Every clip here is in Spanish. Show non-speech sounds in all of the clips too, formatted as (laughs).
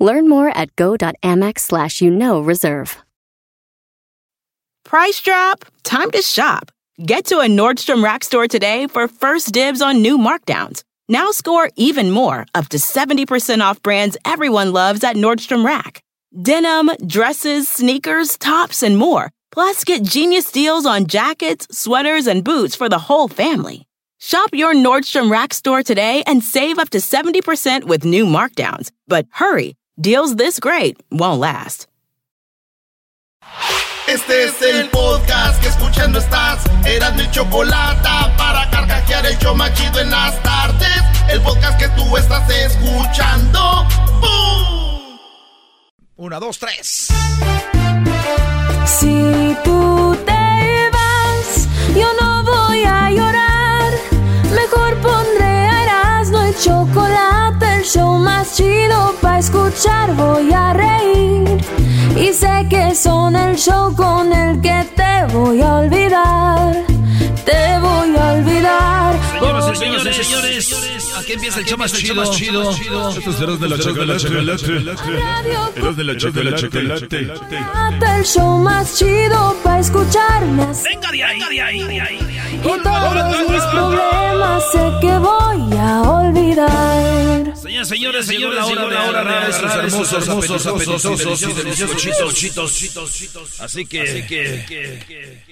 Learn more at go.amex slash you know reserve. Price drop? Time to shop. Get to a Nordstrom Rack store today for first dibs on new markdowns. Now score even more, up to 70% off brands everyone loves at Nordstrom Rack. Denim, dresses, sneakers, tops, and more. Plus, get genius deals on jackets, sweaters, and boots for the whole family. Shop your Nordstrom Rack store today and save up to 70% with new markdowns. But hurry, deals this great won't last. Este es el podcast que escuchando estás. Eran mi chocolate para carcajear el show machido en las tardes. El podcast que tú estás escuchando. ¡Bum! Una, dos, tres. Si tú te vas, yo no voy a llorar. Mejor y chocolate, el show más chido para escuchar. Voy a reír y sé que son el show con el que te voy a olvidar. Te voy a olvidar. Señoras y señores, señores, aquí empieza el show más chido. Estos eran de la chocolate. Eran de la chocolate. El show más chido para escucharme. Venga de ahí, de ahí, de ahí. Y todos mis problemas sé que voy a olvidar. Señoras, señores, señores, la hora, la hora esos hermosos, hermosos, apetitosos y deliciosos chitos, chitos. Así que, así que,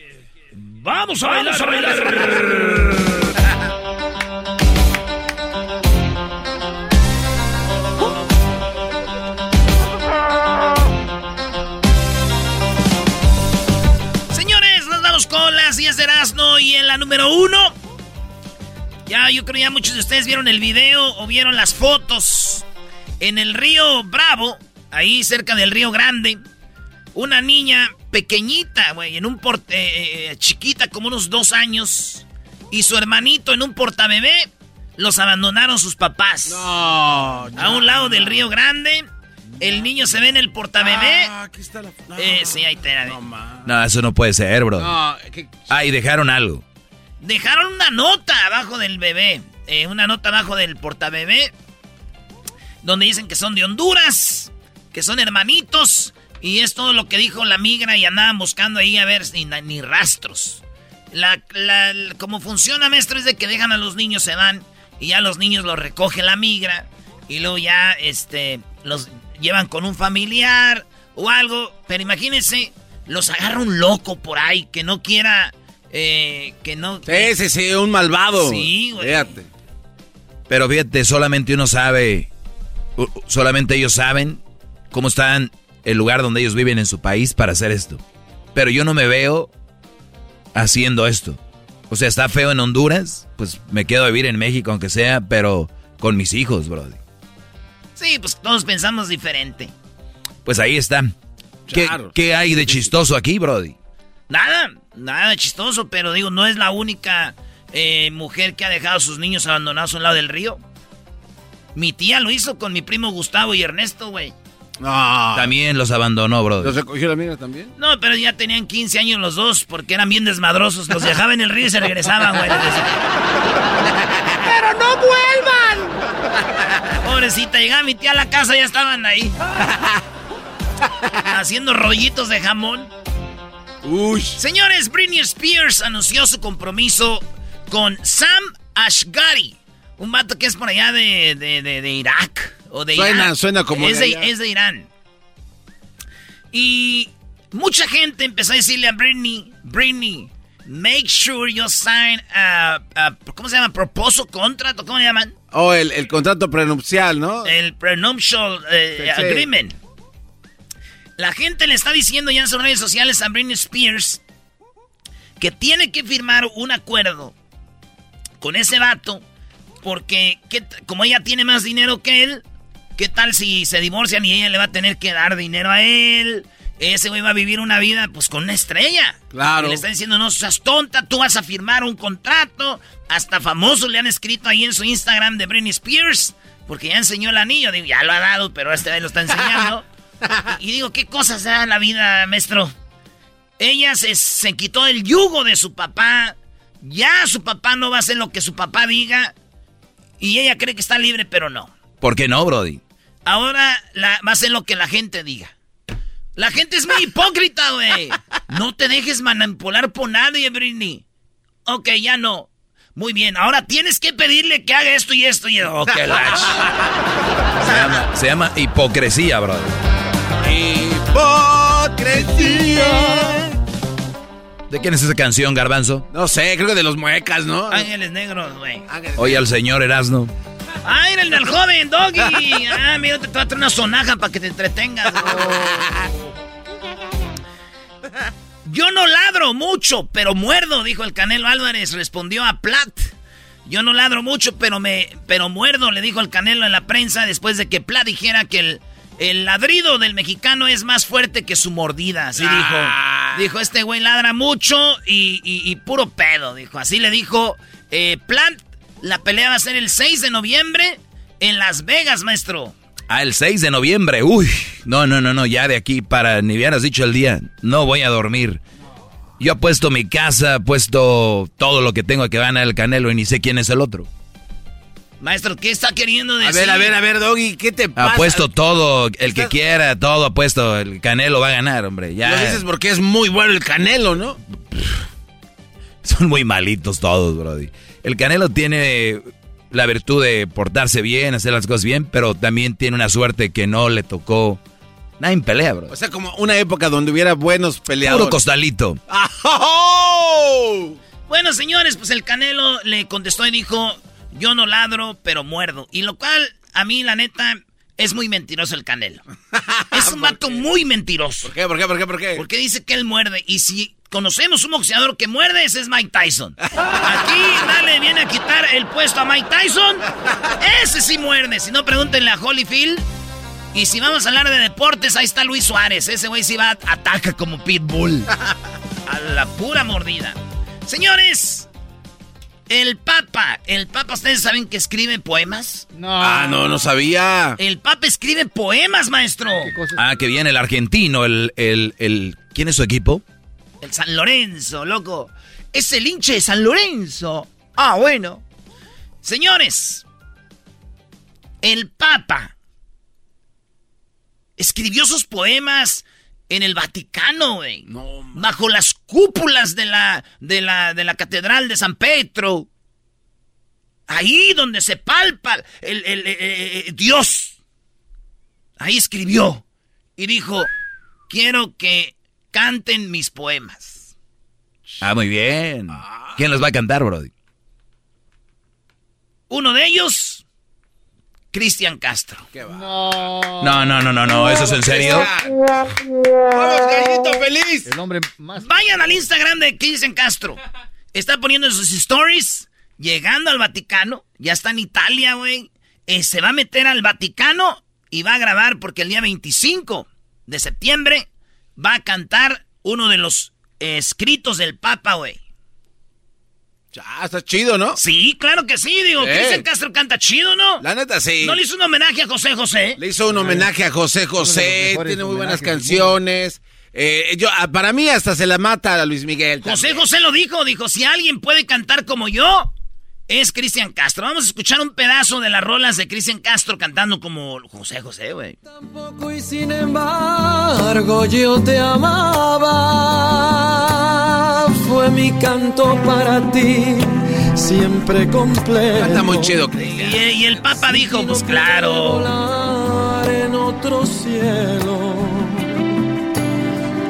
vamos a bailar, a bailar. Señores, nos vamos con las 10 de Erasmo y en la número uno. Ya, yo creo ya muchos de ustedes vieron el video o vieron las fotos. En el río Bravo, ahí cerca del río Grande, una niña pequeñita, güey, en un porte, eh, chiquita, como unos dos años, y su hermanito en un portabebé, los abandonaron sus papás. No, A un lado del río Grande, el niño se ve en el portabebé. Ah, aquí está la. No, Eh, sí, ahí te no, ma. No, eso no puede ser, bro. No, que- Ah, y dejaron algo. Dejaron una nota abajo del bebé. eh, una nota abajo del portabebé. Donde dicen que son de Honduras. Que son hermanitos. Y es todo lo que dijo la migra. Y andaban buscando ahí a ver ni, ni rastros. La, la- la- como funciona, maestro, es de que dejan a los niños, se van. Y ya los niños los recoge la migra. Y luego ya este, los llevan con un familiar o algo. Pero imagínense, los agarra un loco por ahí que no quiera. eh, que no. Sí, sí, sí, un malvado. Sí, güey. Fíjate. Pero fíjate, solamente uno sabe, solamente ellos saben cómo está el lugar donde ellos viven en su país para hacer esto. Pero yo no me veo haciendo esto. O sea, está feo en Honduras, pues me quedo a vivir en México aunque sea, pero con mis hijos, bro. Sí, pues todos pensamos diferente. Pues ahí está. ¿Qué, Claro. qué hay de chistoso aquí, Brody? Nada, nada de chistoso, pero digo, no es la única eh, mujer que ha dejado a sus niños abandonados a un lado del río. Mi tía lo hizo con mi primo Gustavo y Ernesto, güey. No. También los abandonó, Brody. ¿Los recogió la mira también? No, pero ya tenían 15 años los dos porque eran bien desmadrosos. Los dejaba en el río y se regresaban, güey. ¡Pero no vuelvan! Pobrecita, llegaba mi tía a la casa y ya estaban ahí. Haciendo rollitos de jamón. Uy. Señores, Britney Spears anunció su compromiso con Sam Ashgari, un vato que es por allá de, de- de- de Irak. O de Suena- Irán. suena como es de es de Irán. Y mucha gente empezó a decirle a Britney, Britney, make sure you sign a, a- ¿cómo se llama? Proposal contract, ¿o ¿cómo le llaman? Oh, el, el contrato prenupcial, ¿no? El prenuptial eh, agreement. La gente le está diciendo ya en sus redes sociales a Britney Spears que tiene que firmar un acuerdo con ese vato porque ¿qué t- como ella tiene más dinero que él, ¿qué tal si se divorcian y ella le va a tener que dar dinero a él? ese güey va a vivir una vida pues con una estrella. Claro. Y le están diciendo, no seas tonta, tú vas a firmar un contrato. Hasta famosos le han escrito ahí en su Instagram de Britney Spears, porque ya enseñó el anillo. Digo, ya lo ha dado, pero este vez lo está enseñando. y, (laughs) y digo, ¿qué cosas da la vida, maestro? Ella se, se quitó el yugo de su papá. Ya su papá no va a hacer lo que su papá diga. Y ella cree que está libre, pero no. ¿Por qué no, Brody? Ahora la, va a hacer lo que la gente diga. La gente es muy hipócrita, güey. No te dejes manipular por nadie, Britney. Ok, ya no. Muy bien, ahora tienes que pedirle que haga esto y esto y esto. Ok, lash. (laughs) Se llama, se llama hipocresía, Brody. Hipocresía. ¿De quién es esa canción, Garbanzo? No sé, creo que de los muecas, ¿no? Ángeles negros, güey. Oye al señor Erasno. Ah, mira el del joven, Doggy. Ah, mira, te voy a traer una sonaja para que te entretengas. Yo no ladro mucho, pero muerdo, dijo el Canelo Álvarez. Respondió a Plat. Yo no ladro mucho, pero me, pero muerdo, le dijo el Canelo en la prensa después de que Plat dijera que el, el ladrido del mexicano es más fuerte que su mordida. Así Ah. dijo. Dijo, este güey ladra mucho y, y- y puro pedo, dijo. Así le dijo eh, Plant. La pelea va a ser el 6 de noviembre en Las Vegas, maestro. Ah, el 6 de noviembre. Uy, no, no, no, no, ya de aquí para ni hubieras dicho el día. No voy a dormir. Yo apuesto mi casa, apuesto todo lo que tengo a que ganar el Canelo y ni sé quién es el otro. Maestro, ¿qué está queriendo A decir? ver, a ver, a ver, Doggy, ¿qué te pasa? Apuesto todo, el que quiera, todo apuesto. El Canelo va a ganar, hombre. Ya. Lo dices porque es muy bueno el Canelo, ¿no? Son muy malitos todos, Brody. El Canelo tiene la virtud de portarse bien, hacer las cosas bien, pero también tiene una suerte que no le tocó. Nada en pelea, bro. O sea, como una época donde hubiera buenos peleadores. Puro costalito. Bueno, señores, pues el Canelo le contestó y dijo, yo no ladro, pero muerdo. Y lo cual, a mí, la neta, es muy mentiroso el Canelo. (laughs) Es un vato muy mentiroso. ¿Por qué? ¿Por qué? ¿Por qué? ¿Por qué? Porque dice que él muerde. Y si conocemos un boxeador que muerde, ese es Mike Tyson. Aquí dale, viene a quitar el puesto a Mike Tyson. Ese sí muerde. Si no, pregúntenle a Holyfield. Y si vamos a hablar de deportes, ahí está Luis Suárez. Ese güey sí va, ataca como pitbull. (laughs) A la pura mordida. Señores, el Papa. El Papa, ¿ustedes saben que escribe poemas? Ah, no, no sabía. El Papa escribe poemas, maestro. Ah, que viene el argentino, el, el, el... ¿Quién es su equipo? El San Lorenzo, loco. Es el hinche de San Lorenzo. Ah, bueno. Señores, el Papa escribió sus poemas en el Vaticano, güey. No, bajo las cúpulas de la, de la, de la Catedral de San Pedro. Ahí donde se palpa el, el- el- el- Dios. Ahí escribió y dijo, quiero que canten mis poemas. Ah, muy bien. ¿Quién los va a cantar, Brody? Uno de ellos, Cristian Castro. No, no, no, no, no, ¿eso es en serio? ¡Vamos, gallito feliz! El hombre más... Vayan al Instagram de Cristian Castro. Está poniendo en sus stories, llegando al Vaticano, ya está en Italia, güey. Eh, se va a meter al Vaticano y va a grabar porque el día 25 de septiembre va a cantar uno de los eh, escritos del Papa, güey. Ya, está chido, ¿no? Sí, claro que sí, digo, Eh. Cristian Castro canta chido, ¿no? La neta, sí. ¿No le hizo un homenaje a José José? Le hizo un homenaje a José José, tiene muy buenas canciones. Eh, yo, ah, para mí hasta se la mata a Luis Miguel. José. José lo dijo, dijo, si alguien puede cantar como yo, es Cristian Castro. Vamos a escuchar un pedazo de las rolas de Cristian Castro cantando como José José, güey. Tampoco y sin embargo yo te amaba. Fue mi canto para ti, siempre completo. Canta muy chido, Y, Cristian. y el Papa dijo, pues claro. Volar en otro cielo.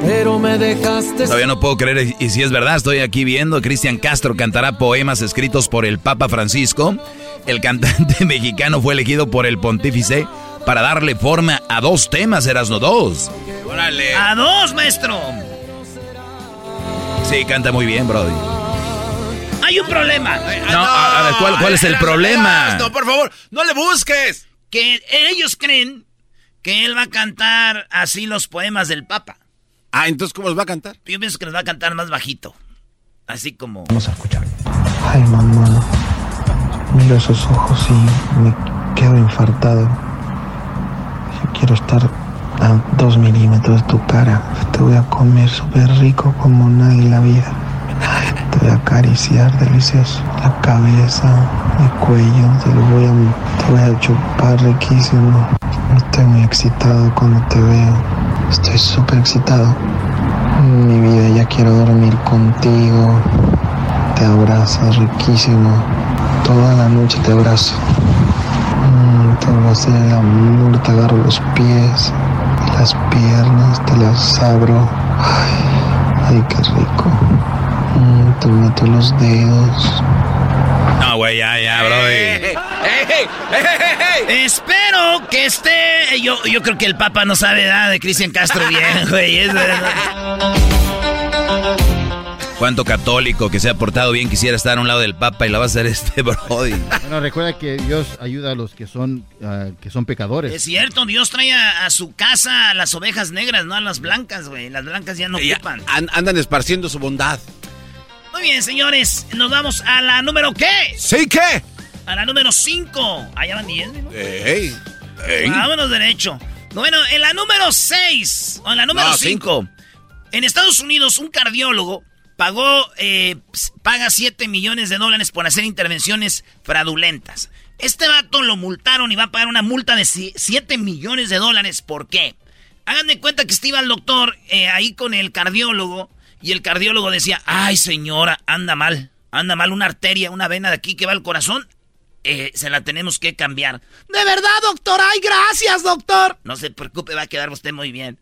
Pero me dejaste. Todavía no puedo creer, y si es verdad, estoy aquí viendo, Cristian Castro cantará poemas escritos por el Papa Francisco. El cantante (laughs) mexicano fue elegido por el pontífice para darle forma a dos temas, Erasno dos. Órale. A dos, maestro. Sí, canta muy bien, Brody. Hay un problema. No, a, a ver, ¿cuál, cuál es el problema? No, por favor, no le busques. Que ellos creen que él va a cantar así los poemas del Papa. Ah, entonces, ¿cómo los va a cantar? Yo pienso que los va a cantar más bajito. Así como. Vamos a escuchar. Ay, mamá. Miro esos ojos y me quedo infartado. Yo quiero estar a dos milímetros tu cara. Te voy a comer súper rico como nadie en la vida. Te voy a acariciar delicioso. La cabeza, el cuello, te lo voy a, te voy a chupar riquísimo. Estoy muy excitado cuando te veo. Estoy súper excitado. Mi vida, ya quiero dormir contigo. Te abrazas riquísimo. Toda la noche te abrazo. Mm, te abrazo el amor, te agarro los pies, las piernas, te las abro. Ay, ay qué rico. Mm, te meto los dedos. No, güey, ya, ya, bro. Espero que esté. Yo, yo creo que el Papa no sabe nada de Cristian Castro bien, (laughs) güey. Cuánto católico que se ha portado bien quisiera estar a un lado del Papa y la va a hacer este (laughs) Brody. Bueno, recuerda que Dios ayuda a los que son, uh, que son pecadores. Es cierto, Dios trae a, a, su casa a las ovejas negras, no a las blancas, güey. Las blancas ya no ya ocupan. An andan esparciendo su bondad. Muy bien, señores. Nos vamos a la número qué? ¿Sí qué? A la número 5. Allá van 10, ¿no? Ey, ey. Vámonos derecho. Bueno, en la número 6, o en la número 5. No, en Estados Unidos, un cardiólogo pagó, eh, paga 7 millones de dólares por hacer intervenciones fraudulentas. Este vato lo multaron y va a pagar una multa de 7 millones de dólares. ¿Por qué? Hagan de cuenta que iba el doctor eh, ahí con el cardiólogo y el cardiólogo decía, ay señora, anda mal, anda mal una arteria, una vena de aquí que va al corazón. Eh, se la tenemos que cambiar. De verdad, doctor. Ay, gracias, doctor. No se preocupe, va a quedar usted muy bien.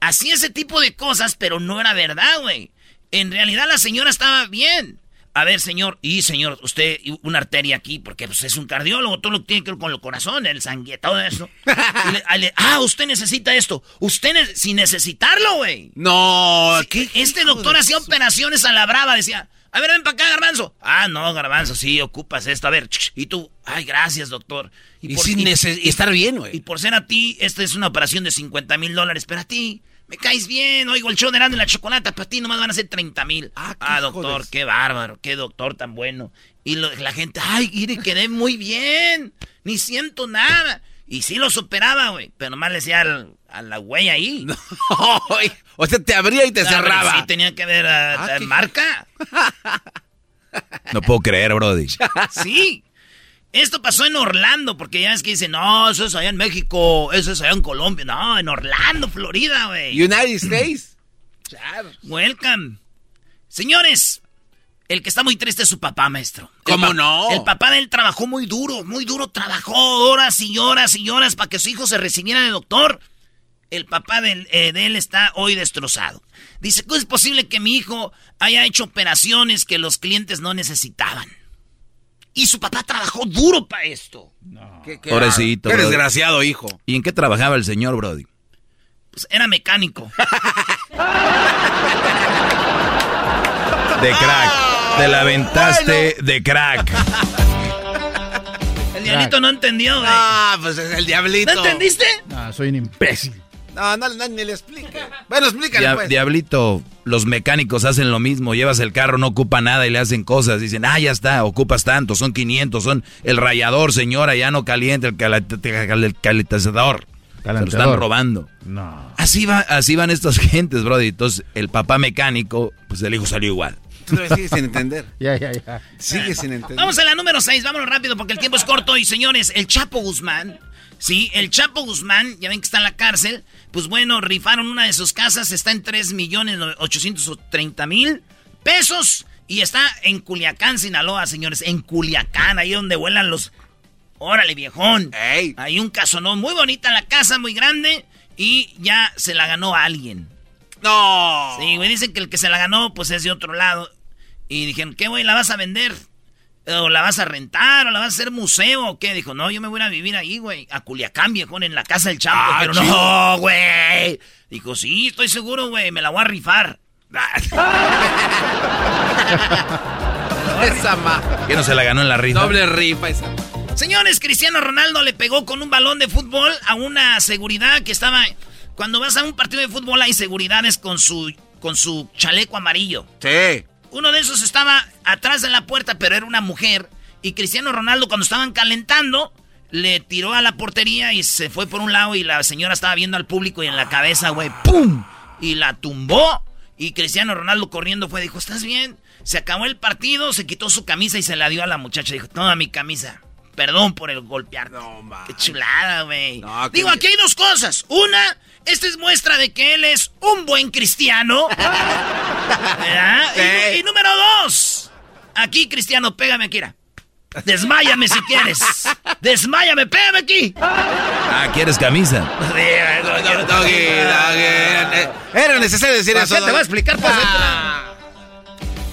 Así ese tipo de cosas, pero no era verdad, güey. En realidad la señora estaba bien. A ver, señor, y señor, usted, una arteria aquí, porque pues, es un cardiólogo, todo lo que tiene que ver con el corazón, el sangue, todo eso. le, le, ah, usted necesita esto. Usted, ne sin necesitarlo, güey. No, ¿qué? Este doctor hacía operaciones a la brava, decía, a ver, ven para acá, garbanzo. Ah, no, garbanzo, sí, ocupas esto. A ver, y tú, ay, gracias, doctor. Y, y, por, sin y, y estar bien, güey. Y por ser a ti, esta es una operación de 50 mil dólares, pero a ti, me caes bien, oigo el show de Erasmo y la Chocolata, para ti nomás van a ser 30 mil. Ah, ah, doctor, jodes. qué bárbaro, qué doctor tan bueno. Y lo, la gente, ay, mire, quedé muy bien, ni siento nada. Y sí lo superaba, güey, pero nomás le decía al, a la güey ahí. (laughs) No, o sea, te abría y te no, cerraba. Sí, tenía que ver a, Ah, a marca. (laughs) No puedo creer, Brody. Sí. Esto pasó en Orlando, porque ya es que dicen, no, eso es allá en México, eso es allá en Colombia. No, en Orlando, Florida, güey. United States. (clears throat) Welcome. Señores, el que está muy triste es su papá, maestro. ¿Cómo no? El papá de él trabajó muy duro, muy duro. Trabajó horas y horas y horas para que su hijo se recibiera de doctor. El papá de, eh, de él está hoy destrozado. Dice, ¿cómo es posible que mi hijo haya hecho operaciones que los clientes no necesitaban? Y su papá trabajó duro para esto. Qué, qué- Pobrecito, Qué Brody. desgraciado, hijo. ¿Y en qué trabajaba el señor, Brody? Pues era mecánico. De crack. Te la aventaste de crack. El diablito no entendió, güey. Ah, pues es el diablito. ¿No entendiste? Ah, soy un imbécil. No, no, no, ni le explique. Bueno, explícale, Dia- pues. Diablito, los mecánicos hacen lo mismo. Llevas el carro, no ocupa nada y le hacen cosas. Dicen, ah, ya está, ocupas tanto, son 500, son el rayador, señora, ya no caliente el cal- cal- calentador. Se lo están robando. No. Así, va, así van estas (laughs) gentes, Brody. Entonces, el papá mecánico, pues el hijo salió igual. Tú sigues sin entender. (laughs) Ya, ya, ya. Sigue sin entender. Vamos a la número 6, vámonos rápido porque el tiempo es corto. Y señores, el Chapo Guzmán, sí, el Chapo Guzmán, ya ven que está en la cárcel. Pues bueno, rifaron una de sus casas, está en 3 millones 830 mil pesos. Y está en Culiacán, Sinaloa, señores. En Culiacán, ahí donde vuelan los. Órale, viejón. Ey. Hay un casonón muy bonita la casa, muy grande. Y ya se la ganó a alguien. No. Sí, güey, dicen que el que se la ganó, pues es de otro lado. Y dijeron, ¿qué, güey, la vas a vender? ¿O la vas a rentar? ¿O la vas a hacer museo? ¿O qué? Dijo, no, yo me voy a vivir ahí, güey. A Culiacán, viejón, en la casa del Chapo. Ah, Pero no, (laughs) güey. Dijo, sí, estoy seguro, güey, me la voy a rifar. (laughs) Esa ma. ¿Quién no se la ganó en la rifa? Doble rifa esa. Señores, Cristiano Ronaldo le pegó con un balón de fútbol a una seguridad que estaba Cuando vas a un partido de fútbol hay seguridades con su, con su chaleco amarillo. Sí. Uno de esos estaba atrás de la puerta, pero era una mujer. Y Cristiano Ronaldo, cuando estaban calentando, le tiró a la portería y se fue por un lado. Y la señora estaba viendo al público y en la cabeza, güey, ¡pum! Y la tumbó. Y Cristiano Ronaldo corriendo fue, dijo, ¿estás bien? Se acabó el partido, se quitó su camisa y se la dio a la muchacha. Dijo, toma mi camisa. Perdón por el golpear. No, Qué chulada, güey. Digo, aquí hay dos cosas. Una, esta es muestra de que él es un buen cristiano. (laughs) ¿Verdad? Y, y número dos, aquí, Cristiano, pégame aquí. era. Desmáyame si quieres. Desmáyame, pégame aquí. Ah, ¿quieres camisa? Era necesario decir eso. Te voy a explicar por ah.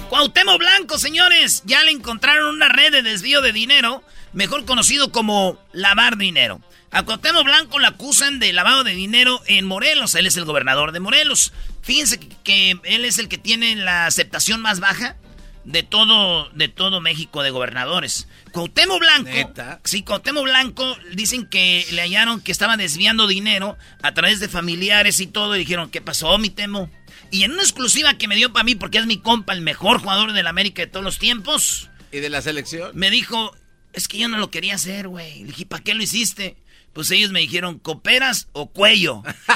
Cuauhtémoc Blanco, señores, ya le encontraron una red de desvío de dinero, mejor conocido como lavar dinero. A Cuauhtémoc Blanco la acusan de lavado de dinero en Morelos. Él es el gobernador de Morelos. Fíjense que él es el que tiene la aceptación más baja de todo, de todo México de gobernadores. Cuauhtémoc Blanco, sí, Cuauhtémoc Blanco dicen que le hallaron que estaba desviando dinero a través de familiares y todo y dijeron, ¿qué pasó, mi Temo? Y en una exclusiva que me dio para mí porque es mi compa, el mejor jugador de la América de todos los tiempos. ¿Y de la selección? Me dijo, es que yo no lo quería hacer, güey. Le dije, ¿para qué lo hiciste? Pues ellos me dijeron, ¿coperas o cuello? (laughs)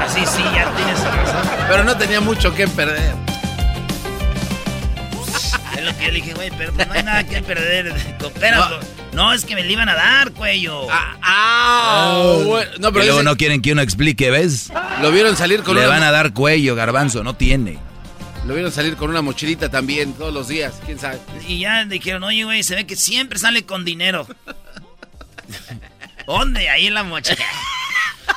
así sí, ya tienes razón. Pero no tenía mucho que perder. Es lo que yo le dije, güey, pero pues no hay nada que perder. ¿Coperas? No. es que me le iban a dar, cuello. Ah, ah No, pero luego no quieren que uno explique, ¿ves? Lo vieron salir con Le van a dar cuello, garbanzo, no tiene. Lo vieron salir con una mochilita también todos los días, quién sabe. Y ya dijeron, oye, güey, se ve que siempre sale con dinero. (laughs) ¿Dónde? Ahí en la mochila.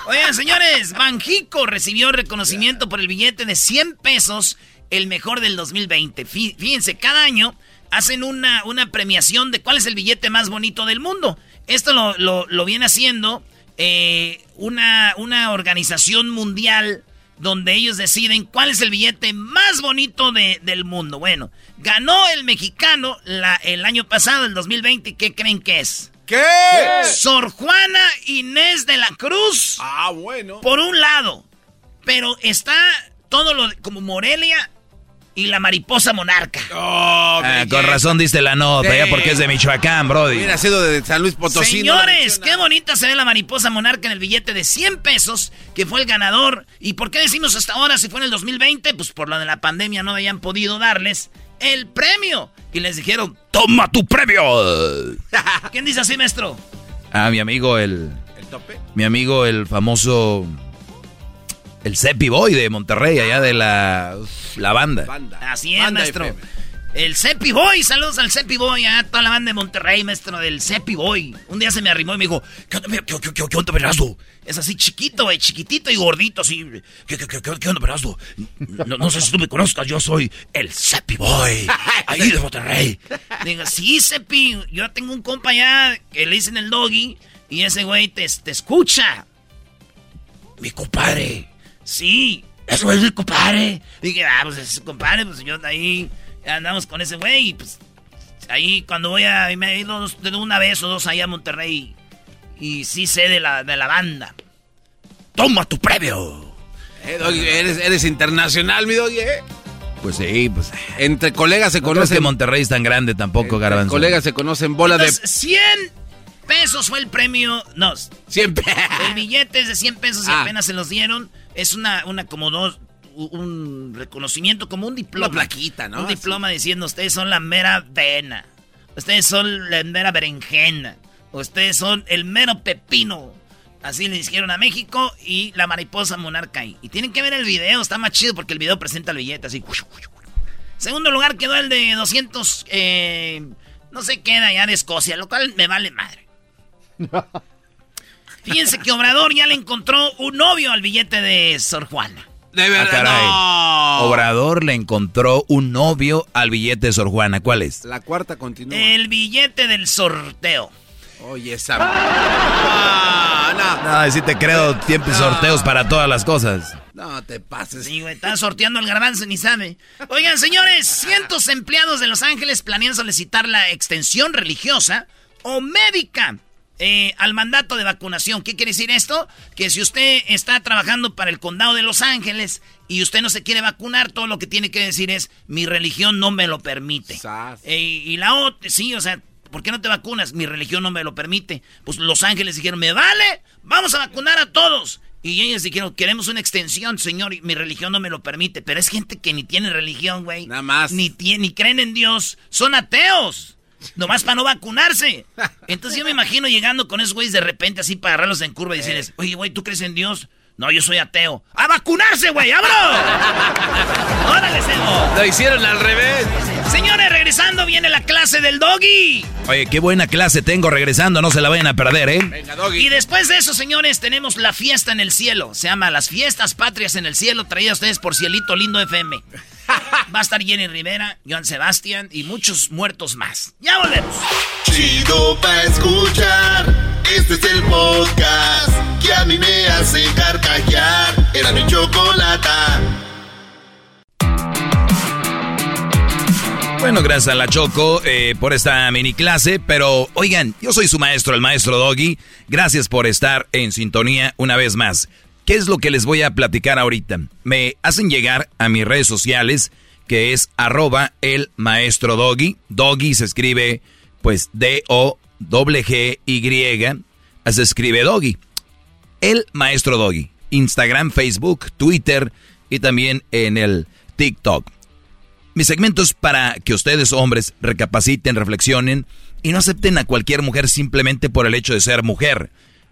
Oigan, señores, Banjico recibió reconocimiento por el billete de 100 pesos, el mejor del 2020. Fíjense, cada año hacen una, una premiación de cuál es el billete más bonito del mundo. Esto lo, viene haciendo eh, una, una organización mundial donde ellos deciden cuál es el billete más bonito del mundo. Bueno, ganó el mexicano la, el año pasado, el 2020. ¿Qué creen que es? ¿Qué? Sor Juana Inés de la Cruz. Ah, bueno. Por un lado. Pero está todo lo como Morelia y la mariposa monarca. Oh, ah, con razón diste la nota, ya porque es de Michoacán, Brody. Hubiera sido de San Luis Potosí. Señores, qué bonita se ve la mariposa monarca en el billete de 100 pesos, que fue el ganador. ¿Y por qué decimos hasta ahora si fue en el 2020? Pues por lo de la pandemia no habían podido darles el premio. Y les dijeron, toma tu premio. (laughs) ¿Quién dice así, maestro? Ah, mi amigo el... ¿El tope? Mi amigo el famoso el Cepi Boy de Monterrey, allá de la, la banda. Así es, maestro. El Cepi Boy, saludos al Cepi Boy, a toda la banda de Monterrey, maestro del Cepi Boy. Un día se me arrimó y me dijo, ¿qué onda, qué, qué, qué, onda? Es así chiquito, güey, chiquitito y gordito, así. ¿Qué, qué, qué, qué onda Perazo? No, no, sé si tú me conozcas, yo soy el Cepi Boy, (laughs) ahí de Monterrey. Digo, sí, Cepi, yo tengo un compa allá que le dicen el doggy y ese güey te, te escucha. Mi compadre. Sí, eso es mi compadre. Dije, ah, pues es compadre, pues yo ahí andamos con ese güey. Y pues ahí cuando voy a. Me he ido de una vez o dos allá a Monterrey. Y sí sé de la, de la banda. ¡Toma tu premio! Eh, eres, eres internacional, mi doggy, ¿eh? Pues sí, pues. Entre colegas se conocen. que Monterrey es tan grande tampoco, Entre Garbanzo. colegas se conocen bola de. 100 pesos fue el premio. No. 100 pesos. El billete es de 100 pesos y ah. apenas se los dieron. Es una, una como dos, un reconocimiento, como un diploma. Una plaquita, ¿no? Un diploma diciendo, ustedes son la mera vena. Ustedes son la mera berenjena. Ustedes son el mero pepino. Así le dijeron a México y la mariposa monarca ahí. Y tienen que ver el video, está más chido porque el video presenta el billete así. Segundo lugar quedó el de 200, eh, no sé qué, allá de Escocia, lo cual me vale madre. (laughs) Fíjense que Obrador ya le encontró un novio al billete de Sor Juana. De verdad. Ah, Obrador le encontró un novio al billete de Sor Juana. ¿Cuál es? La cuarta continúa. El billete del sorteo. Oye, esa. Ah, no, no. si te creo tiempo sorteos para todas las cosas. No te pases. Sí, güey, están sorteando el garbanzo, ni sabe. Oigan, señores, cientos empleados de Los Ángeles planean solicitar la extensión religiosa o médica eh, al mandato de vacunación. ¿Qué quiere decir esto? Que si usted está trabajando para el condado de Los Ángeles y usted no se quiere vacunar, todo lo que tiene que decir es, mi religión no me lo permite. Eh, y la otra, sí, o sea, ¿por qué no te vacunas? Mi religión no me lo permite. Pues Los Ángeles dijeron, me vale, vamos a vacunar a todos. Y ellos dijeron, queremos una extensión, señor, y mi religión no me lo permite. Pero es gente que ni tiene religión, güey. Nada más. Ni, ni creen en Dios. Son ateos. Nomás para no vacunarse. Entonces yo me imagino llegando con esos güeyes de repente así para agarrarlos en curva y decirles, oye, güey, ¿tú crees en Dios? No, yo soy ateo. ¡A vacunarse, güey! ¡Abro! (laughs) ¡Órale, Sebo! Lo hicieron al revés. Señores, regresando viene la clase del doggy. Oye, qué buena clase tengo regresando, no se la vayan a perder, ¿eh? Venga, doggy. Y después de eso, señores, tenemos la fiesta en el cielo. Se llama Las Fiestas Patrias en el Cielo, traída a ustedes por Cielito Lindo FM. (laughs) Va a estar Jenny Rivera, Joan Sebastián y muchos muertos más. Ya volvemos. Chido pa' escuchar. Este es el podcast que a mí me hace carcajear. Era mi chocolata. Bueno, gracias a la Choco eh, por esta mini clase, pero oigan, yo soy su maestro, el maestro Doggy. Gracias por estar en sintonía una vez más. ¿Qué es lo que les voy a platicar ahorita? Me hacen llegar a mis redes sociales, que es arroba el maestro Doggy. Doggy se escribe pues D-O-G-Y, se escribe Doggy. El maestro Doggy. Instagram, Facebook, Twitter y también en el TikTok. Mi segmento es para que ustedes, hombres, recapaciten, reflexionen y no acepten a cualquier mujer simplemente por el hecho de ser mujer.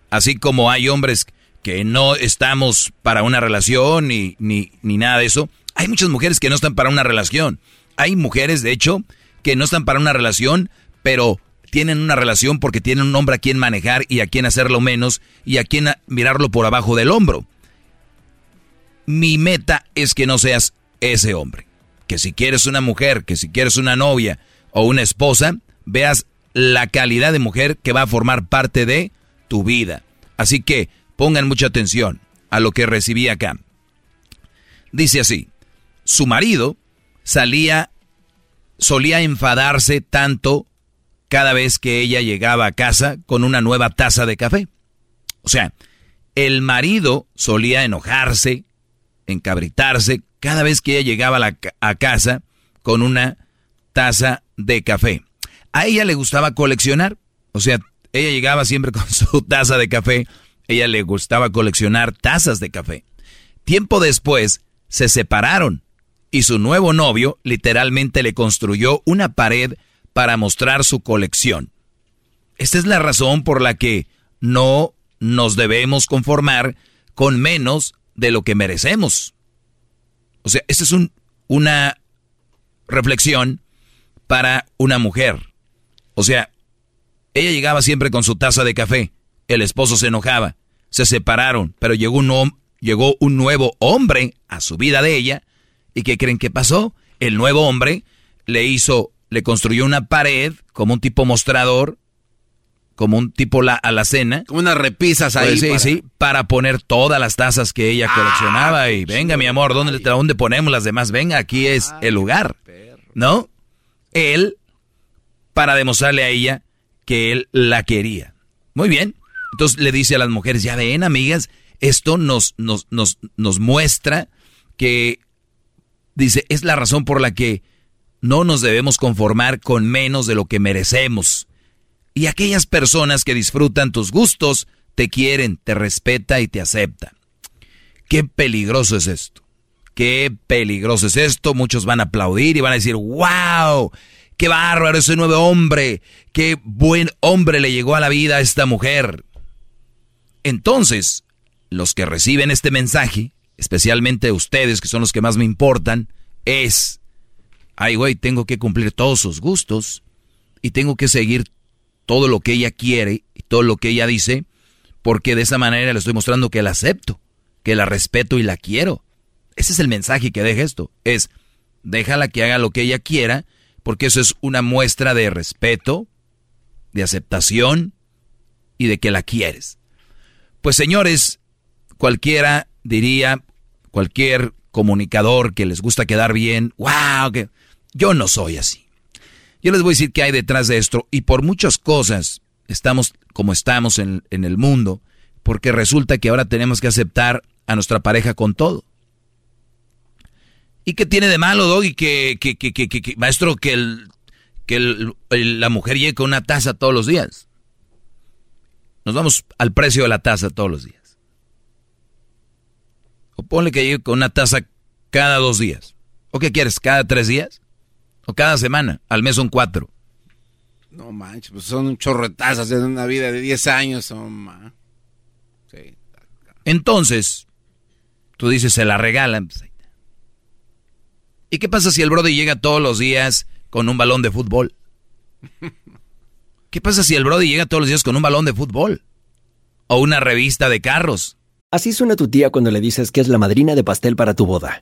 Así como hay hombres que no estamos para una relación ni nada de eso, hay muchas mujeres que no están para una relación. Hay mujeres, de hecho, que no están para una relación, pero tienen una relación porque tienen un hombre a quien manejar y a quien hacerlo menos y a quien mirarlo por abajo del hombro. Mi meta es que no seas ese hombre que si quieres una mujer, que si quieres una novia o una esposa, veas la calidad de mujer que va a formar parte de tu vida. Así que pongan mucha atención a lo que recibí acá. Dice así, su marido salía, solía enfadarse tanto cada vez que ella llegaba a casa con una nueva taza de café. O sea, el marido solía enojarse, encabritarse cada vez que ella llegaba a, casa con una taza de café. A ella le gustaba coleccionar, o sea, ella llegaba siempre (laughs) con su taza de café, ella le gustaba coleccionar tazas de café. Tiempo después se separaron y su nuevo novio literalmente le construyó una pared para mostrar su colección. Esta es la razón por la que no nos debemos conformar con menos de lo que merecemos. O sea, esta es un, una reflexión para una mujer. O sea, ella llegaba siempre con su taza de café, el esposo se enojaba, se separaron, pero llegó un, llegó un nuevo hombre a su vida de ella, ¿y qué creen que pasó? El nuevo hombre le hizo, le construyó una pared como un tipo mostrador, como un tipo la, a la cena. Como unas repisas ahí. Pues sí, para... sí, para poner todas las tazas que ella coleccionaba. Ah, y venga, mi amor, ¿dónde, ¿dónde ponemos las demás? Venga, aquí es el lugar. ¿No? Él, para demostrarle a ella que él la quería. Muy bien. Entonces le dice a las mujeres, ya ven, amigas, esto nos, nos, nos, nos muestra que, dice, es la razón por la que no nos debemos conformar con menos de lo que merecemos y aquellas personas que disfrutan tus gustos te quieren, te respeta y te acepta. Qué peligroso es esto. Qué peligroso es esto. Muchos van a aplaudir y van a decir, wow, qué bárbaro ese nuevo hombre. Qué buen hombre le llegó a la vida a esta mujer. Entonces, los que reciben este mensaje, especialmente ustedes que son los que más me importan, es, ay güey, tengo que cumplir todos sus gustos y tengo que seguir todo lo que ella quiere y todo lo que ella dice, porque de esa manera le estoy mostrando que la acepto, que la respeto y la quiero. Ese es el mensaje que deja esto, es déjala que haga lo que ella quiera, porque eso es una muestra de respeto, de aceptación y de que la quieres. Pues señores, cualquiera diría, cualquier comunicador que les gusta quedar bien, wow, que yo no soy así. Yo les voy a decir qué hay detrás de esto y por muchas cosas estamos como estamos en, en el mundo, porque resulta que ahora tenemos que aceptar a nuestra pareja con todo. ¿Y qué tiene de malo, Doggy, que, que, que, que, maestro, que, el, que la mujer llegue con una taza todos los días? Nos vamos al precio de la taza todos los días. O ponle que llegue con una taza cada dos días. ¿O qué quieres? ¿Cada tres días? ¿O cada semana? Al mes son cuatro. No manches, pues son un chorro de tazas en una vida de 10 años. Son, sí. Entonces, tú dices, se la regalan. Pues, ¿Y qué pasa si el Brody llega todos los días con un balón de fútbol? (laughs) ¿Qué pasa si el Brody llega todos los días con un balón de fútbol? O una revista de carros. Así suena tu tía cuando le dices que es la madrina de pastel para tu boda.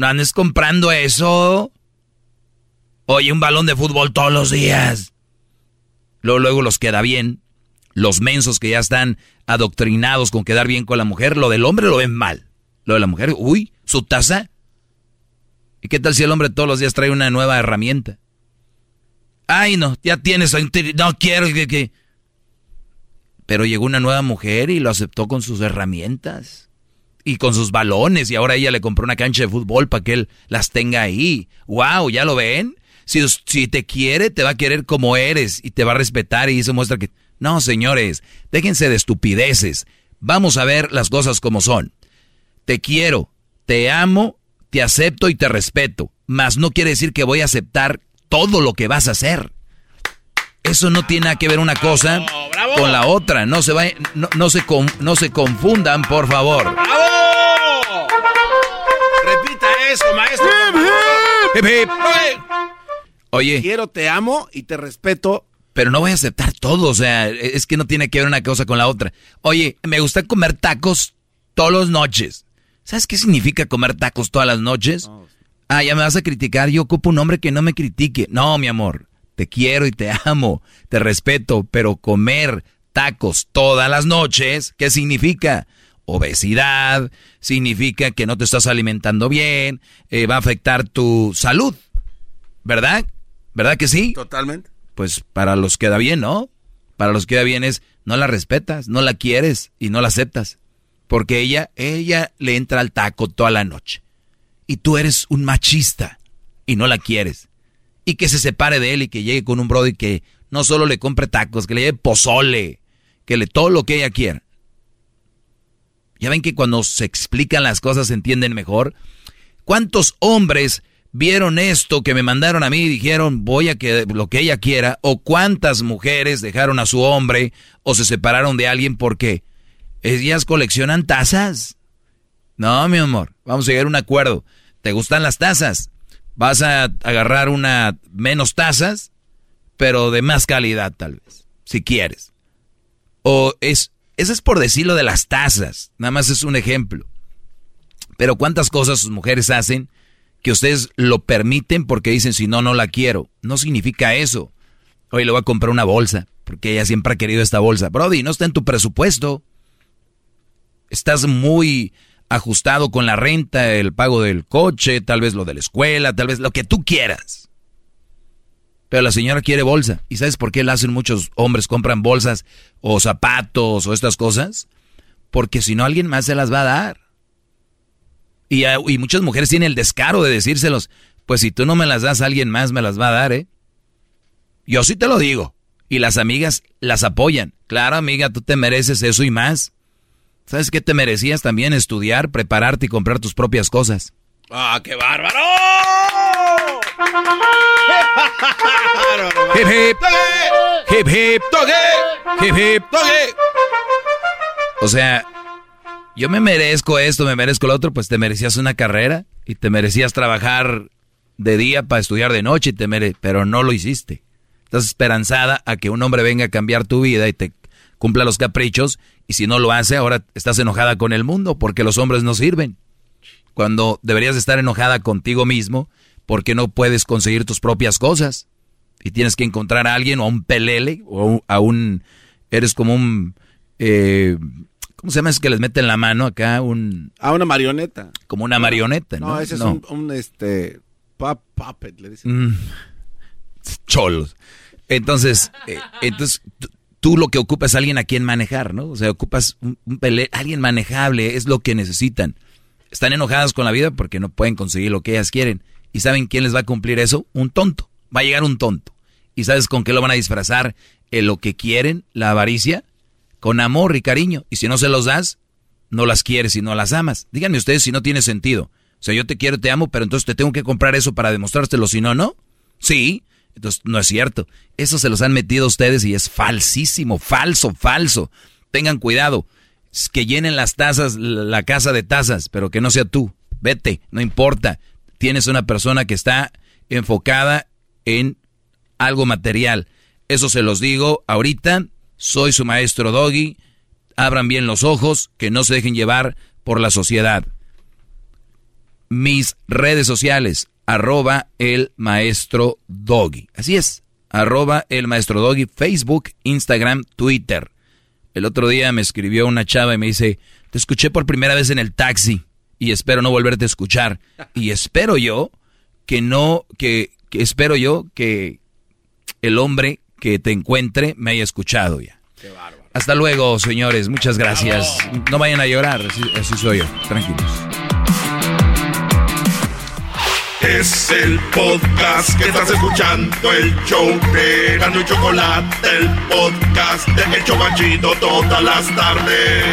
¿no andes comprando eso? Oye, un balón de fútbol todos los días. Luego, luego los queda bien. Los mensos que ya están adoctrinados con quedar bien con la mujer, lo del hombre lo ven mal. Lo de la mujer, uy, su taza. ¿Y qué tal si el hombre todos los días trae una nueva herramienta? Ay, no, ya tienes, no quiero que, que... Pero llegó una nueva mujer y lo aceptó con sus herramientas y con sus balones y ahora ella le compró una cancha de fútbol para que él las tenga ahí. ¡Wow! ¿Ya lo ven? Si, si te quiere, te va a querer como eres y te va a respetar y eso muestra que... No, señores, déjense de estupideces. Vamos a ver las cosas como son. Te quiero, te amo, te acepto y te respeto, mas no quiere decir que voy a aceptar todo lo que vas a hacer. Eso no tiene nada que ver una cosa con la otra. No se, va, no, se, no se confundan, por favor. ¡Bravo! Repita eso, maestro. Oye. quiero, te amo y te respeto. Pero no voy a aceptar todo, o sea, es que no tiene que ver una cosa con la otra. Oye, me gusta comer tacos todas las noches. ¿Sabes qué significa comer tacos todas las noches? Ah, ya me vas a criticar, yo ocupo un hombre que no me critique. No, mi amor te quiero y te amo, te respeto, pero comer tacos todas las noches, ¿qué significa? Obesidad, significa que no te estás alimentando bien, eh, va a afectar tu salud, ¿verdad? ¿Verdad que sí? Totalmente. Pues para los queda bien, ¿no? Para los queda bien es, no la respetas, no la quieres y no la aceptas. Porque ella, ella le entra al taco toda la noche. Y tú eres un machista y no la quieres que se separe de él y que llegue con un brody que no solo le compre tacos, que le lleve pozole, que le todo lo que ella quiera. Ya ven que cuando se explican las cosas se entienden mejor. ¿Cuántos hombres vieron esto que me mandaron a mí y dijeron voy a que lo que ella quiera? ¿O cuántas mujeres dejaron a su hombre o se separaron de alguien porque ellas coleccionan tazas? No, mi amor, vamos a llegar a un acuerdo. ¿Te gustan las tazas? Vas a agarrar una menos tazas, pero de más calidad tal vez, si quieres. O es, eso es por decirlo de las tazas, nada más es un ejemplo. Pero cuántas cosas sus mujeres hacen que ustedes lo permiten porque dicen si no, no la quiero. No significa eso. Hoy le voy a comprar una bolsa, porque ella siempre ha querido esta bolsa. Brody, no está en tu presupuesto. Estás muy ajustado con la renta, el pago del coche, tal vez lo de la escuela, tal vez lo que tú quieras. Pero la señora quiere bolsa. ¿Y sabes por qué la hacen muchos hombres? Compran bolsas o zapatos o estas cosas. Porque si no, alguien más se las va a dar. Y, y muchas mujeres tienen el descaro de decírselos. Pues si tú no me las das, alguien más me las va a dar, ¿eh? Yo sí te lo digo. Y las amigas las apoyan. Claro, amiga, tú te mereces eso y más. ¿Sabes qué te merecías también? Estudiar, prepararte y comprar tus propias cosas. ¡Ah, qué bárbaro! hip hip, hip hip, hip hip, O sea, yo me merezco esto, me merezco lo otro, pues te merecías una carrera y te merecías trabajar de día para estudiar de noche, y te mere pero no lo hiciste. Estás esperanzada a que un hombre venga a cambiar tu vida y te cumpla los caprichos y si no lo hace, ahora estás enojada con el mundo porque los hombres no sirven. Cuando deberías estar enojada contigo mismo porque no puedes conseguir tus propias cosas y tienes que encontrar a alguien o a un pelele o a un eres como un eh, ¿Cómo se llama? Es que les meten la mano acá un... A una marioneta. Como una marioneta, ¿no? No, ese es un, este... puppet, le dicen. Mm. cholos. Entonces, eh, entonces tú lo que ocupas es alguien a quien manejar, ¿no? O sea, ocupas un, alguien manejable, es lo que necesitan. Están enojadas con la vida porque no pueden conseguir lo que ellas quieren. ¿Y saben quién les va a cumplir eso? Un tonto. Va a llegar un tonto. ¿Y sabes con qué lo van a disfrazar? En lo que quieren, la avaricia, con amor y cariño. Y si no se los das, no las quieres y no las amas. Díganme ustedes si no tiene sentido. O sea, yo te quiero, te amo, pero entonces te tengo que comprar eso para demostrártelo, si no, no. Sí, entonces no es cierto. Eso se los han metido ustedes y es falsísimo, falso, falso. Tengan cuidado. que llenen las tazas, la casa de tazas, pero que no sea tú. Vete, no importa. Tienes una persona que está enfocada en algo material. Eso se los digo ahorita soy su maestro Doggy. Abran bien los ojos, que no se dejen llevar por la sociedad. Mis redes sociales, arroba el maestro Doggy. Así es, arroba el maestro Doggy, Facebook, Instagram, Twitter. El otro día me escribió una chava y me dice, te escuché por primera vez en el taxi y espero no volverte a escuchar. Y espero yo que no, que, que espero yo que el hombre que te encuentre me haya escuchado ya. Qué Hasta luego, señores. Muchas gracias. No vayan a llorar. Así, soy yo. Tranquilos. Es el podcast que estás escuchando, el show de Gano y Chocolate, el podcast de El Chocachito todas las tardes.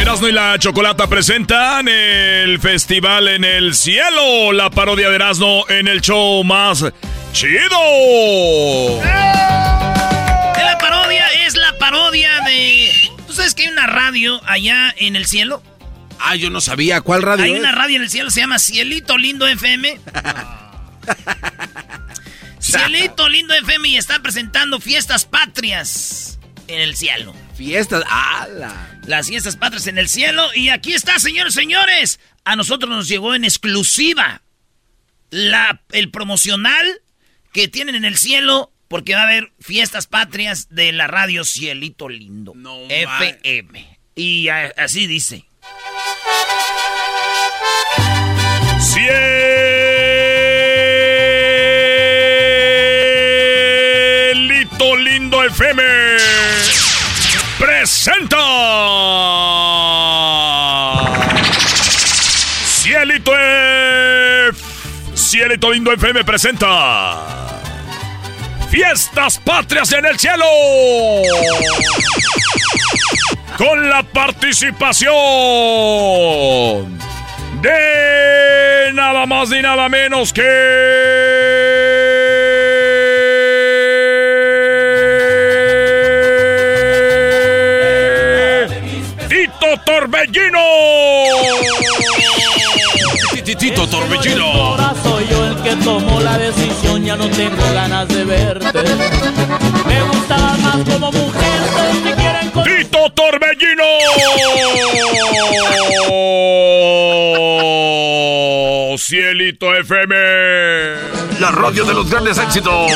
Erasmo y la Chocolata presentan el Festival en el Cielo, la parodia de Erasmo en el show más chido. La parodia es la parodia de... ¿Tú sabes que hay una radio allá en el cielo? Ah, yo no sabía. ¿Cuál radio Hay una radio en el cielo, se llama Cielito Lindo FM. (laughs) Cielito Lindo FM y está presentando fiestas patrias en el cielo. Fiestas, ala. Las fiestas patrias en el cielo. Y aquí está, señores, señores. A nosotros nos llegó en exclusiva la, el promocional que tienen en el cielo. Porque va a haber fiestas patrias de la radio Cielito Lindo. FM. Y así dice. Cielito Lindo FM presenta. Cielito F Cielito Lindo FM presenta. Fiestas Patrias en el Cielo con la participación de nada más ni nada menos que Torbellino. Tito Torbellino. Ahora soy yo el que tomó la decisión, ya no tengo ganas de verte. Me gustabas más como mujer, Cielito FM. La radio de los grandes éxitos.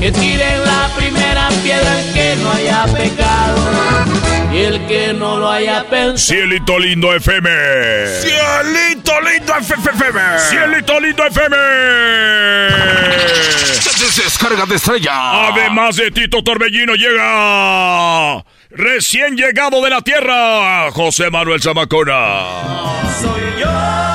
Que tiren la primera piedra que no haya pecado. Y el que no lo haya pensado. Cielito lindo FM. Cielito lindo FM. Cielito lindo FM. Descarga de estrella. Además de Tito Torbellino llega. Recién llegado de la tierra, José Manuel Zamacona. Soy yo.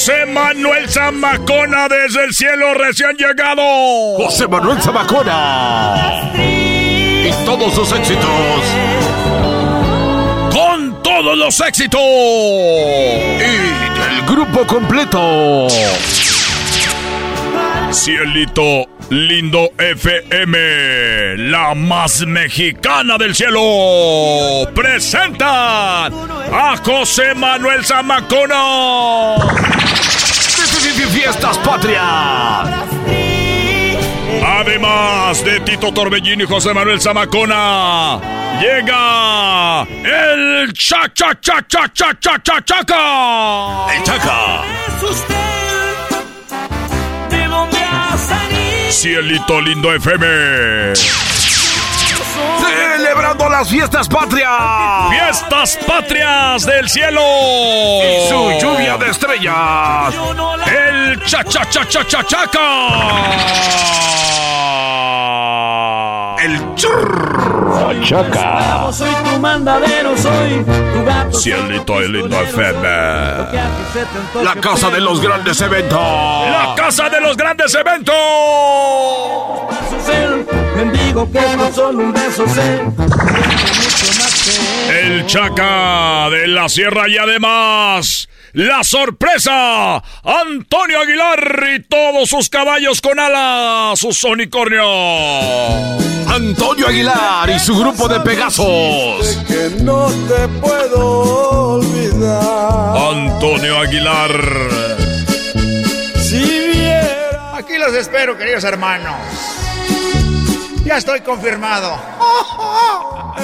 José Manuel Zamacona desde el cielo recién llegado. José Manuel Zamacona. Y todos sus éxitos. Con todos los éxitos. Y el grupo completo. Cielito Lindo FM, la más mexicana del cielo, presenta a José Manuel Zamacona. Fiestas Patrias. Además de Tito Torbellini y José Manuel Zamacona, llega el cha cha cha cha cha cha cha chaca. El chaca. Cielito Lindo FM. Celebrando las fiestas patrias. Fiestas patrias del cielo. Y su lluvia de estrellas. El cha cha cha cha cha chaca. El churr. Chaca. Soy tu mandadero, soy tu gato. Cielito Lindo FM. La casa de los grandes eventos. La casa de los grandes eventos. Mendigo que no solo un beso sé. El Chaca de la Sierra y además la sorpresa, Antonio Aguilar y todos sus caballos con alas, sus unicornios. Antonio Aguilar y su grupo de Pegasos. que no te puedo olvidar. Antonio Aguilar. Si viera. Aquí los espero, queridos hermanos. Ya estoy confirmado.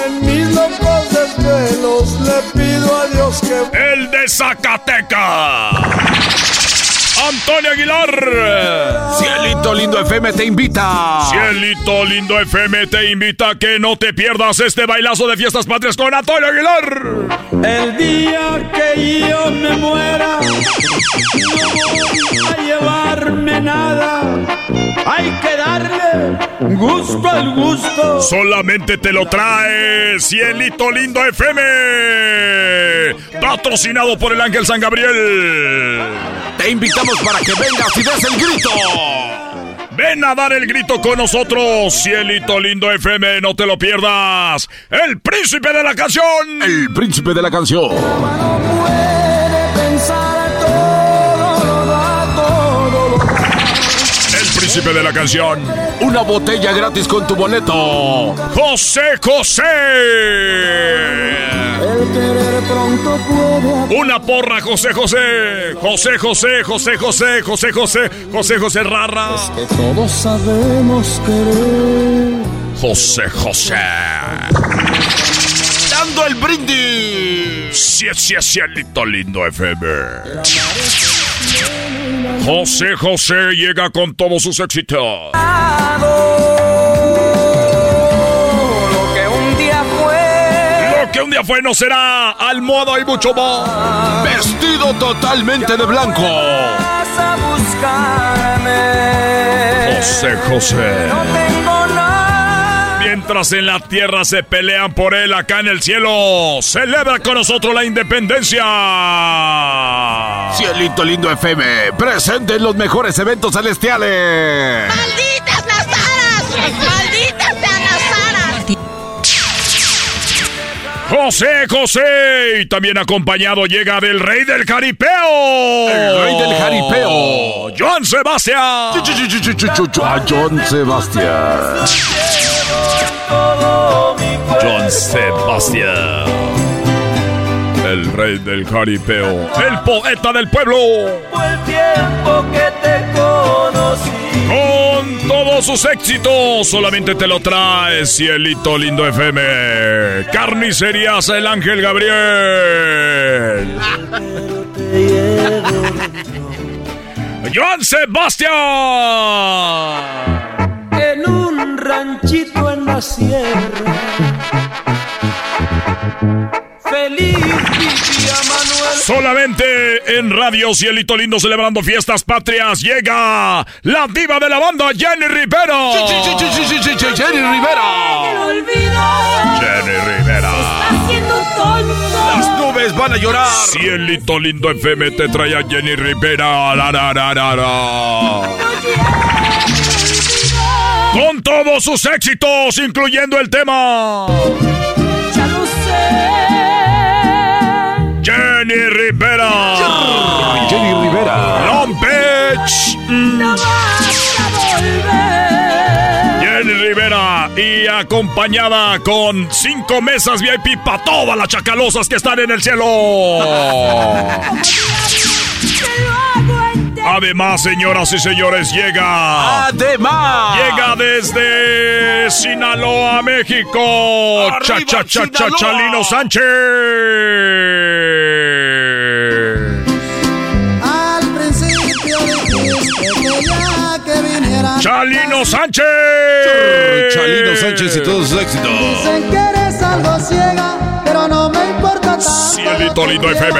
En mis locos desvelos le pido a Dios que. El de Zacateca. Antonio Aguilar. Cielito Lindo FM te invita. Cielito Lindo FM te invita a que no te pierdas este bailazo de fiestas patrias con Antonio Aguilar. El día que yo me muera, no voy a llevarme nada. Hay que darle gusto al gusto. Solamente te lo trae Cielito Lindo FM. Patrocinado por el Ángel San Gabriel. Te invitamos para que vengas y des el grito. Ven a dar el grito con nosotros, Cielito Lindo FM, no te lo pierdas. El príncipe de la canción. El príncipe de la canción. El príncipe de la canción. Una botella gratis con tu boleto. José José. El querer pronto puede Una porra, José José. José José, José José, José José, José José Rara. que todos sabemos querer. José José. Dando el brindis. Sí, sí, cielito lindo FM. José José llega con todos sus éxitos. Lo que un día fue no será almohada y mucho más. Vestido totalmente de blanco. Vas a buscarme. José José. No tengo nada. Mientras en la tierra se pelean por él, acá en el cielo celebra con nosotros la independencia. Cielito Lindo FM. Presente en los mejores eventos celestiales. ¡Malditas José José. Y también acompañado llega del rey del jaripeo. El rey del jaripeo. Joan Sebastián. John Sebastián. John Sebastián. El rey del jaripeo. El poeta del pueblo. Fue el tiempo que te conocí. Todos sus éxitos, solamente te lo trae Cielito Lindo FM. Carnicerías El Ángel Gabriel. (laughs) Joan Sebastián. En un ranchito en la sierra. Feliz vivía Manuel. Solamente en Radio Cielito Lindo celebrando fiestas patrias llega la diva de la banda Jenny Rivera. Jenny Rivera. Jenny Rivera. Las nubes van a llorar. Cielito Lindo FM te trae a Jenny Rivera. La, la, la, la, la. Con todos sus éxitos, incluyendo el tema. Jenny Rivera. Jenny Rivera. Long Beach. No. Jenny Rivera y acompañada con cinco mesas VIP para todas las chacalosas que están en el cielo. Además, señoras y señores, llega. Además. Llega desde Sinaloa, México. Cha, Arriba, cha, cha, cha, Sinaloa. Chalino Sánchez. Al principio dijiste que viniera. Chalino Sánchez. Chalino Sánchez y todos sus éxitos. Dicen que eres algo ciega, pero no me. Cielito Lindo FM.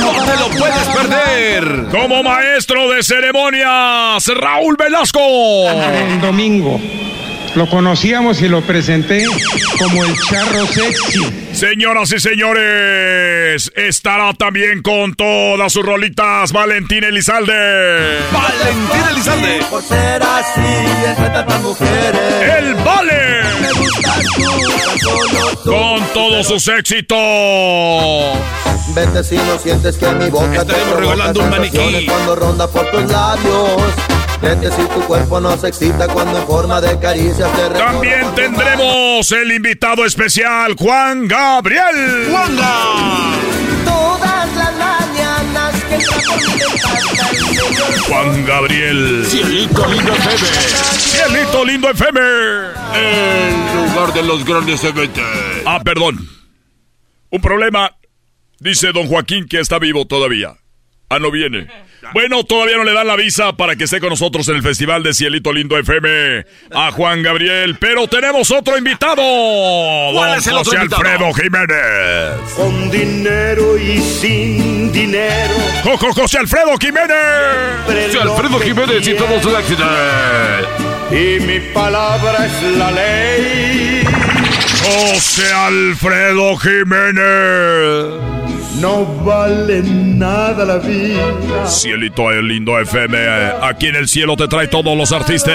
No te lo puedes perder. Como maestro de ceremonias, Raúl Velasco. El domingo. Lo conocíamos y lo presenté como el charro sexy. Señoras y señores, estará también con todas sus rolitas Valentín Elizalde. Valentín Elizalde. Por ser así entre tantas mujeres. El Vale. Me gustas tú, tan solo tú. Con todos sus éxitos. Vete si no sientes que mi boca te Estaremos provoca regalando un maniquí. sensaciones cuando ronda por tus labios. Si tu cuerpo no se excita cuando en forma de caricias te También tendremos el invitado especial, Juan Gabriel. ¡Juanga! Todas las mañanas que Juan Gabriel. Cielito Lindo FM. Cielito Lindo FM. El lugar de los grandes eventos. Ah, perdón. Un problema. Dice don Joaquín que está vivo todavía. Ah, no viene. (laughs) Bueno, todavía no le dan la visa para que esté con nosotros en el Festival de Cielito Lindo FM a Juan Gabriel. Pero tenemos otro invitado. ¿Cuál don es el otro José invitado? Alfredo Jiménez. Con dinero y sin dinero. Jojo José Alfredo Jiménez. Sí, Alfredo Jiménez y todos sus éxitos. Y mi palabra es la ley. José Alfredo Jiménez. No vale nada la vida. Cielito Lindo FM. Aquí en el cielo te trae todos los artistas.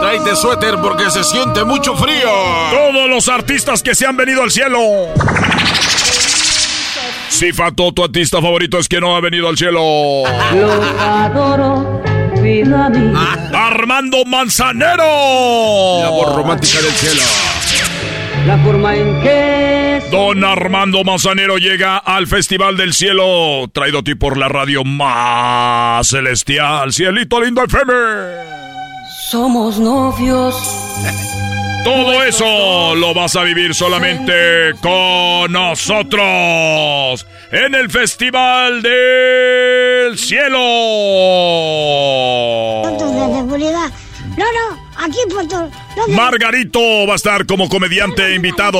Tráete suéter porque se siente mucho frío. Todos los artistas que se han venido al cielo. Si Fato, tu artista favorito es que no ha venido al cielo. Lo adoro, vida mía. Armando Manzanero. La voz romántica del cielo. La forma en que Don Armando Manzanero llega al Festival del Cielo, traído a ti por la radio más celestial, Cielito Lindo FM. somos novios. (laughs) Todo eso lo vas a vivir solamente con nosotros en el Festival del Cielo. No, no, aquí Puerto. ¿dónde? Margarito va a estar como comediante invitado.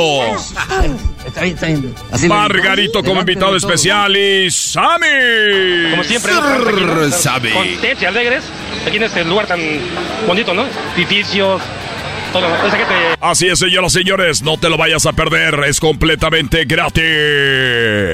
Está bien, está bien. Así Margarito como invitado especial y Sammy. Como siempre. Sammy. contentos y alegres aquí en este lugar tan bonito, ¿no? Edificios, Así es, señoras y señores, no te lo vayas a perder, es completamente gratis.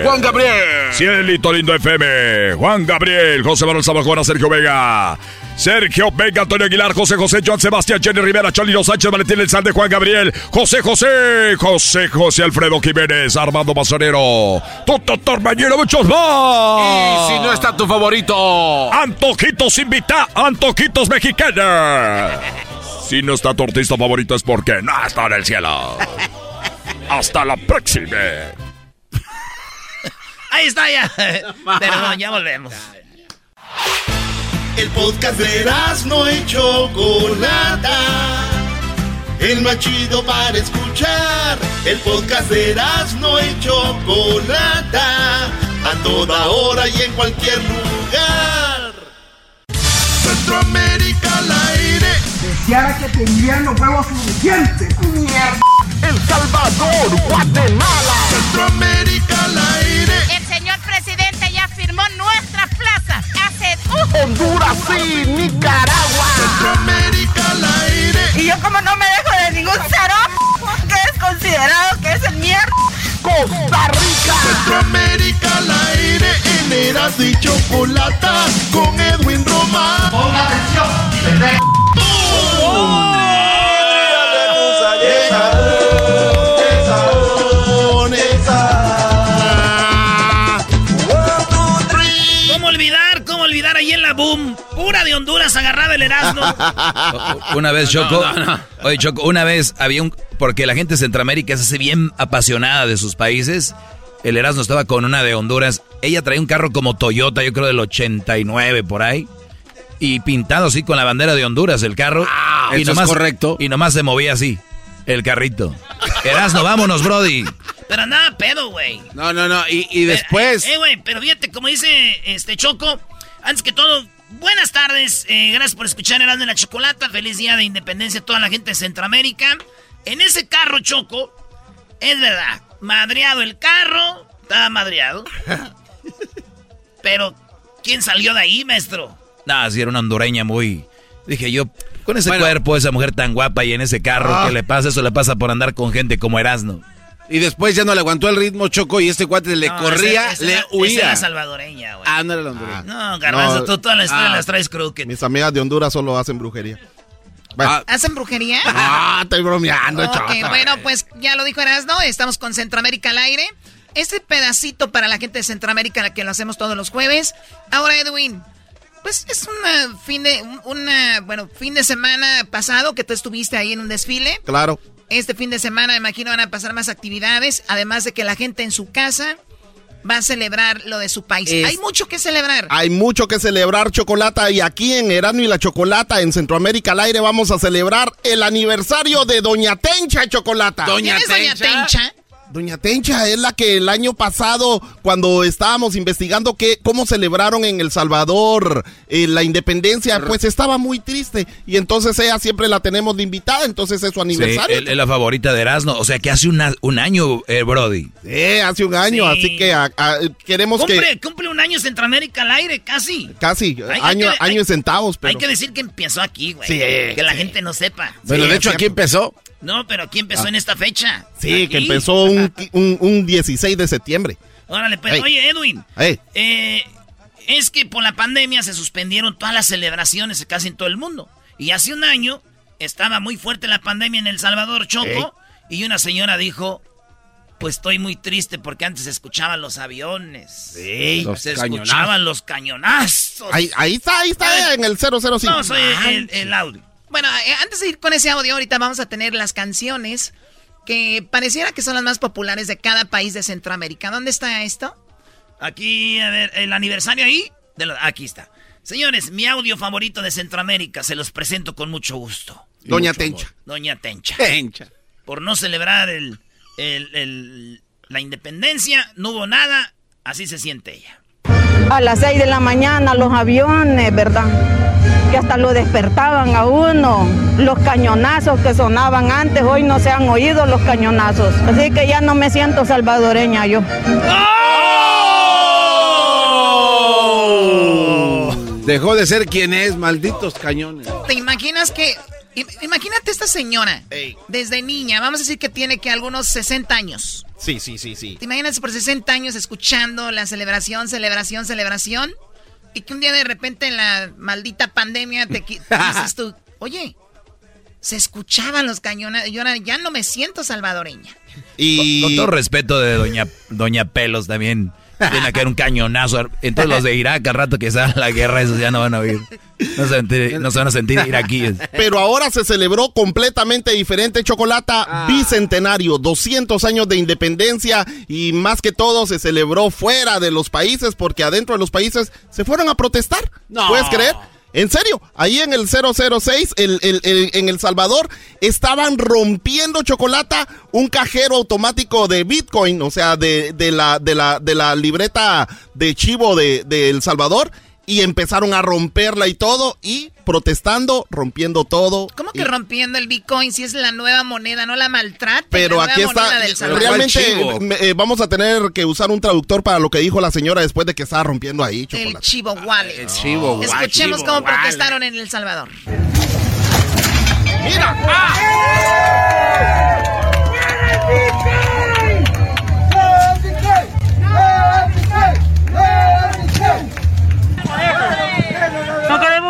Juan Gabriel. Cielito Lindo FM, Juan Gabriel, José Manuel Zamacona, Sergio Vega. Sergio Vega, Antonio Aguilar, José José, Joan Sebastián, Jenny Rivera, Cholino Sánchez, Valentín Elzalde, Juan Gabriel, José José, José José Alfredo Jiménez, Armando Mazonero, Toto Torbañero, muchos más. Y si no está tu favorito. Antojitos invita, Antojitos mexicanos. Si no está tu artista favorito es porque no está en el cielo. Hasta la próxima. Ahí está ya. (laughs) Perdón, ya volvemos. El podcast de no y Chocolata. El más chido para escuchar. El podcast de no y Chocolata. A toda hora y en cualquier lugar. Centroamérica al aire. Deseara que tendrían los huevos suficientes. Mierda. El Salvador, Guatemala. Centroamérica al aire. Honduras y Nicaragua. Centroamérica al aire. Y yo como no me dejo de ningún cero que es considerado que es el mierda. Costa Rica. Centroamérica al aire. En Eras y Chocolata con Edwin Román. Ponga atención. ¿Cómo Honduras agarraba el Erasmo. (laughs) Una vez, Choco. Oye, Choco, una vez había un. Porque la gente de Centroamérica se hace bien apasionada de sus países. El Erasmo estaba con una de Honduras. Ella traía un carro como Toyota, yo creo del 89 por ahí. Y pintado así con la bandera de Honduras el carro. y eso es correcto. Y nomás se movía así, el carrito. Erasmo, vámonos, Brody. Pero nada, pedo, güey. No, no, no. Y, y después. Eh, güey, pero fíjate, como dice este Choco, antes que todo, buenas tardes. eh, gracias por escuchar Erasmo en la Chocolata. Feliz día de independencia a toda la gente de Centroamérica. En ese carro, Choco, es verdad, madreado el carro, estaba madreado. (laughs) pero, ¿quién salió de ahí, maestro? Nah, si era una hondureña muy. Dije yo, con ese cuerpo, esa mujer tan guapa y en ese carro, Ah. ¿qué le pasa? Eso le pasa por andar con gente como Erasmo. Y después ya no le aguantó el ritmo, Choco, y este cuate le No, corría, le era- esa huía. era salvadoreña, güey. Ah, no era la hondureña. No, Garbanzo, No. tú todas las historias Ah. las traes crooked. Mis amigas de Honduras solo hacen brujería. Bueno. ¿Hacen brujería? Ah, estoy bromeando, Ok, chota. bueno, pues ya lo dijo Erasno, estamos con Centroamérica al aire. Este pedacito para la gente de Centroamérica que lo hacemos todos los jueves. Ahora, Edwin, pues es una fin de, un- una, bueno, fin de semana pasado que tú estuviste ahí en un desfile. Claro. Este fin de semana, me imagino, van a pasar más actividades, además de que la gente en su casa va a celebrar lo de su país. Es- Hay mucho que celebrar. Hay mucho que celebrar, Chocolata, y aquí en Erano y la Chocolata, en Centroamérica al aire, vamos a celebrar el aniversario de Doña Tencha, Chocolata. ¿Quién es Doña Tencha? Doña Tencha es la que el año pasado, cuando estábamos investigando que, cómo celebraron en El Salvador eh, la independencia, pues estaba muy triste. Y entonces ella siempre la tenemos de invitada, entonces es su Sí, aniversario. él es la favorita de Erasmo. O sea que hace una- un año, eh, Brody. Sí, hace un año, Sí. así que a- a- queremos Cumple, que cumple un año Centroamérica al aire, casi. casi Hay- hay año, que- año hay- en centavos, pero Hay que decir que empezó aquí, güey. Sí, que la sí. gente no sepa. Bueno, Sí, de hecho, aquí empezó. No, pero aquí empezó Ah. en esta fecha. sí, que empezó un, un, un 16 de septiembre. Órale, pues, Ey. oye, Edwin. Ey. eh, es que por la pandemia se suspendieron todas las celebraciones casi en todo el mundo. Y hace un año estaba muy fuerte la pandemia en El Salvador, Choco. Y una señora dijo, pues estoy muy triste porque antes se escuchaban los aviones. Sí, Los se cañonazos. escuchaban los cañonazos. Ahí, ahí está, ahí está, en el 005. No, soy el, el audio. Bueno, eh, antes de ir con ese audio, ahorita vamos a tener las canciones que pareciera que son las más populares de cada país de Centroamérica. ¿Dónde está esto? Aquí, a ver, el aniversario ahí. De lo- aquí está. Señores, mi audio favorito de Centroamérica se los presento con mucho gusto. Doña Mucho Tencha. amor. Doña Tencha. Tencha. Por no celebrar el, el- el- la independencia, no hubo nada. Así se siente ella. A las 6 de la mañana los aviones, ¿verdad? Que hasta lo despertaban a uno. Los cañonazos que sonaban antes, hoy no se han oído los cañonazos. Así que ya no me siento salvadoreña yo. Dejó de ser quien es, malditos cañones. ¿Te imaginas que... im- Imagínate esta señora, desde niña, vamos a decir que tiene que algunos 60 años. Sí, sí, sí, sí. ¿Te imaginas por 60 años escuchando la celebración, celebración, celebración? Y que un día de repente en la maldita pandemia te (laughs) dices tú, oye, se escuchaban los cañones, yo ahora ya no me siento salvadoreña. Y... Con todo respeto de Doña, Doña Pelos también. Tiene que haber un cañonazo. Entonces los de Irak, al rato que sea la guerra, esos ya no van a oír. No se, van a sentir- no se van a sentir iraquíes. Pero ahora se celebró completamente diferente, Chocolata, Ah. bicentenario, 200 años de independencia y más que todo se celebró fuera de los países porque adentro de los países se fueron a protestar. No. ¿Puedes creer? En serio, ahí en el 006, el, el- en El Salvador, estaban rompiendo chocolata un cajero automático de Bitcoin, o sea, de, de la, de, la, de la libreta de chivo de, de El Salvador, y empezaron a romperla y todo, y protestando, rompiendo todo. ¿Cómo que rompiendo el Bitcoin si es la nueva moneda? No la maltrate. Pero la aquí está, moneda del Salvador. realmente me- eh, vamos a tener que usar un traductor para lo que dijo la señora después de que estaba rompiendo ahí, El. Chivo Wallet. El Chivo Wallet. Escuchemos Chivo cómo Wallet. protestaron en El Salvador. Mira, No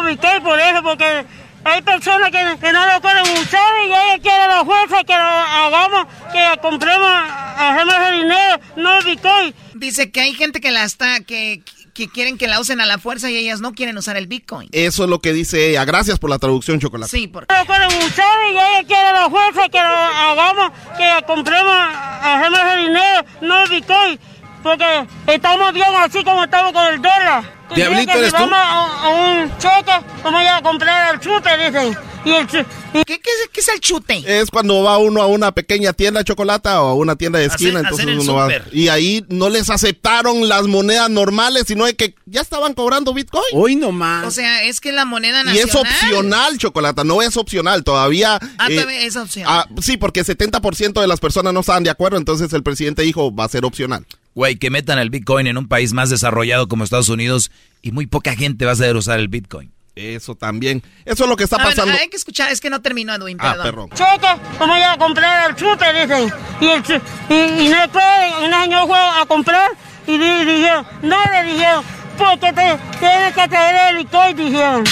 Bitcoin por eso, porque hay personas que, que no lo quieren usar y ella quiere la fuerza que lo hagamos, que compremos, hacemos el dinero, no Bitcoin. Dice que hay gente que la está, que, que quieren que la usen a la fuerza y ellas no quieren usar el Bitcoin. Eso es lo que dice ella. Gracias por la traducción, chocolate. Sí, porque No lo quieren usar y ella quiere la fuerza que lo hagamos, que compremos, hacemos el dinero, no Bitcoin. Porque estamos bien así como estamos con el dólar. Diablito, que ¿eres si tú? vamos a, a un cheque, vamos a ir a comprar el chute, dicen. Y el chu- y- ¿Qué, es, el chute? Es cuando va uno a una pequeña tienda de chocolate o a una tienda de esquina, Hacer- entonces hacer el uno va. súper. Y ahí no les aceptaron las monedas normales, sino de que ya estaban cobrando Bitcoin. Hoy nomás. O sea, es que la moneda Y nacional. es opcional, chocolate, no es opcional. Todavía. Ah, eh, todavía es opcional. ah, sí, porque 70% de las personas no estaban de acuerdo, entonces el presidente dijo va a ser opcional. Güey, que metan el Bitcoin en un país más desarrollado como Estados Unidos y muy poca gente va a saber usar el Bitcoin. Eso también. Eso es lo que está A ver, pasando. hay que escuchar, es que no terminó Edwin, Ah, perdón. perdón. cheque, vamos a ir a comprar el chute, dicen. Y, el y, y no pueden, un año fue a comprar y di- dijeron, no le dijeron, porque te tienes que traer el Bitcoin, dijeron.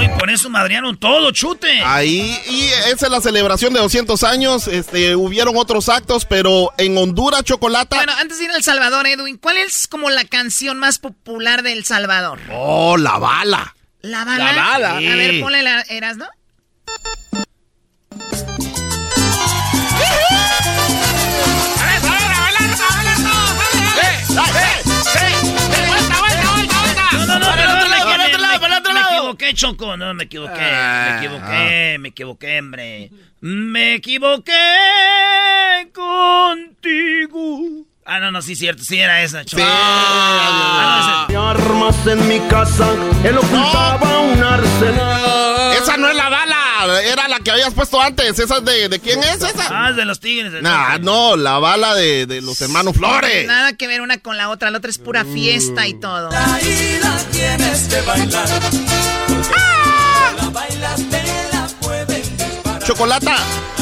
No, y por eso madrearon todo, chute. Ahí, y esa es la celebración de 200 años. Este, hubieron otros actos, pero en Honduras, chocolate. Bueno, antes de ir a El Salvador, Edwin, ¿cuál es como la canción más popular de El Salvador? Oh, la bala. La bala. La bala. A ver, ponle la eras, ¿no? No, equivoqué, Choco. No, me equivoqué, Ah. me equivoqué, me equivoqué, hombre. Me equivoqué contigo. Ah, no, no, sí, cierto, sí era esa, Choco. Ah, no, armas en mi casa, él ocultaba un arsenal. Esa no es la era la que habías puesto antes. ¿Esa es de, de quién es esa? Ah, es de los tigres. de Nah, no, la bala de, de los hermanos Flores. Nada que ver una con la otra, la otra es pura fiesta y todo. tienes que bailar. Chocolata,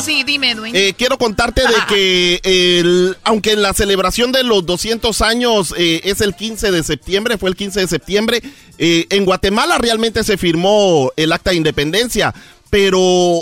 Sí, dime, Edwin. eh, quiero contarte de que el- aunque la celebración de los 200 años eh, es el 15 de septiembre, fue el 15 de septiembre, eh, en Guatemala realmente se firmó el acta de independencia, pero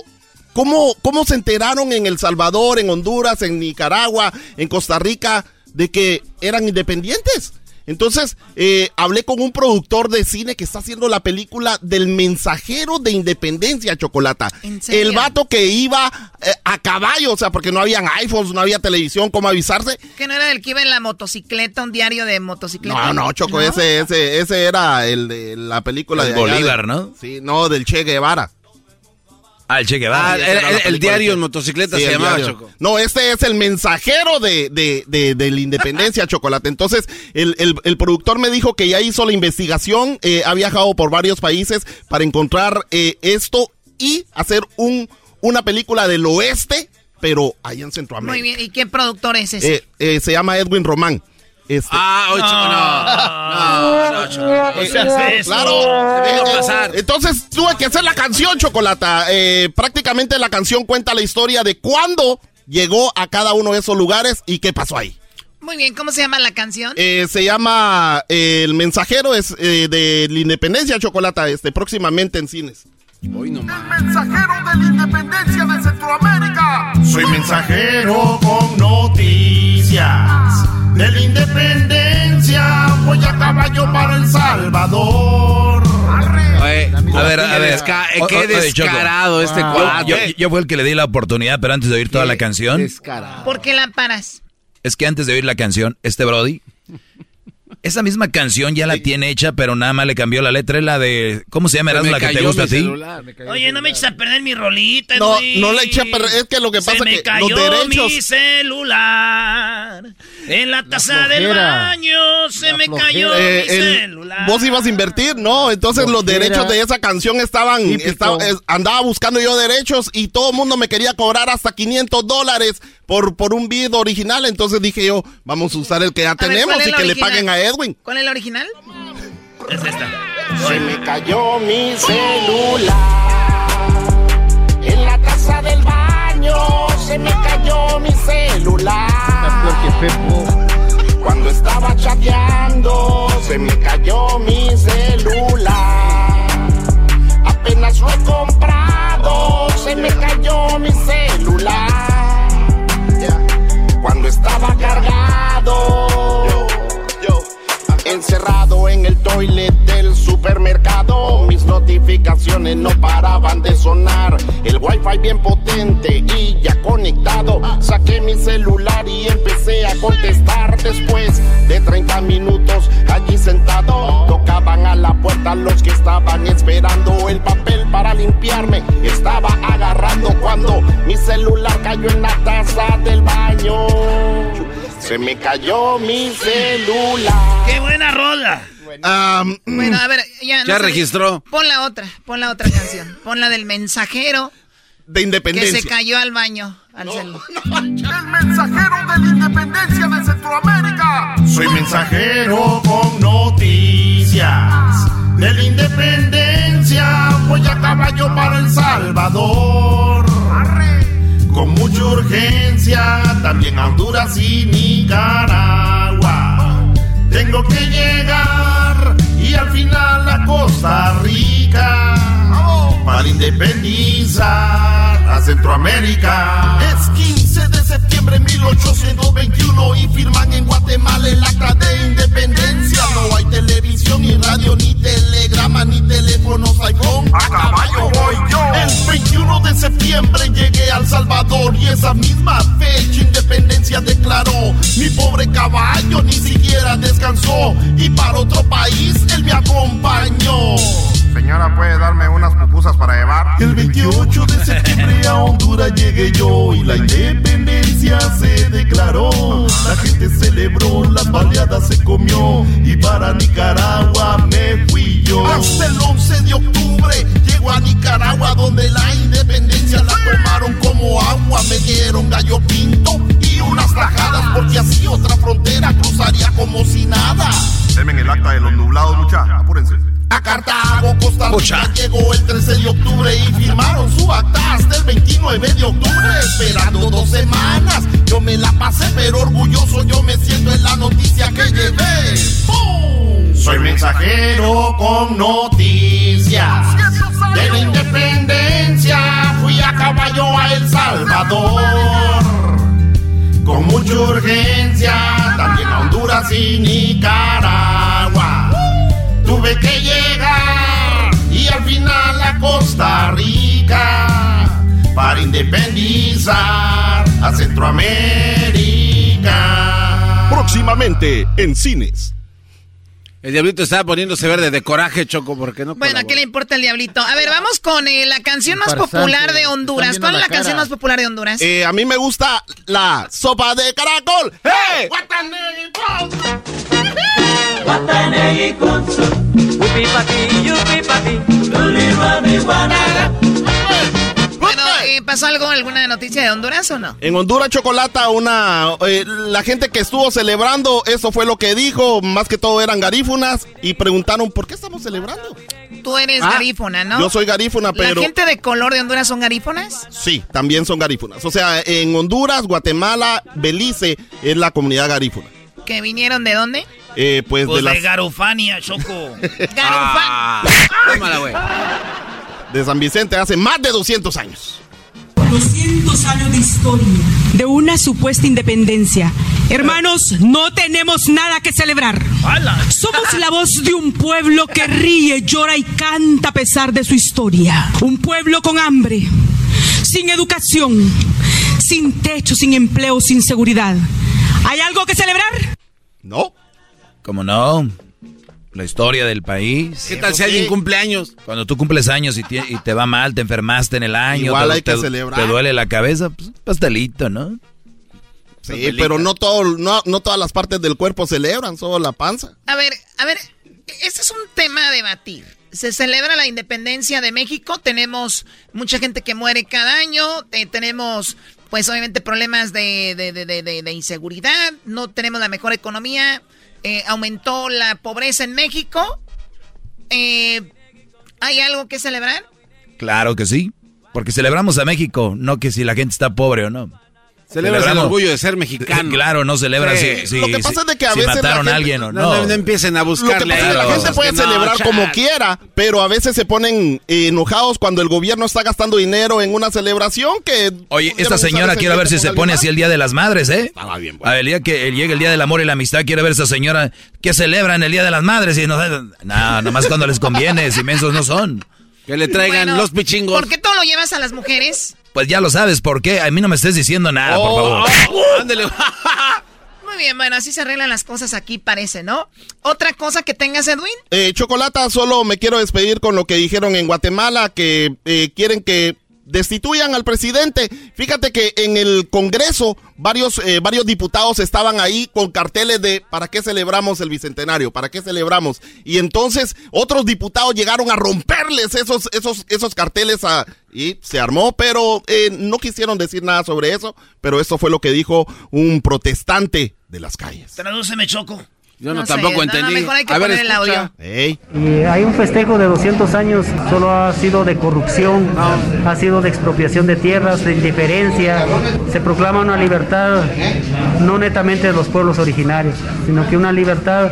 ¿cómo, ¿cómo se enteraron en El Salvador, en Honduras, en Nicaragua, en Costa Rica de que eran independientes? Entonces, eh, hablé con un productor de cine que está haciendo la película del mensajero de independencia, Chocolata. El vato que iba eh, a caballo, o sea, porque no habían iPhones, no había televisión, ¿cómo avisarse? Que no era el que iba en la motocicleta, un diario de motocicleta. No, no, Choco, Ese, ese, ese era el de la película El de allá Bolívar, de- ¿no? Sí, no, del Che Guevara. Ah, el Che Guevara. Ah, el, diario en motocicleta Sí, se llamaba diario. Choco. No, este es el mensajero de, de, de, de la independencia, (laughs) Chocolate. Entonces, el, el- el productor me dijo que ya hizo la investigación, eh, ha viajado por varios países para encontrar eh, esto y hacer un, una película del oeste, pero ahí en Centroamérica. Muy bien, ¿y qué productor es ese? Eh, eh, se llama Edwin Román. Este, Ah, hoy, Choco, no. No, no, Choco. Eh, No seas eso. Claro. Se deja Eh, pasar. Entonces tuve que hacer la canción, Chocolata. Eh, prácticamente la canción cuenta la historia de cuándo llegó a cada uno de esos lugares y qué pasó ahí. Muy bien, ¿cómo se llama la canción? Eh, se llama eh, El Mensajero es eh, de la Independencia, Chocolata, este, próximamente en cines. Hoy nomás. Mensajero de la independencia de Centroamérica. Soy mensajero con noticias de la independencia. Voy a caballo para El Salvador. Oye, A ver, a ver. desca- eh, O- qué descarado este Yo- cuate. Yo, yo fui el que le di la oportunidad, pero antes de oír toda la canción, Descarado. ¿Por qué la paras? es que antes de oír la canción, este Brody, esa misma canción ya la tiene hecha, pero nada más le cambió la letra, es la de, ¿cómo se llama? ¿Era la que te gusta a ti? celular, Oye, no me eches a perder mi rolita, No, no le eché a perder, es que lo que Se pasa me que cayó los derechos- mi celular. En la taza del baño se me cayó Eh, mi el- celular. vos ibas a invertir, no, entonces los derechos de esa canción estaban, estaba- es- andaba buscando yo derechos y todo el mundo me quería cobrar hasta 500 dólares por, por un video original, entonces dije yo, vamos a usar el que ya tenemos ¿cuál es y la que le paguen a Edwin. ¿Cuál es el original? Es esta. Se me cayó mi celular en la taza del baño. Se me cayó mi celular. Cuando estaba chateando, se me cayó mi celular. Apenas lo he comprado, se me cayó mi celular. Cuando estaba cargado, encerrado en el toilet del supermercado. Mis notificaciones no paraban de sonar. El wifi bien potente y ya conectado. Saqué mi celular y empecé a contestar. Después de 30 minutos allí sentado, tocaban a la puerta los que estaban esperando el papel para limpiarme. Estaba agarrando cuando mi celular cayó en la taza del baño. Se me cayó mi celular. ¡Qué buena rola! Bueno, a ver, ya. Ya registró. Pon la otra, pon la otra canción. Pon la del mensajero De que independencia. se cayó al baño. Al celu. El mensajero de la independencia de Centroamérica. Soy mensajero con noticias de la independencia. Voy a caballo para El Salvador. Con mucha urgencia, también a Honduras y Nicaragua. Tengo que llegar y al final a Costa Rica para independizar a Centroamérica. Es 15 de septiembre de 1821 y firman en Guatemala el acta de independencia. No hay televisión, ni radio, ni telegrama, ni teléfonos iPhone. A esa misma fecha independencia declaró. Mi pobre caballo ni siquiera descansó y para otro país él me acompañó. Señora, ¿puede darme unas pupusas para llevar? El 28 de septiembre a Honduras llegué yo y la independencia se declaró. La gente celebró, las baleadas se comió y para Nicaragua me fui yo. Hasta el 11 de octubre llego a Nicaragua donde la independencia la tomaron como agua. Me dieron gallo pinto y unas tajadas porque así otra frontera cruzaría como si nada. Denme el acta de los nublados, mucha. Apúrense. A Cartago, Costa Rica llegó el 13 de octubre y firmaron su acta hasta el 29 de octubre, esperando dos semanas. Yo me la pasé, pero orgulloso yo me siento en la noticia que llevé. ¡Pum! Soy mensajero con noticias de la independencia. Fui a caballo a El Salvador con mucha urgencia, también a Honduras y Nicaragua. Tuve que llegar y al final a Costa Rica para independizar a Centroamérica. Próximamente en cines. El diablito estaba poniéndose verde de coraje, Choco, porque no Bueno, ¿a qué le importa el diablito? A ver, vamos con eh, la canción más popular de Honduras. ¿Cuál es la la canción más popular de Honduras? Eh, a mí me gusta la sopa de caracol. ¡Hey! ¿Pasó algo, alguna noticia de Honduras o no? En Honduras Chocolata, una eh, la gente que estuvo celebrando, eso fue lo que dijo, más que todo eran garífunas y preguntaron por qué estamos celebrando. Tú eres Ah, garífona, ¿no? Yo soy garífuna, pero ¿La gente de color de Honduras son garífonas? sí, también son garífunas. O sea, en Honduras, Guatemala, Belice es la comunidad garífuna. ¿Que vinieron de dónde? Eh, pues, Pues de de las Garufania, Choco. (laughs) (laughs) Tómala, güey. de San Vicente hace más de 200 años. 200 años de historia de una supuesta independencia. Hermanos, no tenemos nada que celebrar. Somos la voz de un pueblo que ríe, llora y canta a pesar de su historia. Un pueblo con hambre, sin educación, sin techo, sin empleo, sin seguridad. ¿Hay algo que celebrar? No. ¿Cómo no? La historia del país. ¿Qué tal si alguien cumple años? Cuando tú cumples años y, te va mal, te enfermaste en el año, Igual te, hay que te- celebrar. te duele la cabeza, pues pastelito, ¿no? Sí, pero no, todo, no, no todas las partes del cuerpo celebran, solo la panza. A ver, a ver, este es un tema a debatir. Se celebra la independencia de México, tenemos mucha gente que muere cada año, eh, tenemos pues obviamente problemas de, de, inseguridad, no tenemos la mejor economía, eh, aumentó la pobreza en México. Eh, ¿Hay algo que celebrar? Claro que sí, porque celebramos a México, no que si la gente está pobre o no. Celebras el orgullo de ser mexicano. Claro, no celebran si, Lo que pasa es de que a veces mataron a alguien o no. No, no. empiecen a buscarle. Lo que pasa es que la gente puede celebrar como quiera, pero a veces se ponen enojados cuando el gobierno está gastando dinero en una celebración que... Oye, esta señora quiero ver si se pone así el Día de las Madres, ¿eh? Estaba bien. Bueno. A el día que llegue el Día del Amor y la Amistad, quiero ver a esa señora que celebra en el Día de las Madres y no... No, nomás cuando les conviene, si mensos no son. Que le traigan los pichingos. ¿Por qué todo lo llevas a las mujeres? Pues ya lo sabes, ¿por qué? A mí no me estés diciendo nada, por oh, favor. (laughs) ándale. Muy bien, bueno, así se arreglan las cosas aquí, parece, ¿no? ¿Otra cosa que tengas, Edwin? Eh, Chocolata, solo me quiero despedir con lo que dijeron en Guatemala, que eh, quieren que destituyan al presidente. Fíjate que en el Congreso varios, eh, varios diputados estaban ahí con carteles de ¿para qué celebramos el Bicentenario? ¿Para qué celebramos? Y entonces otros diputados llegaron a romperles esos, esos, esos carteles a, y se armó, pero eh, no quisieron decir nada sobre eso, pero eso fue lo que dijo un protestante de las calles. Tradúceme, Choco. Yo no, tampoco entendí. mejor hay que poner el audio. Y hay un festejo de 200 años, solo ha sido de corrupción, ha sido de expropiación de tierras, de indiferencia. Se proclama una libertad no netamente de los pueblos originarios, sino que una libertad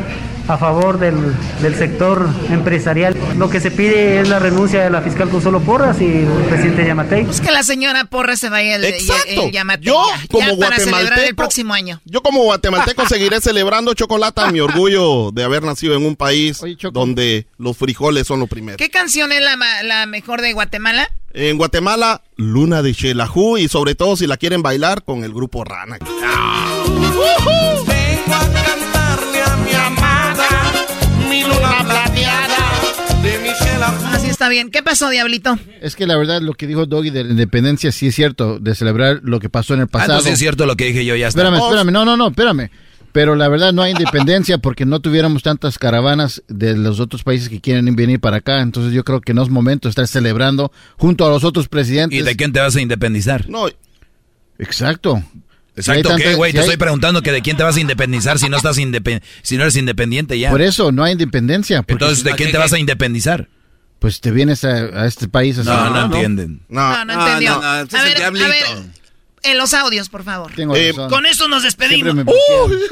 a favor del, del, sector empresarial. Lo que se pide es la renuncia de la fiscal Consuelo Porras y el presidente Yamatei. Pues que la señora Porras se vaya el, Exacto. Yamatei. Yo, ya, como ya para guatemalteco, el próximo año. Yo como guatemalteco seguiré celebrando chocolate mi (laughs) orgullo de haber nacido en un país donde los frijoles son lo primero. ¿Qué canción es la, la mejor de Guatemala? En Guatemala, Luna de Xelajú y sobre todo si la quieren bailar con el grupo Rana. Así está bien. ¿Qué pasó, Diablito? Es que la verdad lo que dijo Doggy de la independencia sí es cierto, de celebrar lo que pasó en el pasado. Ah, sí es cierto lo que dije yo, ya está. Espérame, espérame, no, no, no, espérame. Pero la verdad no hay independencia porque no tuviéramos tantas caravanas de los otros países que quieren venir para acá. Entonces yo creo que no es momento de estar celebrando junto a los otros presidentes. ¿Y de quién te vas a independizar? No. Exacto. Exacto, ¿qué, güey? te estoy preguntando que de quién te vas a independizar si no estás si no eres independiente ya. Por eso, no hay independencia. Entonces, ¿de quién te vas a independizar? Pues te vienes a, este país así. No, no, entienden. No, no, entendió. a ver, a ver, en los audios, por favor. Eh, con esto nos despedimos.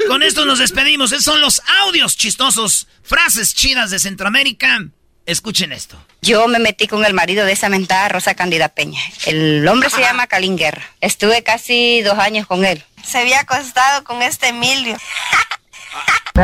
con esto nos despedimos. Esos son los audios chistosos, frases chidas de Centroamérica. Escuchen esto. Yo me metí con el marido de esa mentada Rosa Candida Peña. El hombre se llama Calín Guerra. Estuve casi dos años con él. Se había acostado con este Emilio. (laughs)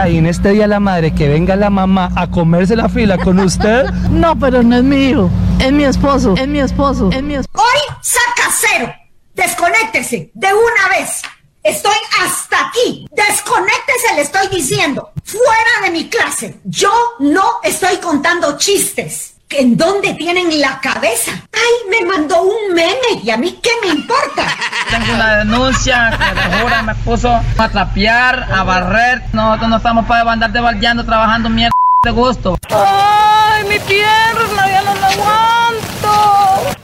Y en este día la madre que venga la mamá a comerse la fila con usted. (laughs) No, pero no es mi hijo, es mi esposo, es mi esposo, es mi esposo. Hoy saca cero. Desconéctese de una vez. Estoy hasta aquí. Desconéctese, le estoy diciendo. Fuera de mi clase. Yo no estoy contando chistes. ¿En dónde tienen la cabeza? ¡Ay, me mandó un meme! ¿Y a mí qué me importa? Tengo una denuncia que me puso a trapear, a barrer. Nosotros no estamos para andar baldeando trabajando mierda de gusto. ¡Ay, mi pierna! ¡Ya no la aguanto!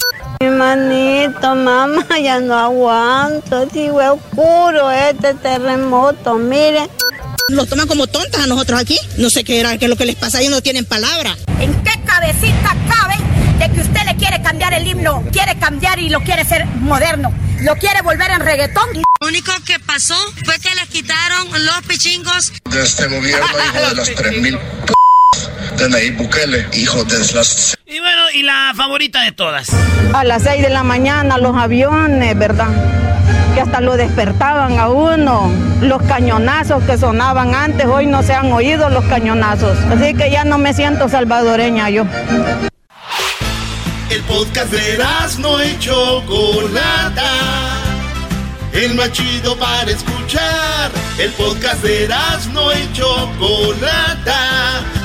Mi manito, mamá, (laughs) ya no aguanto. Es oscuro este terremoto, miren. Nos toman como tontas a nosotros aquí. No sé qué era, qué es lo que les pasa, ellos no tienen palabra. ¿En qué cabecita cabe de que usted le quiere cambiar el himno? Quiere cambiar y lo quiere ser moderno. Lo quiere volver en reggaetón. Lo único que pasó fue que les quitaron los pichingos. De este gobierno, (laughs) hijo de las 3000 de Nayib Bukele, hijo de las... Y bueno, y la favorita de todas. A las 6 de la mañana los aviones, ¿verdad? que hasta lo despertaban a uno. Los cañonazos que sonaban antes, hoy no se han oído los cañonazos. Así que ya no me siento salvadoreña yo. El podcast de no hecho Chocolata. El más chido para escuchar. El podcast de no hecho Chocolata.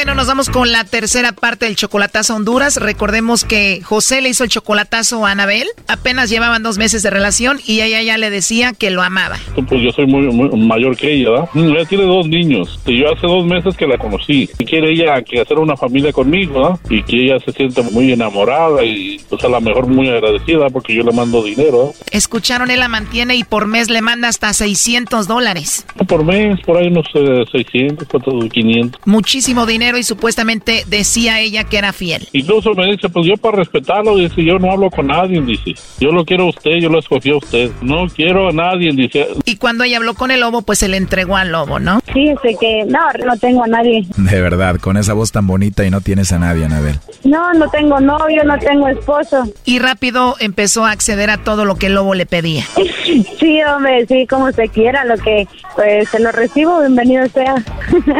Bueno, nos vamos con la tercera parte del chocolatazo a Honduras. Recordemos que José le hizo el chocolatazo a Anabel. Apenas llevaban dos meses de relación y ella ya le decía que lo amaba. Pues yo soy muy, mayor que ella, ¿verdad? Mm, ella tiene dos niños. Y yo hace dos meses que la conocí. Y quiere ella que hacer una familia conmigo, ¿verdad? Y que ella se siente muy enamorada y pues a lo mejor muy agradecida porque yo le mando dinero. Escucharon, él la mantiene y por mes le manda hasta 600 dólares. Por mes, por ahí unos 600, 500. Muchísimo dinero y supuestamente decía ella que era fiel. Incluso me dice, pues yo para respetarlo, dice, yo no hablo con nadie, dice, yo lo quiero a usted, yo lo escogí a usted, no quiero a nadie, dice. Y cuando ella habló con el lobo, pues se le entregó al lobo, ¿no? Fíjese que no, no tengo a nadie. De verdad, con esa voz tan bonita y no tienes a nadie, Anabel. No, no tengo novio, no tengo esposo. Y rápido empezó a acceder a todo lo que el lobo le pedía. (laughs) sí, hombre, sí, como se quiera, lo que pues se lo recibo, bienvenido sea.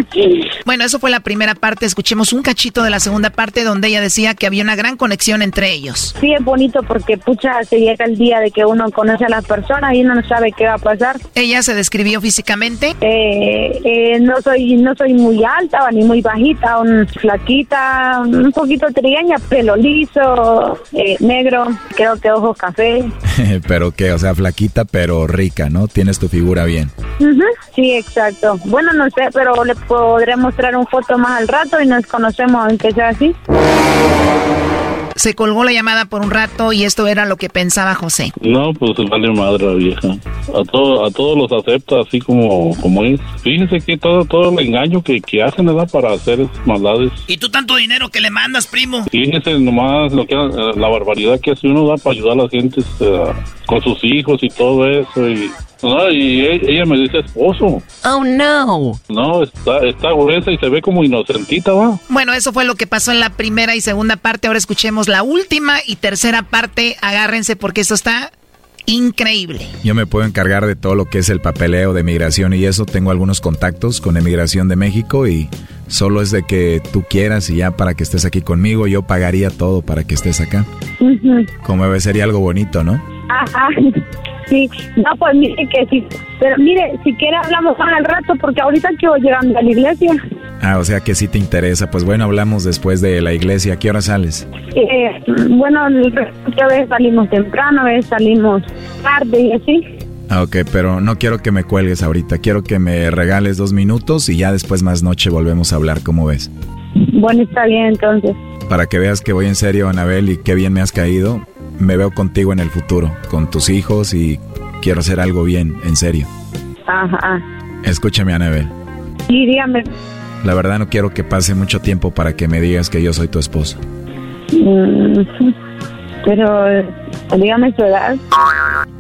(laughs) bueno, eso fue la primera parte. Escuchemos un cachito de la segunda parte donde ella decía que había una gran conexión entre ellos. Sí, es bonito porque, pucha, se llega el día de que uno conoce a las personas y uno no sabe qué va a pasar. ¿Ella se describió físicamente? Eh, eh, no soy no soy muy alta ni muy bajita, un flaquita, un poquito trigueña, pelo liso, eh, negro, creo que ojos café. (laughs) pero que, o sea, flaquita pero rica, ¿no? Tienes tu figura bien. Sí, exacto. Bueno, no sé, pero le podré mostrar un foto más al rato y nos conocemos, aunque sea así. Se colgó la llamada por un rato y esto era lo que pensaba José. No, pues vale madre la vieja. A, todo, a todos los acepta así como, como es. Fíjense que todo, todo el engaño que, que hacen, ¿verdad? Para hacer esas maldades. ¿Y tú tanto dinero que le mandas, primo? Fíjense nomás lo que, la barbaridad que hace uno da para ayudar a la gente este, con sus hijos y todo eso. Y no, y e, ella me dice esposo. Oh, no. No, está, está gruesa y se ve como inocentita, ¿va? Bueno, eso fue lo que pasó en la primera y segunda parte. Ahora escuchemos la última y tercera parte. Agárrense porque esto está increíble. Yo me puedo encargar de todo lo que es el papeleo de migración y eso. Tengo algunos contactos con Emigración de México y solo es de que tú quieras y ya para que estés aquí conmigo, yo pagaría todo para que estés acá. Como debe sería algo bonito, ¿no? Ajá. Sí, no, pues mire que sí. Pero mire, si quiere hablamos más al rato porque ahorita quiero llegando a la iglesia. Ah, o sea que sí te interesa. Pues bueno, hablamos después de la iglesia. ¿A qué hora sales? Eh, bueno, a veces salimos temprano, a veces salimos tarde y así. Ah, ok, pero no quiero que me cuelgues ahorita. Quiero que me regales dos minutos y ya después más noche volvemos a hablar. ¿Cómo ves? Bueno, está bien entonces. Para que veas que voy en serio, Anabel, y qué bien me has caído, me veo contigo en el futuro, con tus hijos y quiero hacer algo bien, en serio. Ajá. Escúchame, Anabel. Sí, dígame. La verdad no quiero que pase mucho tiempo para que me digas que yo soy tu esposo. Mm, pero dígame su edad.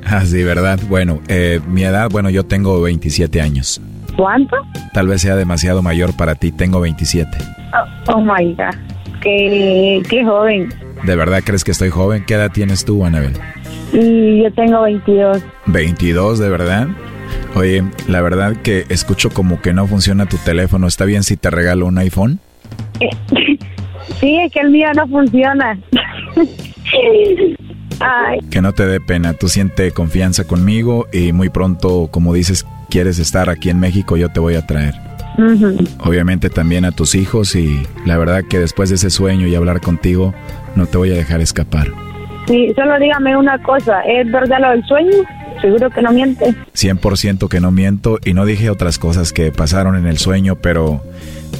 Ah, sí, ¿verdad? Bueno, eh, mi edad, bueno, yo tengo 27 años. ¿Cuánto? Tal vez sea demasiado mayor para ti, tengo 27. Oh, oh my God, qué, qué joven. ¿De verdad crees que estoy joven? ¿Qué edad tienes tú, Anabel? Y yo tengo 22. ¿22, de verdad? Oye, la verdad que escucho como que no funciona tu teléfono. ¿Está bien si te regalo un iPhone? (laughs) Sí, es que el mío no funciona. (laughs) Que no te dé pena. Tú siente confianza conmigo y muy pronto, como dices, quieres estar aquí en México, yo te voy a traer. Obviamente también a tus hijos y la verdad que después de ese sueño y hablar contigo, no te voy a dejar escapar. Sí, solo dígame una cosa, ¿es verdad lo del sueño? Seguro que no miente. 100% que no miento y no dije otras cosas que pasaron en el sueño, pero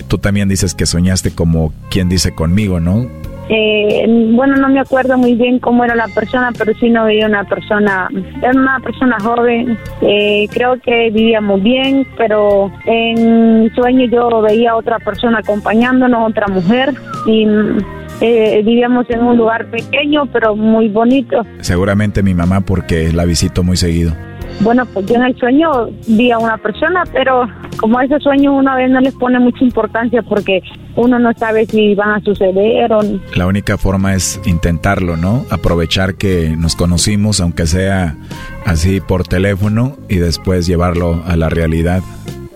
tú también dices que soñaste como quien dice conmigo, ¿no? Eh, bueno, no me acuerdo muy bien cómo era la persona, pero sí no veía una persona, era una persona joven, eh, creo que vivíamos bien, pero en sueño yo veía otra persona acompañándonos, otra mujer, y eh, vivíamos en un lugar pequeño, pero muy bonito. Seguramente mi mamá porque la visito muy seguido. Bueno, pues yo en el sueño vi a una persona, pero como a ese sueño una vez no les pone mucha importancia porque uno no sabe si van a suceder o... La única forma es intentarlo, ¿no? Aprovechar que nos conocimos, aunque sea así por teléfono, y después llevarlo a la realidad.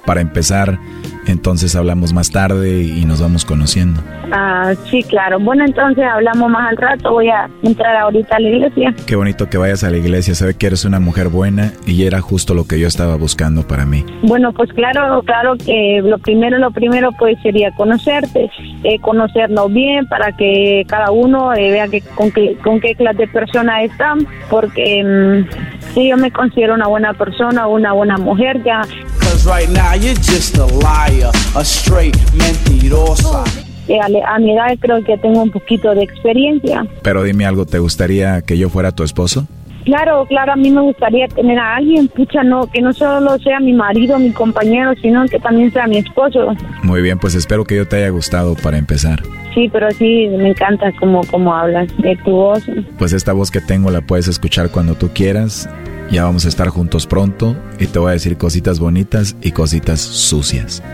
Para empezar, entonces hablamos más tarde y nos vamos conociendo. Ah, sí, claro. Bueno, entonces hablamos más al rato. Voy a entrar ahorita a la iglesia. Qué bonito que vayas a la iglesia. Sabe que eres una mujer buena y era justo lo que yo estaba buscando para mí. Bueno, pues claro, claro que lo primero, lo primero pues sería conocerte, eh, conocernos bien para que cada uno eh, vea que, con, qué, con qué clase de persona están, porque mm, sí, yo me considero una buena persona, una buena mujer ya. Right now you're just a liar, a straight mentirosa. Eh, a, mi edad creo que tengo un poquito de experiencia. Pero dime algo, ¿te gustaría que yo fuera tu esposo? Claro, claro, a mí me gustaría tener a alguien, pucha, no, que no solo sea mi marido, mi compañero, sino que también sea mi esposo. Muy bien, pues espero que yo te haya gustado para empezar. Sí, pero sí, me encanta cómo, cómo hablas, de tu voz. Pues esta voz que tengo la puedes escuchar cuando tú quieras. Ya vamos a estar juntos pronto y te voy a decir cositas bonitas y cositas sucias. (laughs)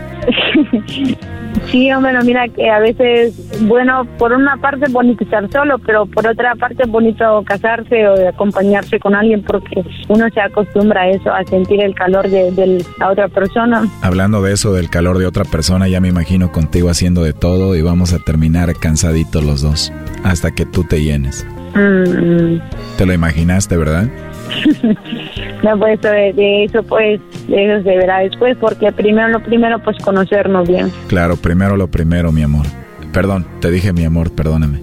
Sí, hombre, mira que a veces, bueno, por una parte es bonito estar solo, pero por otra parte es bonito casarse o acompañarse con alguien porque uno se acostumbra a eso, a sentir el calor de, la otra persona. Hablando de eso, del calor de otra persona, ya me imagino contigo haciendo de todo y vamos a terminar cansaditos los dos, hasta que tú te llenes. Mm. ¿Te lo imaginaste, verdad? (laughs) no, pues de, eso pues, de eso se verá después, porque primero lo primero pues conocernos bien. Claro, primero lo primero, mi amor. Perdón, te dije mi amor, perdóname.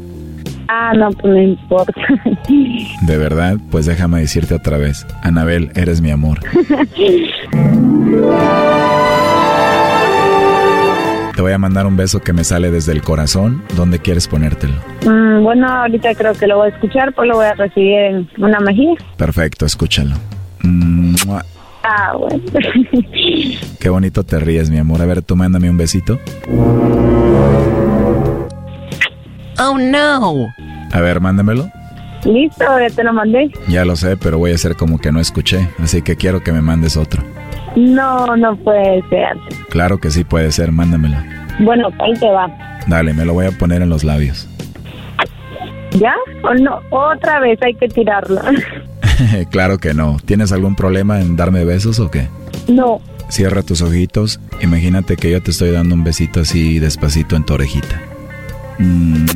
Ah, no, pues no importa. (laughs) De verdad, pues déjame decirte otra vez. Anabel, eres mi amor. (laughs) Te voy a mandar un beso que me sale desde el corazón. ¿Dónde quieres ponértelo? Mm, bueno, ahorita creo que lo voy a escuchar, pues lo voy a recibir en una mejilla. Perfecto, escúchalo. Ah, bueno. (laughs) Qué bonito te ríes, mi amor. A ver, tú mándame un besito. Oh, no. A ver, mándamelo. Listo, ya te lo mandé. Ya lo sé, pero voy a hacer como que no escuché, así que quiero que me mandes otro. No, no puede ser. Claro que sí puede ser, mándamelo. Bueno, ahí te va. Dale, me lo voy a poner en los labios. (laughs) ¿Ya? ¿O no? Otra vez hay que tirarlo. (laughs) claro que no. ¿Tienes algún problema en darme besos o qué? No. Cierra tus ojitos. Imagínate que yo te estoy dando un besito así despacito en tu orejita. Mm.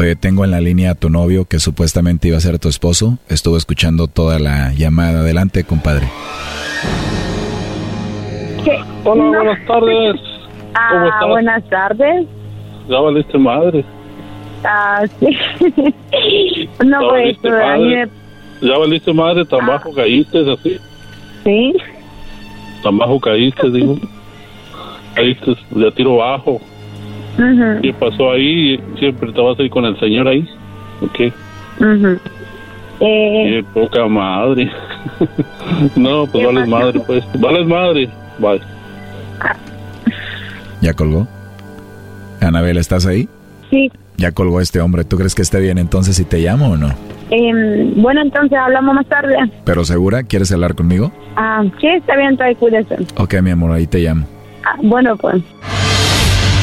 Oye, tengo en la línea a tu novio que supuestamente iba a ser tu esposo. Estuvo escuchando toda la llamada. Adelante, compadre. Hola, buenas tardes. Ah, buenas tardes. Ya valiste madre. Ah, sí. (laughs) no, pues, madre. Ya valiste madre, tan ah. bajo caíste, así. Sí. Tan bajo caíste, digo. (laughs) Caíste de tiro bajo. ¿Qué pasó ahí? ¿Siempre te vas a ir con el señor ahí? ¿O qué? eh... poca madre. (laughs) no, pues vales madre, pues. Vales madre. Vale. ¿Ya colgó? Anabel, ¿estás ahí? Sí. Ya colgó este hombre. ¿Tú crees que esté bien entonces si te llamo o no? Eh, bueno, entonces hablamos más tarde. ¿Pero segura? ¿Quieres hablar conmigo? Ah, sí, está bien, entonces cuídese. Ok, mi amor, ahí te llamo. Ah, bueno, pues.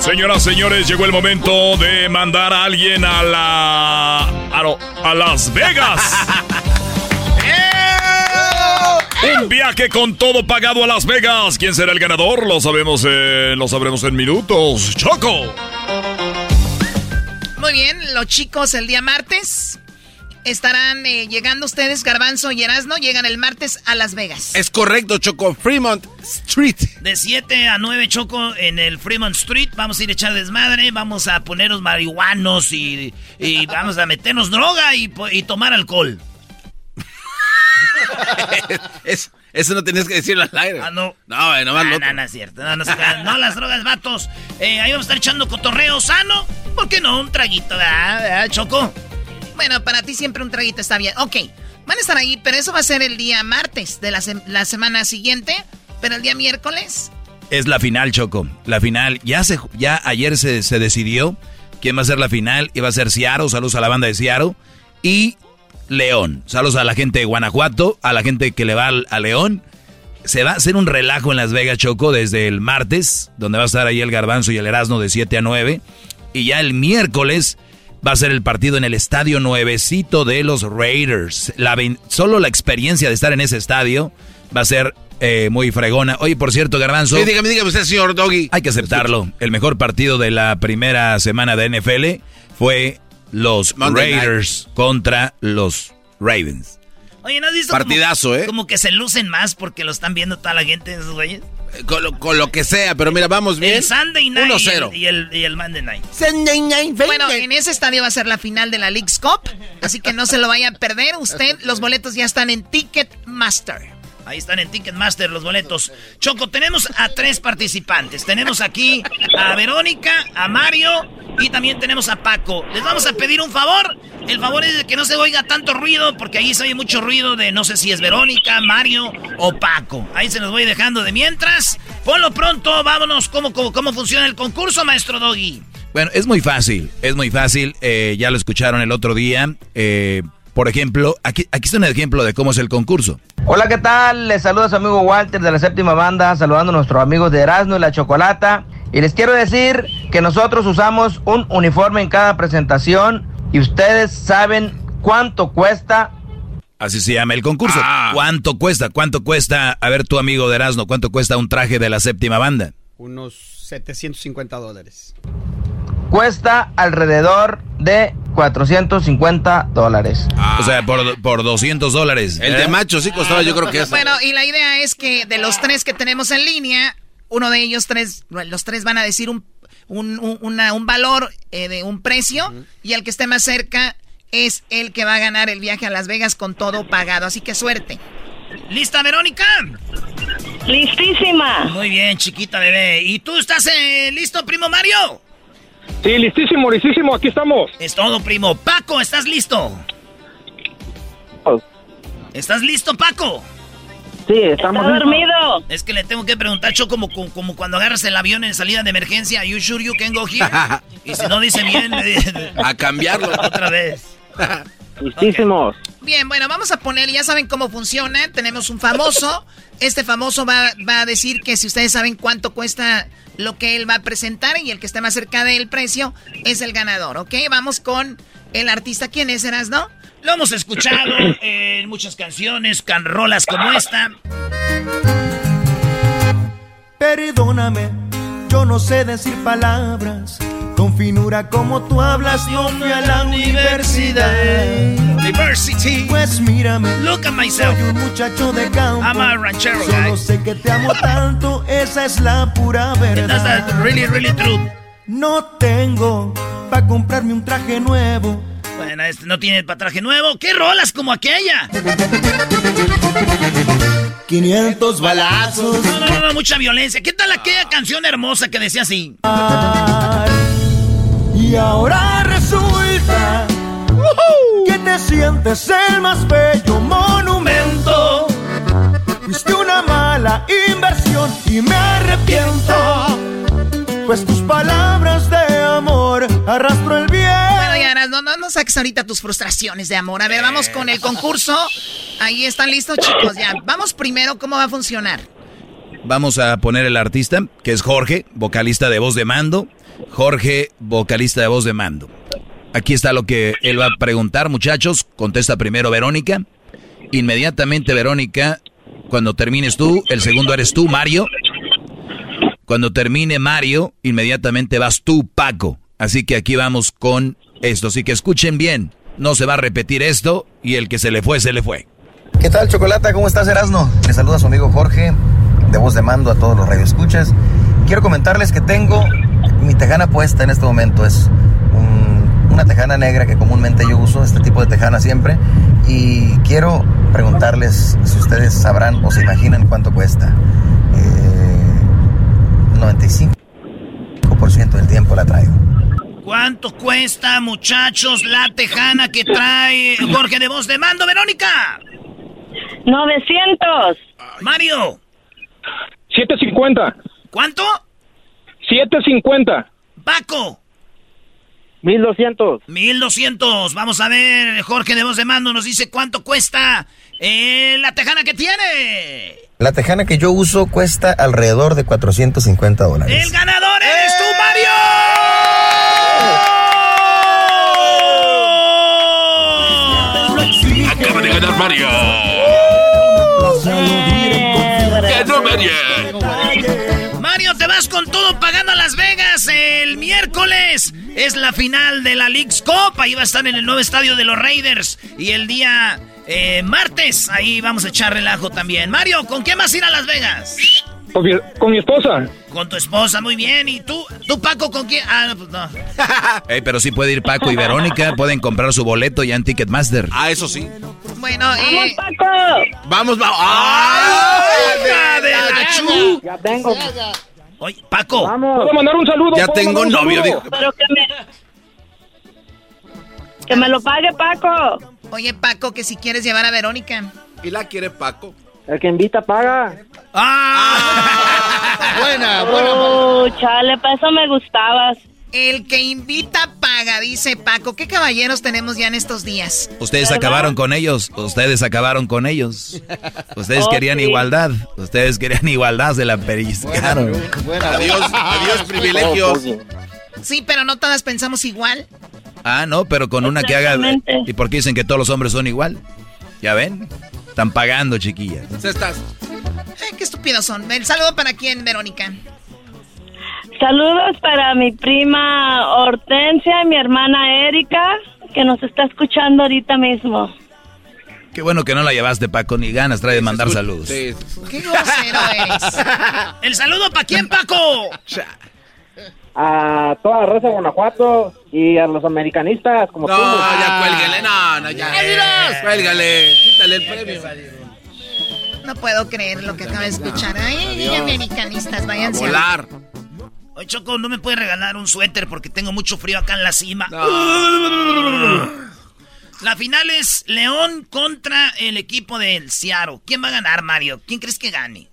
Señoras, señores, llegó el momento de mandar a alguien a la. a, a Las Vegas. (laughs) Un viaje con todo pagado a Las Vegas. ¿Quién será el ganador? Lo sabemos, eh, lo sabremos en minutos. Choco. Muy bien, los chicos el día martes estarán eh, llegando ustedes, Garbanzo y Erasno, llegan el martes a Las Vegas. Es correcto, Choco, Fremont Street. De 7 a 9, Choco, en el Fremont Street. Vamos a ir a echar desmadre, vamos a ponernos marihuanos y, (laughs) vamos a meternos droga y, y tomar alcohol. (laughs) eso no tenías que decirlo al aire. Ah, no. No, eh, no más no, no, no, es cierto. No, no, las drogas, vatos. Eh, ahí vamos a estar echando cotorreo sano. ¿Por qué no? Un traguito, ¿verdad, Choco? Bueno, para ti siempre un traguito está bien. Ok, van a estar ahí, pero eso va a ser el día martes de la, la semana siguiente. Pero el día miércoles. Es la final, Choco. La final. Ya, se, ya ayer se, se decidió quién va a ser la final. Iba a ser Ciaro. Saludos a la banda de Ciaro. Y León. Saludos a la gente de Guanajuato, a la gente que le va a León. Se va a hacer un relajo en Las Vegas, Choco, desde el martes, donde va a estar ahí el Garbanzo y el Erasmo de 7 a 9. Y ya el miércoles va a ser el partido en el estadio nuevecito de los Raiders. La, solo la experiencia de estar en ese estadio va a ser eh, muy fregona. Oye, por cierto, Garbanzo. Sí, dígame, dígame usted, señor Doggy. Hay que aceptarlo. El mejor partido de la primera semana de NFL fue los Raiders contra los Ravens. Oye, ¿no has visto Partidazo, como, ¿eh? Como que se lucen más porque lo están viendo toda la gente, esos güeyes. Eh, con lo, que sea, pero mira, vamos bien. El Sunday Night 1-0. Y el, y, el, Monday Night. Sunday Night. Bueno, en ese estadio va a ser la final de la League's Cup, así que no se lo vaya a perder. Usted, los boletos ya están en Ticketmaster. Ahí están en Ticketmaster los boletos. Choco, tenemos a tres participantes. Tenemos aquí a Verónica, a Mario y también tenemos a Paco. Les vamos a pedir un favor. El favor es de que no se oiga tanto ruido, porque ahí se oye mucho ruido de no sé si es Verónica, Mario o Paco. Ahí se los voy dejando de mientras. Ponlo pronto, vámonos. ¿Cómo, cómo, funciona el concurso, maestro Doggy? Bueno, es muy fácil, es muy fácil. Eh, ya lo escucharon el otro día. Eh, por ejemplo, aquí, aquí está un ejemplo de cómo es el concurso. Hola, ¿qué tal? Les saluda su amigo Walter de la séptima banda, saludando a nuestros amigos de Erasmo y la Chocolata. Y les quiero decir que nosotros usamos un uniforme en cada presentación y ustedes saben cuánto cuesta. Así se llama el concurso. Ah. ¿Cuánto cuesta? ¿Cuánto cuesta? A ver, tu amigo de Erasmo, ¿cuánto cuesta un traje de la séptima banda? Unos 750 dólares cuesta alrededor de 450 dólares. O sea, por, por 200 dólares. El de macho sí costaba, yo creo que es. Bueno, y la idea es que de los tres que tenemos en línea, uno de ellos, tres, los tres van a decir un, un, valor eh, de un precio, y el que esté más cerca es el que va a ganar el viaje a Las Vegas con todo pagado. Así que suerte. ¿Lista, Verónica? Listísima. Muy bien, chiquita bebé. ¿Y tú estás eh, listo, primo Mario? Sí, listísimo, listísimo, aquí estamos. Es todo, primo. Paco, ¿estás listo? ¿Estás listo, Paco? Sí, estamos Está dormido. Es que le tengo que preguntar, yo como, como, cuando agarras el avión en salida de emergencia, you sure you can go here? (laughs) y si no dice bien, a cambiarlo (laughs) otra vez. Listísimos. Bien, bueno, vamos a poner, ya saben cómo funciona. Tenemos un famoso. Este famoso va, va a decir que si ustedes saben cuánto cuesta lo que él va a presentar y el que esté más cerca del precio es el ganador, ¿ok? Vamos con el artista. ¿Quién es, Eras, no? Lo hemos escuchado (coughs) en muchas canciones, canrolas como esta. Perdóname, yo no sé decir palabras. Con finura como tú hablas, no fui a la universidad. University. Pues mírame. Look at myself. Soy un muchacho de campo. I'm a ranchero Solo guy. sé que te amo tanto, esa es la pura verdad. That's really, really true. No tengo para comprarme un traje nuevo. Bueno, este no tiene para traje nuevo. ¿Qué rolas como aquella? 500 balazos. No, no, no, mucha violencia. ¿Qué tal aquella canción hermosa que decía así? Y ahora resulta que te sientes el más bello monumento. Fuiste una mala inversión y me arrepiento. Pues tus palabras de amor arrastro el bien. Bueno, ya, no, no, no saques ahorita tus frustraciones de amor. A ver, vamos con el concurso. Ahí están listos, chicos. Ya, vamos primero, ¿cómo va a funcionar? Vamos a poner el artista, que es Jorge, vocalista de voz de mando. Jorge, vocalista de voz de mando. Aquí está lo que él va a preguntar, muchachos. Contesta primero Verónica. Inmediatamente, Verónica, cuando termines tú, el segundo eres tú, Mario. Cuando termine Mario, inmediatamente vas tú, Paco. Así que aquí vamos con esto. Así que escuchen bien. No se va a repetir esto y el que se le fue, se le fue. ¿Qué tal, Chocolata? ¿Cómo estás, Erasno? Le saluda a su amigo Jorge, de voz de mando a todos los radioescuchas. Quiero comentarles que tengo mi tejana puesta en este momento. Es una tejana negra que comúnmente yo uso, este tipo de tejana siempre. Y quiero preguntarles si ustedes sabrán o se imaginan cuánto cuesta. Eh, 95% del tiempo la traigo. ¿Cuánto cuesta, muchachos, la tejana que trae Jorge de Voz de Mando, Verónica? 900. Mario. 750. ¿Cuánto? 750. Paco. 1200. 1200. Vamos a ver, Jorge de Voz de Mando nos dice cuánto cuesta eh, la tejana que tiene. La tejana que yo uso cuesta alrededor de 450 dólares. El ganador eres tú, Mario. Acaba de ganar Mario. Mario, Es la final de la League's Cup. Ahí va a estar en el nuevo estadio de los Raiders. Y el día eh, martes, ahí vamos a echar relajo también. Mario, ¿con quién vas a ir a Las Vegas? Con mi, con mi esposa. Con tu esposa, muy bien. ¿Y tú, tú Paco, con quién? Ah, no, pues no. (laughs) Ey, pero sí puede ir Paco y Verónica. Pueden comprar su boleto ya en Ticketmaster. Ah, eso sí. Bueno, eh... ¡Vamos, Paco! Vamos, vamos. ¡Ay, hija de la chu! Ya tengo. Oye, Paco. ¿Puedo mandar un saludo? Ya ¿Puedo tengo un novio, saludo? dijo. Pero que me... Que me lo pague, Paco. Oye, Paco, que si quieres llevar a Verónica. ¿Y la quiere Paco? El que invita paga. ¡Ah! (laughs) Buena, Oh, chale, para eso me gustabas. El que invita paga, dice Paco. ¿Qué caballeros tenemos ya en estos días? Ustedes ¿Verdad? acabaron con ellos. Ustedes acabaron con ellos. Ustedes Oh, querían sí. igualdad. Ustedes querían igualdad, se la pellizcaron. Adiós, adiós, privilegios. Sí, pero no todas pensamos igual. Ah, no, pero con una que haga... ¿Y por qué dicen que todos los hombres son igual? ¿Ya ven? Están pagando, chiquillas. Estás. Eh, qué estúpidos son. El saludo para quién, Verónica. Saludos para mi prima Hortensia y mi hermana Erika, que nos está escuchando ahorita mismo. Qué bueno que no la llevaste, Paco, ni ganas trae de mandar saludos. Sí. Qué grosero eres. (laughs) ¿El saludo para quién, Paco? A toda la raza de Guanajuato y a los americanistas como No, tú. ya cuélgale, no, no, ya. Cuélgale, quítale el premio. No puedo creer lo que acabo de escuchar. Ay, Adiós. americanistas, váyanse. a- volar. Oye, Choco, ¿no me puedes regalar un suéter porque tengo mucho frío acá en la cima? (laughs) La final es León contra el equipo del Seattle. ¿Quién va a ganar, Mario? ¿Quién crees que gane?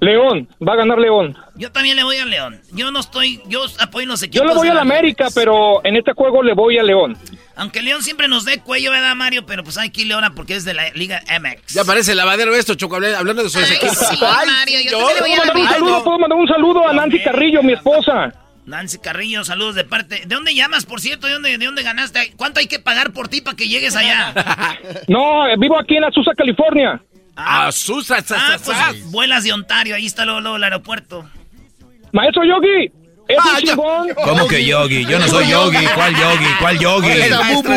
León, va a ganar León. Yo también le voy a León. Yo no estoy, yo apoyo los Yo equipos. le voy a la América, pero en este juego le voy a León. Aunque León siempre nos dé cuello, ¿verdad, Mario? Pero pues hay que irle ahora porque es de la Liga MX. Ya parece lavadero esto, Choco, habl- hablando de sus Ay, equipos. sí, Mario, yo también le voy a ¿Puedo la mandar un saludo? ¿Puedo mandar un saludo a Nancy Carrillo, mi esposa? Nancy Carrillo, saludos de parte. ¿De dónde llamas, por cierto? ¿De dónde, de dónde ganaste? ¿Cuánto hay que pagar por ti para que llegues allá? No, vivo aquí en Azusa, California. Ah, Susa, sa, Ah, pues vuelas de Ontario, ahí está luego, luego el aeropuerto. Maestro Yogi, es Ah, chingón. ¿Cómo que yogi? Yo no soy yogi. ¿Cuál yogi? ¿Cuál yogi? El maestro.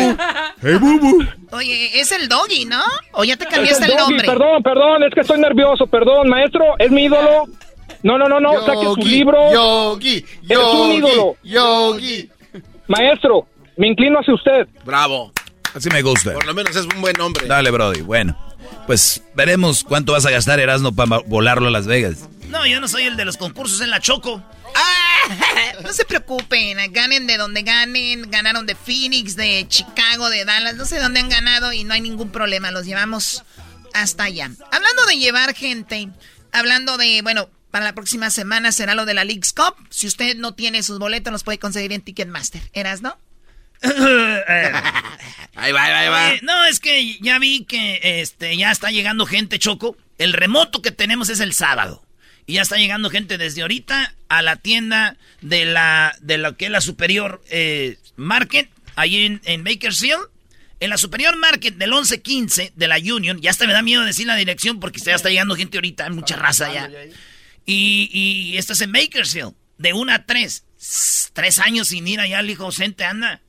Hey, bubu. Oye, es el doggy, ¿no? ¿O ya te cambiaste el el nombre? Perdón, perdón, es que estoy nervioso, perdón, maestro, es mi ídolo. No, no, no, no, saque su libro. Yogi, Es un ídolo. Yogi. Maestro, me inclino hacia usted. Bravo. Así me gusta. Por lo menos es un buen nombre. Dale, Brody. Bueno, pues veremos cuánto vas a gastar, Erasmo, para volarlo a Las Vegas. No, yo no soy el de los concursos en la Choco. (laughs) No se preocupen, ganen de donde ganen, ganaron de Phoenix, de Chicago, de Dallas, no sé dónde han ganado y no hay ningún problema, los llevamos hasta allá. Hablando de llevar gente, hablando de, bueno, para la próxima semana será lo de la League's Cup. Si usted no tiene sus boletos, los puede conseguir en Ticketmaster. ¿Eras, no? (laughs) Ahí va, ahí va, ahí va. Eh, no, es que ya vi que este ya está llegando gente, Choco. El remoto que tenemos es el sábado. Y ya está llegando gente desde ahorita a la tienda de la de lo que es la Superior eh, Market, ahí en, en Bakersfield. En la Superior Market del 1115 de la Union, ya hasta me da miedo decir la dirección porque ya está llegando gente ahorita, hay mucha raza ya. Y, y esto es en Bakersfield, de 1 a 3. Tres años sin ir allá, el hijo ausente anda.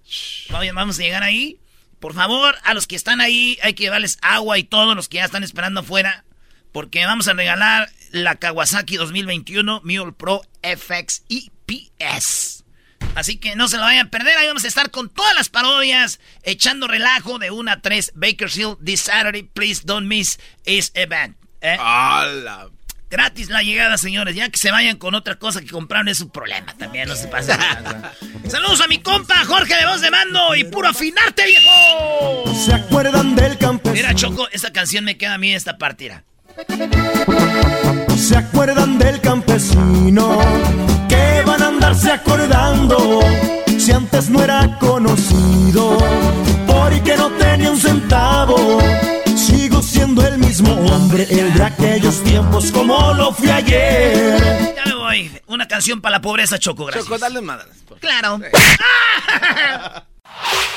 Vamos a llegar ahí. Por favor, a los que están ahí hay que llevarles agua y todos los que ya están esperando afuera. Porque vamos a regalar la Kawasaki 2021 Mule Pro FX EPS. Así que no se lo vayan a perder. Ahí vamos a estar con todas las parodias, echando relajo de 1 a 3 Bakersfield this Saturday. Please don't miss this event. ¿eh? Gratis la llegada, señores. Ya que se vayan con otra cosa que compraron es su problema también. No se pasen. Saludos a mi compa Jorge de Voz de Mando y puro afinarte, viejo. ¿Se acuerdan del campesino? Mira, Choco, esa canción me queda a mí esta partida. ¿Se acuerdan del campesino? Que van a andarse acordando si antes no era conocido porque no tenía un centavo. Sigo siendo el mismo hombre, el de aquellos tiempos como lo fui ayer. Ya me voy. Una canción para la pobreza, Choco, gracias. Choco, dale madre. Claro.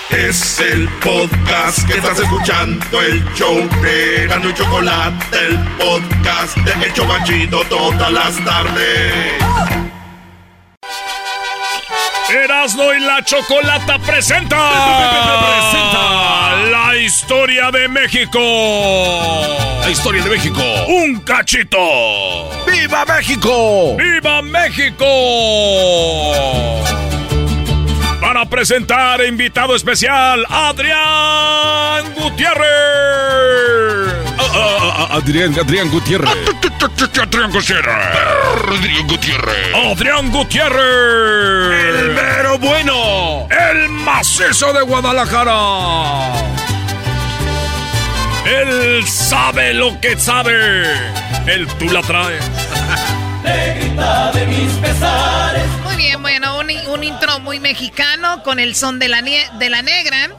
Es el podcast que estás escuchando, el show de Gano y Chocolate, el podcast de El Chocachito todas las tardes. Erasmo y la Chocolata presenta, (laughs) la historia de México. La historia de México. Un cachito. ¡Viva México! ¡Viva México! Para presentar invitado especial, Adrián Gutiérrez. Ah, ah, ah, Adrián, Adrián Gutiérrez. Adrián Gutiérrez. Adrián Gutiérrez. Adrián Gutiérrez. El mero bueno. El macizo de Guadalajara. Él sabe lo que sabe. Él tú la traes. (laughs) de mis pesares. Muy bien, bueno, un, un intro muy mexicano con el son de la, nie- de la negra.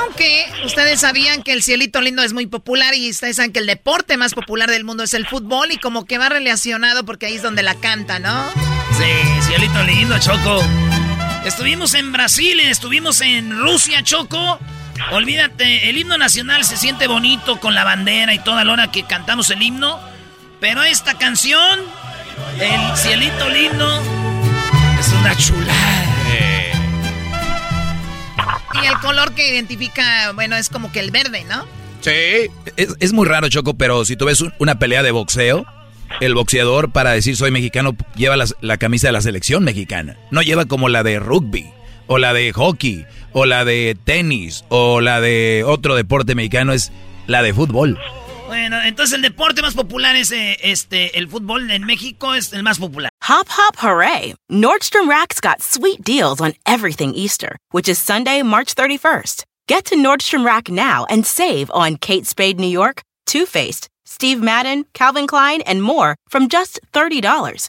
Aunque ustedes sabían que el cielito lindo es muy popular y ustedes saben que el deporte más popular del mundo es el fútbol y como que va relacionado porque ahí es donde la canta, ¿no? Sí, cielito lindo, Choco. Estuvimos en Brasil, estuvimos en Rusia, Choco. Olvídate, el himno nacional se siente bonito con la bandera y toda la hora que cantamos el himno. Pero esta canción, el cielito lindo, es una chulada. Y el color que identifica, bueno, es como que el verde, ¿no? Sí. Es, es muy raro, Choco, pero si tú ves un- una pelea de boxeo, el boxeador para decir soy mexicano lleva las- la, camisa de la selección mexicana. No lleva como la de rugby, o la de hockey, o la de tenis, o la de otro deporte mexicano, es la de fútbol. Bueno, entonces el deporte más popular es eh, este, el fútbol en México es el más popular. Hop, hop, hooray! Nordstrom Rack's got sweet deals on everything Easter, which is Sunday, March 31st. Get to Nordstrom Rack now and save on Kate Spade New York, Too Faced, Steve Madden, Calvin Klein, and more from just $30.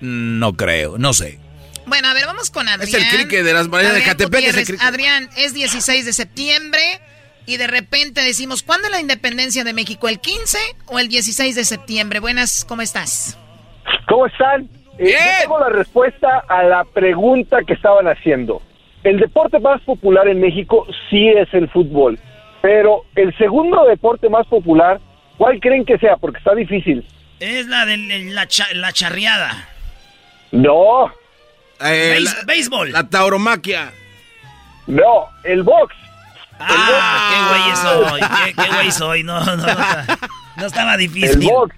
No creo, no sé. Bueno, a ver, vamos con Adrián. Es el cricket de las mareas de Adrián Catepec. Adrián, es 16 de septiembre y de repente decimos, ¿cuándo es la independencia de México? ¿El 15 o el 16 de septiembre? Buenas, ¿cómo estás? ¿Cómo están? Eh, yo tengo la respuesta a la pregunta que estaban haciendo. El deporte más popular en México sí es el fútbol, pero el segundo deporte más popular, ¿cuál creen que sea? Porque está difícil. Es la de la, cha- la charreada. No. Eh, Béis- la, béisbol. la tauromaquia. No, el box. Ah, qué güey soy, qué, qué güey soy. No, no, no, no estaba difícil. El box.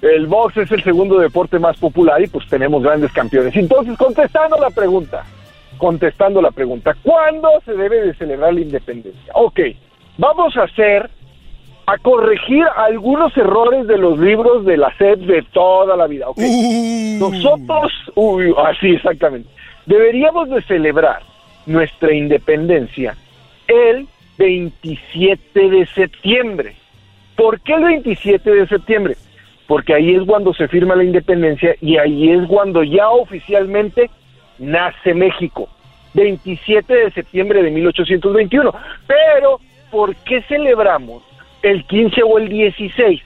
el box es el segundo deporte más popular y pues tenemos grandes campeones. Entonces, contestando la pregunta, contestando la pregunta, ¿cuándo se debe de celebrar la independencia? Ok, vamos a hacer, a corregir algunos errores de los libros de la SED de toda la vida. ok. Nosotros, uy, así exactamente, deberíamos de celebrar nuestra independencia el 27 de septiembre. ¿Por qué el 27 de septiembre? Porque ahí es cuando se firma la independencia y ahí es cuando ya oficialmente nace México. 27 de septiembre de 1821. Pero, ¿por qué celebramos el 15 o el 16?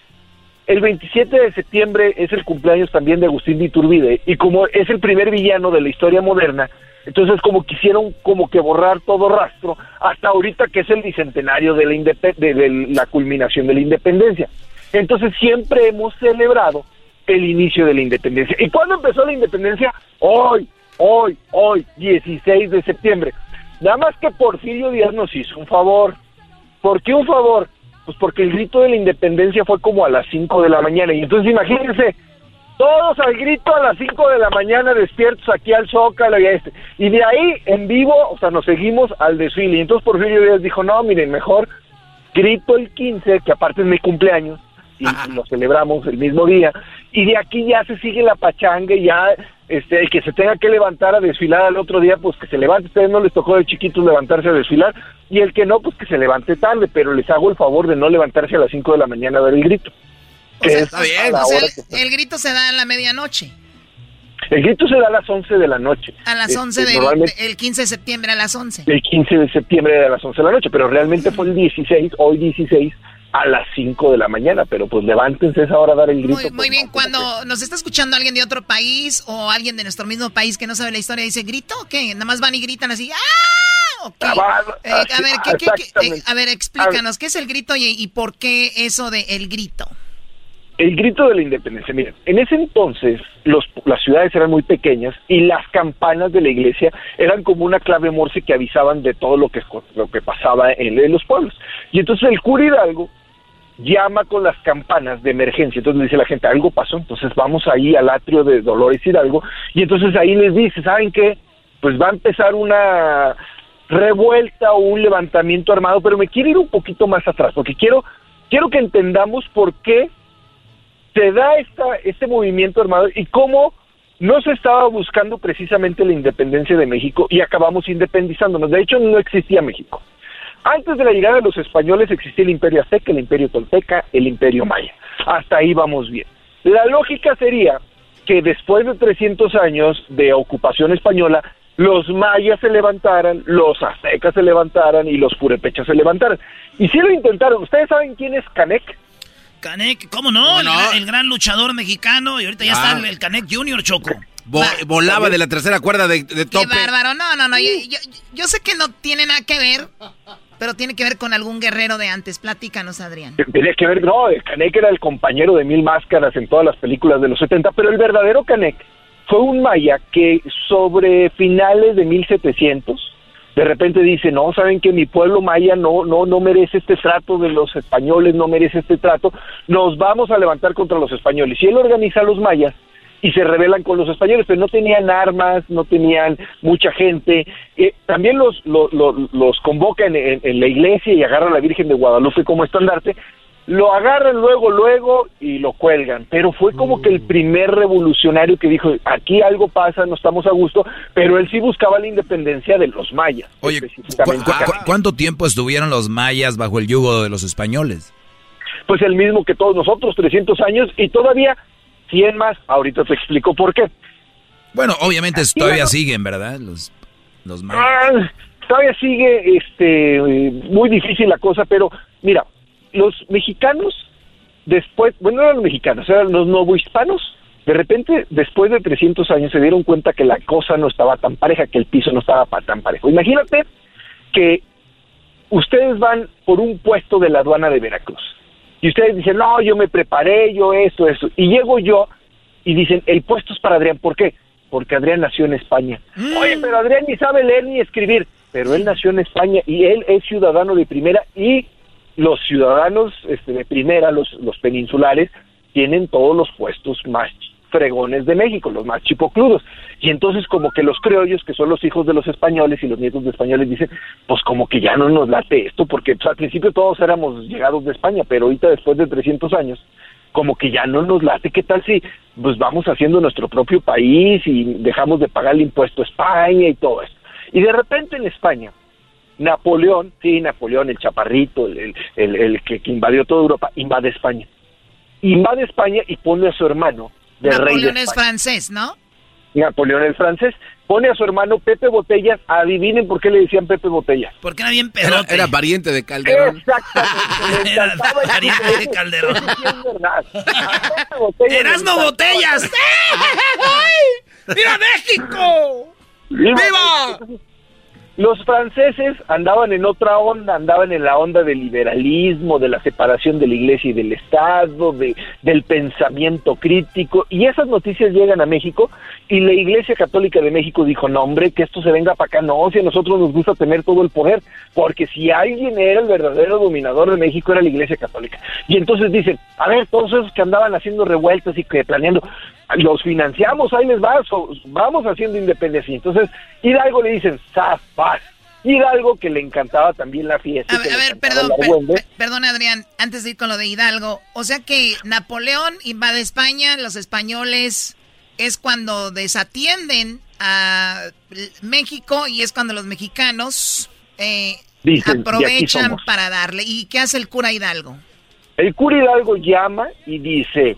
El 27 de septiembre es el cumpleaños también de Agustín de Iturbide y como es el primer villano de la historia moderna, entonces como quisieron como que borrar todo rastro hasta ahorita que es el bicentenario de la, de la culminación de la independencia. Entonces siempre hemos celebrado el inicio de la independencia. ¿Y cuándo empezó la independencia? Hoy, hoy, hoy, 16 de septiembre. Nada más que Porfirio Díaz nos hizo un favor. ¿Por qué un favor? Pues porque el grito de la independencia fue como a las 5 de la mañana. Y entonces imagínense, todos al grito a las 5 de la mañana despiertos aquí al Zócalo y a este. Y de ahí, en vivo, o sea, nos seguimos al desfile. Y entonces Porfirio Díaz dijo, no, miren, mejor grito el 15, que aparte es mi cumpleaños, y lo celebramos el mismo día. Y de aquí ya se sigue la pachanga y ya este, el que se tenga que levantar a desfilar al otro día, pues que se levante. A ustedes no les tocó de chiquitos levantarse a desfilar. Y el que no, pues que se levante tarde. Pero les hago el favor de no levantarse a las 5 de la mañana a dar el grito. Que es a la O sea, hora el, grito se da a la medianoche. el grito se da a las 11 de la noche. A las Este, 11 del normalmente- el 15 de septiembre a las 11. el 15 de septiembre de las 11 de la noche, pero realmente fue el 16, hoy 16 a las 5 de la mañana, pero pues levántense esa hora a dar el grito. Muy, muy bien, cuando nos está escuchando alguien de otro país o alguien de nuestro mismo país que no sabe la historia, dice grito, ¿o qué? Nada más van y gritan así, ¡ah! ¿O qué? Eh, a ver, ¿qué- qué- qué- eh, a ver, explícanos, ¿qué es el grito y, y por qué eso de el grito? El grito de la independencia, miren, en ese entonces los, las ciudades eran muy pequeñas y las campanas de la iglesia eran como una clave morse que avisaban de todo lo que, lo que pasaba en, en los pueblos. Y entonces el cura Hidalgo llama con las campanas de emergencia, entonces le dice la gente, algo pasó, entonces vamos ahí al atrio de Dolores Hidalgo y entonces ahí les dice, ¿saben qué? Pues va a empezar una revuelta o un levantamiento armado, pero me quiero ir un poquito más atrás, porque quiero, quiero que entendamos por qué se da esta, este movimiento armado y cómo no se estaba buscando precisamente la independencia de México y acabamos independizándonos. De hecho, no existía México. Antes de la llegada de los españoles existía el imperio azteca, el imperio tolteca, el imperio maya. Hasta ahí vamos bien. La lógica sería que después de 300 años de ocupación española, los mayas se levantaran, los aztecas se levantaran y los purépechas se levantaran. Y si lo intentaron, ¿ustedes saben quién es Canek? Canek, ¿cómo no? El, gran- el gran luchador mexicano y ahorita ya Ah. está el, Canek Junior Choco. Vo- volaba de la tercera cuerda de, de Qué tope. bárbaro, no, no, no, yo, yo, yo sé que no tiene nada que ver, pero tiene que ver con algún guerrero de antes. Platícanos, Adrián. Tenía que ver, no, el Canek era el compañero de Mil Máscaras en todas las películas de los 70, pero el verdadero Canek fue un maya que sobre finales de 1700 de repente dice, no, saben que mi pueblo maya no, no, no merece este trato de los españoles, no merece este trato, nos vamos a levantar contra los españoles. Y él organiza a los mayas y se rebelan con los españoles, pero no tenían armas, no tenían mucha gente. Eh, también los, lo- lo- los convoca en, en- en la iglesia y agarra a la Virgen de Guadalupe como estandarte. Lo agarran luego, luego y lo cuelgan. Pero fue como que el primer revolucionario que dijo, aquí algo pasa, no estamos a gusto, pero él sí buscaba la independencia de los mayas. Oye, ¿cu- específicamente. cu- cu- cuánto tiempo estuvieron los mayas bajo el yugo de los españoles? pues el mismo que todos nosotros, 300 años y todavía 100 más. Ahorita te explico por qué. Bueno, obviamente todavía siguen, ¿verdad? Los, los. Ah, todavía sigue este muy difícil la cosa, pero mira, los mexicanos después, bueno, no eran los mexicanos, eran los novohispanos, de repente, después de 300 años, se dieron cuenta que la cosa no estaba tan pareja, que el piso no estaba tan parejo. Imagínate que ustedes van por un puesto de la aduana de Veracruz y ustedes dicen, no, yo me preparé, yo esto, eso, y llego yo y dicen, el puesto es para Adrián, ¿por qué? Porque Adrián nació en España. Oye, pero Adrián ni sabe leer ni escribir, pero él nació en España y él es ciudadano de primera y los ciudadanos este, de primera, los, los peninsulares, tienen todos los puestos más fregones de México, los más chipocludos. Y entonces como que los criollos, que son los hijos de los españoles y los nietos de españoles, dicen, pues como que ya no nos late esto, porque pues, al principio todos éramos llegados de España, pero ahorita después de 300 años, como que ya no nos late, ¿qué tal si pues vamos haciendo nuestro propio país y dejamos de pagar el impuesto a España y todo eso? Y de repente en España, Napoleón, sí, Napoleón, el chaparrito, el, que invadió toda Europa, invade España. Invade España y pone a su hermano de rey de Napoleón es francés, ¿no? Napoleón el francés, pone a su hermano Pepe Botellas, adivinen por qué le decían Pepe Botellas. Porque era bien pedote. era pariente de Calderón. Exactamente, (laughs) Era pariente de Calderón. Es Pepe Botellas. (laughs) ¡Viva México! ¡Viva! Los franceses andaban en otra onda, andaban en la onda del liberalismo, de la separación de la iglesia y del Estado, de, del pensamiento crítico, y esas noticias llegan a México y la Iglesia Católica de México dijo, no hombre, que esto se venga para acá, no, si a nosotros nos gusta tener todo el poder, porque si alguien era el verdadero dominador de México era la Iglesia Católica. Y entonces dicen, a ver, todos esos que andaban haciendo revueltas y que planeando, los financiamos, ahí les va, so- vamos haciendo independencia. Entonces, Hidalgo le dicen, zafas. Hidalgo que le encantaba también la fiesta. A ver, ver, perdón, per- perdón, Adrián, antes de ir con lo de Hidalgo. O sea que Napoleón invade España, los españoles es cuando desatienden a México y es cuando los mexicanos eh, Dicen, "Y aquí aprovechan somos". para darle. ¿Y qué hace el cura Hidalgo? El cura Hidalgo llama y dice,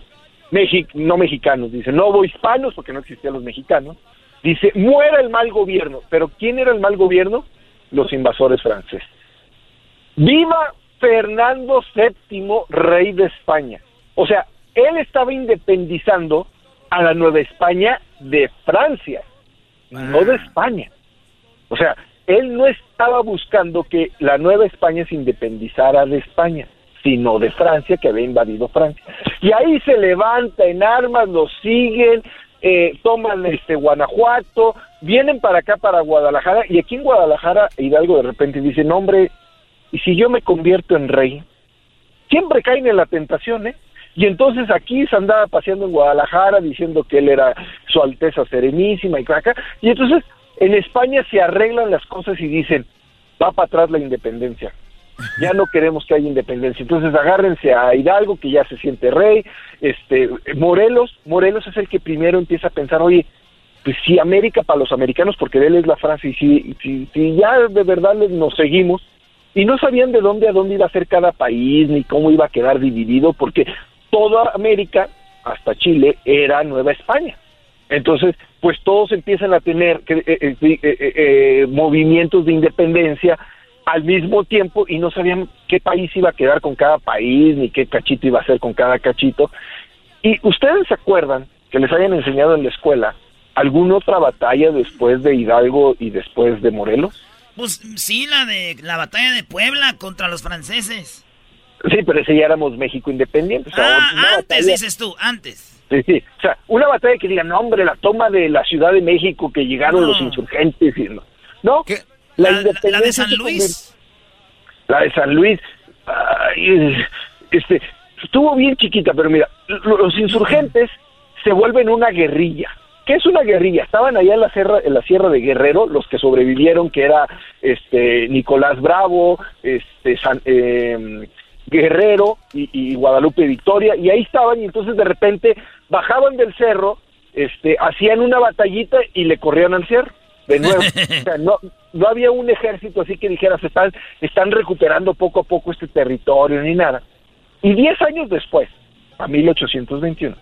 Mexi- no mexicanos, dice, no hispanos, porque no existían los mexicanos, dice, muera el mal gobierno. Pero ¿quién era el mal gobierno? Los invasores franceses. Viva Fernando VII, rey de España. O sea, él estaba independizando a la Nueva España de Francia, no de España. O sea, él no estaba buscando que la Nueva España se independizara de España, sino de Francia, que había invadido Francia. Y ahí se levanta en armas, lo siguen, eh, toman este Guanajuato, vienen para acá, para Guadalajara, y aquí en Guadalajara Hidalgo de repente dice, no hombre, ¿y si yo me convierto en rey? Siempre caen en la tentación, ¿eh? Y entonces aquí se andaba paseando en Guadalajara diciendo que él era su Alteza Serenísima y acá. Y entonces en España se arreglan las cosas y dicen, va para atrás la independencia. Ya no queremos que haya independencia. Entonces agárrense a Hidalgo, que ya se siente rey. Este, Morelos, Morelos es el que primero empieza a pensar, oye, pues si América para los americanos, porque él es la frase, y si, si, ya de verdad nos seguimos, y no sabían de dónde a dónde iba a ser cada país, ni cómo iba a quedar dividido, porque toda América, hasta Chile, era Nueva España. Entonces, pues todos empiezan a tener eh, eh, eh, eh, eh, movimientos de independencia al mismo tiempo y no sabían qué país iba a quedar con cada país, ni qué cachito iba a ser con cada cachito. ¿Y ustedes se acuerdan que les hayan enseñado en la escuela alguna otra batalla después de Hidalgo y después de Morelos? Pues sí, la de la batalla de Puebla contra los franceses. Sí, pero ese ya éramos México independiente. o sea, Ah, antes batalla- dices tú, antes. Sí, sí. O sea, una batalla que diga, no, hombre, la toma de la Ciudad de México, que llegaron No. los insurgentes. Y no, ¿No? La- La, la- la de San Luis. La de San Luis. ay, este, estuvo bien chiquita, pero mira, lo- los insurgentes se vuelven una guerrilla. ¿Qué es una guerrilla? Estaban allá en la sierra, en la sierra de Guerrero, los que sobrevivieron, que era este Nicolás Bravo, este San- eh, Guerrero y, y Guadalupe Victoria, y ahí estaban, y entonces de repente bajaban del cerro, este, hacían una batallita y le corrían al cerro, de nuevo. (laughs) o sea, no, no había un ejército así que dijera, se están, recuperando poco a poco este territorio ni nada. Y diez años después, a 1821,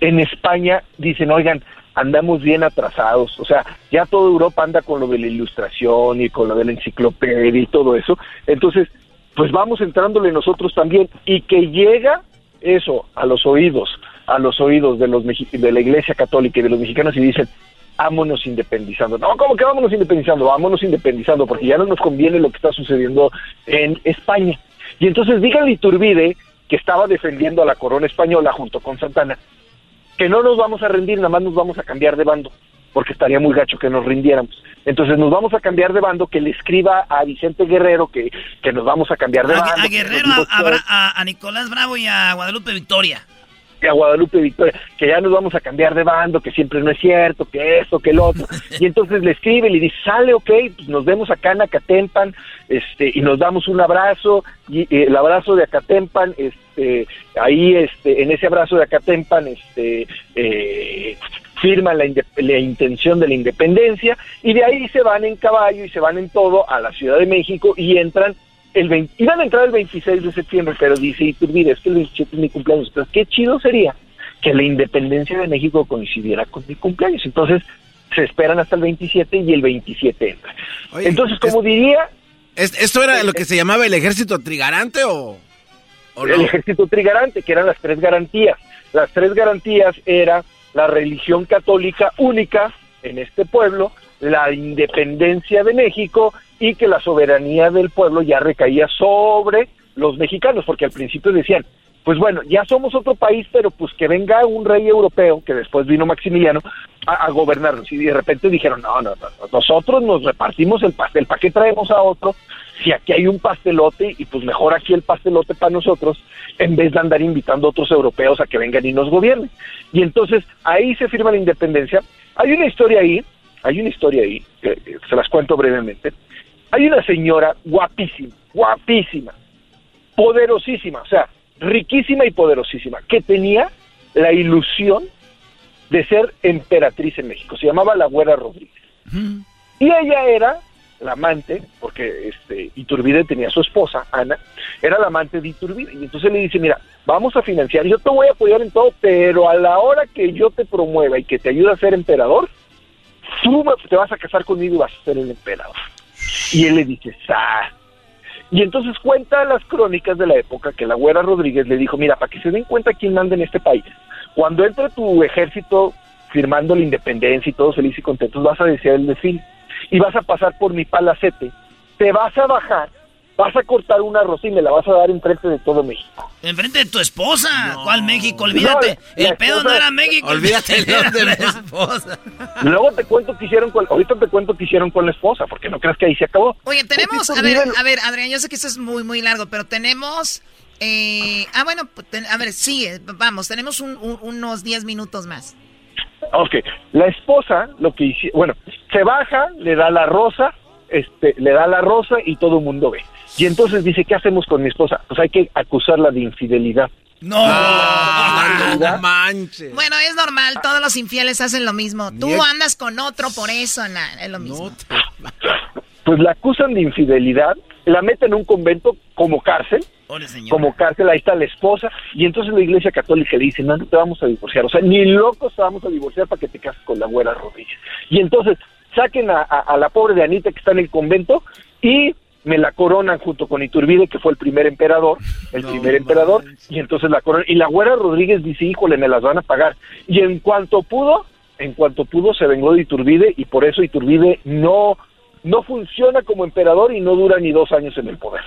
en España dicen, oigan, andamos bien atrasados, o sea, ya toda Europa anda con lo de la ilustración y con lo de la enciclopedia y todo eso, entonces, pues vamos entrándole nosotros también, y que llega eso a los oídos, a los oídos de los de la Iglesia Católica y de los mexicanos y dicen, vámonos independizando. No, ¿cómo que vámonos independizando? Vámonos independizando, porque ya no nos conviene lo que está sucediendo en España. Y entonces díganle Iturbide, que estaba defendiendo a la corona española junto con Santana, que no nos vamos a rendir, nada más nos vamos a cambiar de bando, porque estaría muy gacho que nos rindiéramos. Entonces nos vamos a cambiar de bando, que le escriba a Vicente Guerrero que, que nos vamos a cambiar de A, bando. a Guerrero, a- a Nicolás Bravo y a Guadalupe Victoria. A Guadalupe Victoria, que ya nos vamos a cambiar de bando, que siempre no es cierto, que esto, que el otro. (laughs) Y entonces le escribe y le dice, sale, ok, pues nos vemos acá en Acatempan, este, y nos damos un abrazo, y eh, el abrazo de Acatempan, este, ahí, este, en ese abrazo de Acatempan, este, eh, firman la, la intención de la independencia, y de ahí se van en caballo y se van en todo a la Ciudad de México y entran el 20, iban a entrar el 26 de septiembre, pero dice Iturbide, es que el 27 es mi cumpleaños. Entonces, qué chido sería que la independencia de México coincidiera con mi cumpleaños. Entonces, se esperan hasta el 27 y el 27 entra. Entonces, como diría... ¿Es- ¿Esto era lo que se llamaba el ejército trigarante o...? o no? el ejército trigarante, que eran las tres garantías. Las tres garantías era la religión católica única en este pueblo, la independencia de México y que la soberanía del pueblo ya recaía sobre los mexicanos, porque al principio decían, pues bueno, ya somos otro país, pero pues que venga un rey europeo, que después vino Maximiliano, a, gobernarnos. Y de repente dijeron, no, no, no, no, nosotros nos repartimos el pastel, ¿para qué traemos a otro? Si aquí hay un pastelote, y pues mejor aquí el pastelote para nosotros, en vez de andar invitando a otros europeos a que vengan y nos gobiernen. Y entonces ahí se firma la independencia. Hay una historia ahí, hay una historia ahí, que, que se las cuento brevemente. Hay una señora guapísima, guapísima, poderosísima, o sea, riquísima y poderosísima, que tenía la ilusión de ser emperatriz en México. Se llamaba la Güera Rodríguez. Y ella era la amante, porque este Iturbide tenía su esposa, Ana, era la amante de Iturbide. Y entonces le dice, mira, vamos a financiar, yo te voy a apoyar en todo, pero a la hora que yo te promueva y que te ayude a ser emperador, tú te vas a casar conmigo y vas a ser el emperador. Y él le dice, ¡sa! Y entonces cuenta las crónicas de la época que la güera Rodríguez le dijo, mira, para que se den cuenta quién manda en este país, cuando entre tu ejército firmando la independencia y todos felices y contentos, vas a desear el desfile y vas a pasar por mi palacete, te vas a bajar, vas a cortar una rosa y me la vas a dar enfrente de todo México. Enfrente de tu esposa. ¿Cuál México? Olvídate. No, el pedo no era México. el Olvídate pedo de era la esposa. Luego te cuento que hicieron con, ahorita te cuento que hicieron con la esposa, porque no creas que ahí se acabó. Oye, tenemos, a ver, a ver, Adrián, yo sé que esto es muy, muy largo, pero tenemos, eh, ah, bueno, pues, a ver, sigue, vamos, tenemos un- un- unos 10 minutos más. Ok, la esposa lo que hizo, bueno, se baja, le da la rosa, este, le da la rosa y todo el mundo ve. Y entonces dice, ¿qué hacemos con mi esposa? Pues hay que acusarla de infidelidad. No, no manches. Bueno, es normal, todos los infieles hacen lo mismo. Tú andas con otro por eso, na, es lo mismo. Pues la acusan de infidelidad, la meten en un convento como cárcel, como cárcel, ahí está la esposa, y entonces la iglesia católica le dice, no, no te vamos a divorciar, o sea, ni locos te vamos a divorciar para que te cases con la güera Rodríguez. Y entonces saquen a, a- a la pobre de Anita que está en el convento y me la coronan junto con Iturbide, que fue el primer emperador, el primer emperador, y entonces la coronan, y la güera Rodríguez dice, híjole, me las van a pagar. Y en cuanto pudo, en cuanto pudo se vengó de Iturbide, y por eso Iturbide no, no funciona como emperador y no dura ni dos años en el poder.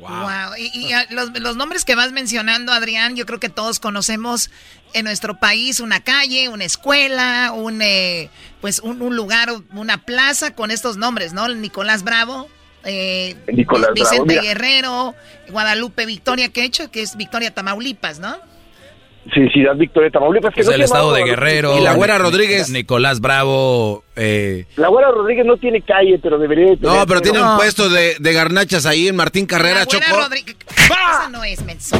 Wow. Y, y, ah, los, los nombres que vas mencionando, Adrián, yo creo que todos conocemos en nuestro país una calle, una escuela, un eh, pues un, un lugar, una plaza con estos nombres, ¿no? Nicolás Bravo, eh, Nicolás Bravo, Vicente. Guerrero, Guadalupe Victoria, que he hecho, que es Victoria Tamaulipas, ¿no? Sí, Ciudad Victoria, Tamaulipas. que no el estado de. Guerrero. Y la güera Rodríguez. Nicolás Bravo. Eh, La güera Rodríguez no tiene calle, pero debería de tener. No, pero tiene un puesto de, de garnachas ahí en Martín Carrera, Güera Choco. Rodríguez. Esa no es menso.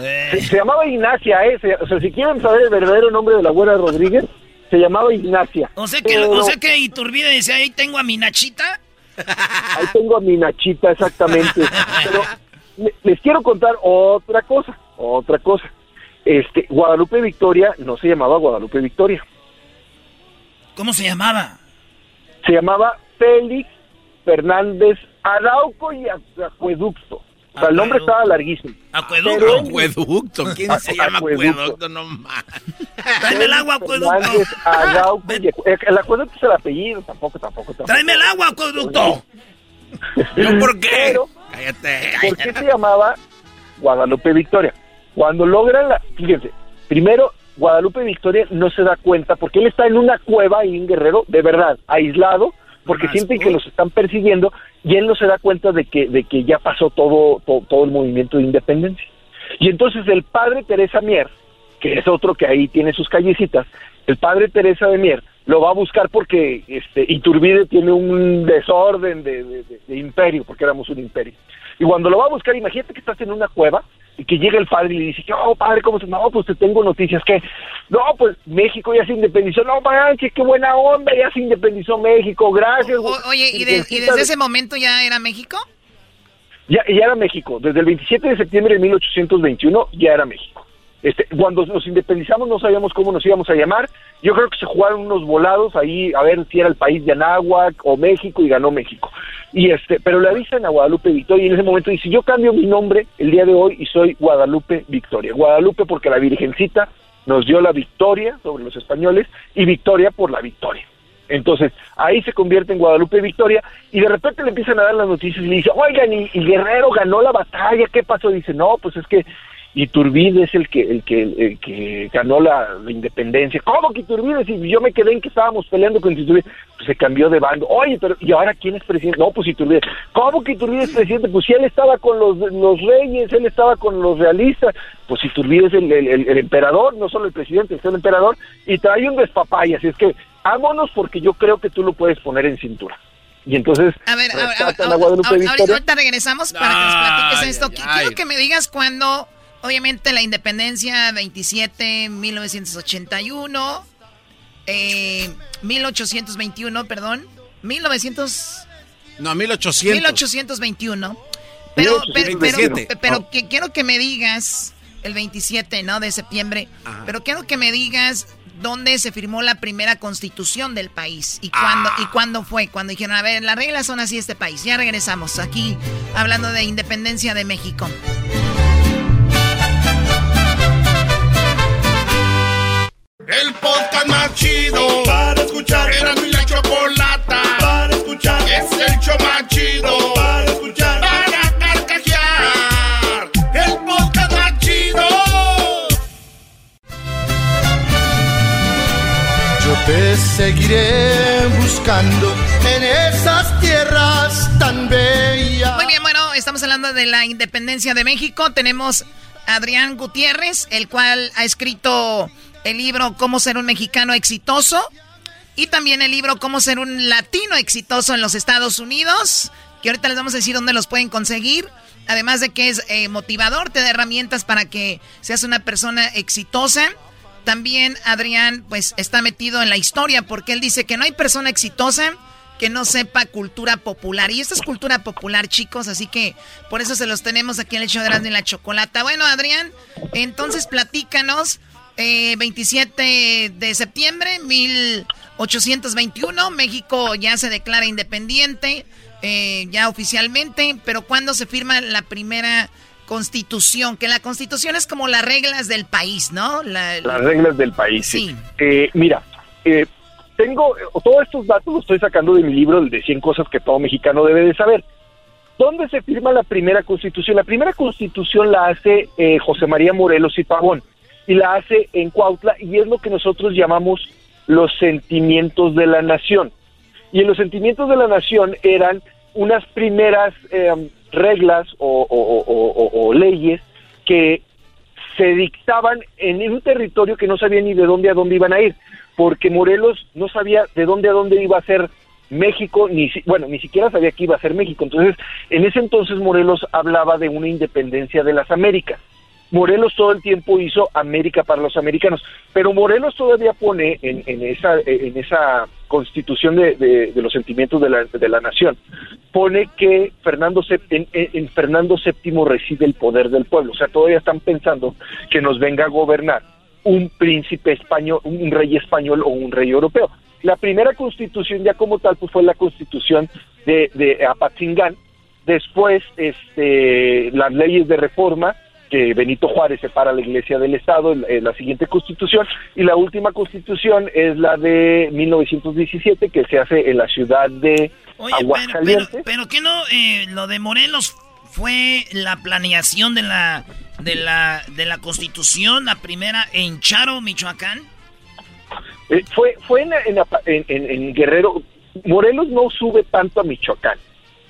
Se, se llamaba Ignacia, ¿eh? Se- o sea, si quieren saber el verdadero nombre de la güera Rodríguez, se llamaba Ignacia. O sea que, Pero o sea que Iturbide decía, ahí tengo a mi Nachita. (laughs) Ahí tengo a mi Nachita, exactamente. (laughs) Pero le- les quiero contar otra cosa, otra cosa. Este, Guadalupe Victoria no se llamaba Guadalupe Victoria, ¿Cómo se llamaba? se llamaba Félix Fernández Arauco y Acu- Acueducto. O sea, el nombre estaba larguísimo. Acueducto. Pero- Acueducto. ¿Quién se llama Acueducto. acueducto? No más. Tráeme el agua, acueducto. Fernández Arauco y El acueducto es el apellido, tampoco, tampoco, tampoco. Tráeme el agua, acueducto. (laughs) ¿Por qué? Pero, Cállate. ¿Por qué se llamaba Guadalupe Victoria? Cuando logran la... Fíjense, primero, Guadalupe Victoria no se da cuenta porque él está en una cueva ahí en Guerrero, de verdad, aislado, porque sienten que los están persiguiendo y él no se da cuenta de que, de que ya pasó todo, todo, todo el movimiento de independencia. Y entonces el padre Teresa Mier que es otro que ahí tiene sus callecitas, el padre Teresa de Mier lo va a buscar porque este Iturbide tiene un desorden de, de imperio, porque éramos un imperio. Y cuando lo va a buscar, imagínate que estás en una cueva y que llega el padre y le dice, oh, padre, ¿cómo se No, pues te tengo noticias que, no, pues México ya se independizó, no manches, qué buena onda, ya se independizó México, gracias. oye, ¿y, desde ese momento ya era México? Ya, ya era México, desde el 27 de septiembre de 1821 ya era México. Este, cuando nos independizamos no sabíamos cómo nos íbamos a llamar. Yo creo que se jugaron unos volados ahí a ver si era el país de Anáhuac o México y ganó México. Y este, pero le avisan a Guadalupe Victoria y en ese momento dice, yo cambio mi nombre el día de hoy y soy Guadalupe Victoria. Guadalupe porque la Virgencita nos dio la victoria sobre los españoles y Victoria por la victoria. Entonces, ahí se convierte en Guadalupe Victoria y de repente le empiezan a dar las noticias y le dice, oigan, y, y Guerrero ganó la batalla, ¿qué pasó? dice, no, pues es que Iturbide es el que el que el que ganó la, independencia. ¿Cómo que Iturbide? Si yo me quedé en que estábamos peleando con Iturbide, pues se cambió de bando. Oye, pero ¿y ahora quién es presidente? No, pues Iturbide. ¿Cómo que Iturbide es presidente? Pues si él estaba con los, los reyes, él estaba con los realistas, pues Iturbide es el, el, emperador, no solo el presidente, es el emperador, y trae un despapaya. Así es que, vámonos porque yo creo que tú lo puedes poner en cintura. Y entonces, a ver, ahorita regresamos para que nos platiques esto. Quiero que me digas cuándo Obviamente la independencia 27, 1981, eh, 1821, perdón, 1900... No, 1800. 1821. Pero, pero, pero, que, quiero que me digas, el 27, ¿no? De septiembre, pero quiero que me digas dónde se firmó la primera constitución del país y cuándo, y ah. cuándo fue, cuando dijeron, a ver, las reglas son así este país. Ya regresamos aquí hablando de independencia de México. El podcast más chido para escuchar. Era mi la chocolata para escuchar. Es el show más chido para escuchar. Para carcajear. El podcast más chido. Yo te seguiré buscando en esas tierras tan bellas. Muy bien, bueno, estamos hablando de la independencia de México. Tenemos a Adrián Gutiérrez, el cual ha escrito el libro Cómo ser un mexicano exitoso y también el libro Cómo ser un latino exitoso en los Estados Unidos, que ahorita les vamos a decir dónde los pueden conseguir. Además de que es eh, motivador, te da herramientas para que seas una persona exitosa. También Adrián pues está metido en la historia porque él dice que no hay persona exitosa que no sepa cultura popular. Y esta es cultura popular, chicos, así que por eso se los tenemos aquí en el show de la Chocolata. Bueno, Adrián, entonces platícanos 27 eh, de septiembre 1821, México ya se declara independiente, eh, ya oficialmente, pero ¿cuándo se firma la primera constitución? Que la constitución es como las reglas del país, ¿no? las reglas del país, sí. Eh, mira, tengo todos estos datos los estoy sacando de mi libro, el de 100 cosas que todo mexicano debe de saber. ¿Dónde se firma la primera constitución? La primera constitución la hace José María Morelos y Pavón y la hace en Cuautla y es lo que nosotros llamamos los sentimientos de la nación. Y en los sentimientos de la nación eran unas primeras em, reglas o, leyes que se dictaban en un territorio que no sabía ni de dónde a dónde iban a ir, porque Morelos no sabía de dónde a dónde iba a ser México, ni bueno, ni siquiera sabía que iba a ser México. Entonces, en ese entonces Morelos hablaba de una independencia de las Américas. Morelos todo el tiempo hizo América para los americanos, pero Morelos todavía pone en, esa, en esa constitución de, los sentimientos de la, de la, nación, pone que Fernando en, en, Fernando VII reside el poder del pueblo, o sea, todavía están pensando que nos venga a gobernar un príncipe español, un rey español o un rey europeo. La primera constitución ya como tal pues fue la constitución de, de Apatzingán, después este, las leyes de reforma, que Benito Juárez separa la iglesia del Estado, en, la siguiente constitución, y la última constitución es la de 1917, que se hace en la ciudad de Aguascalientes. Pero, que no, eh, lo de Morelos fue la planeación de la, de la, de la constitución, la primera en Charo, Michoacán. Eh, fue fue en, en Guerrero, Morelos no sube tanto a Michoacán,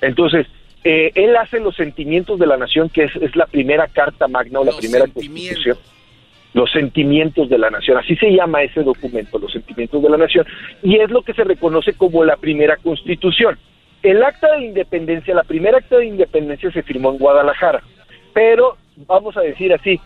entonces eh, él hace los sentimientos de la nación, que es, la primera carta magna o la primera constitución. los sentimientos de la nación, así se llama ese documento, los sentimientos de la nación, y es lo que se reconoce como la primera constitución. El acta de independencia, la primera acta de independencia se firmó en Guadalajara, pero vamos a decir así,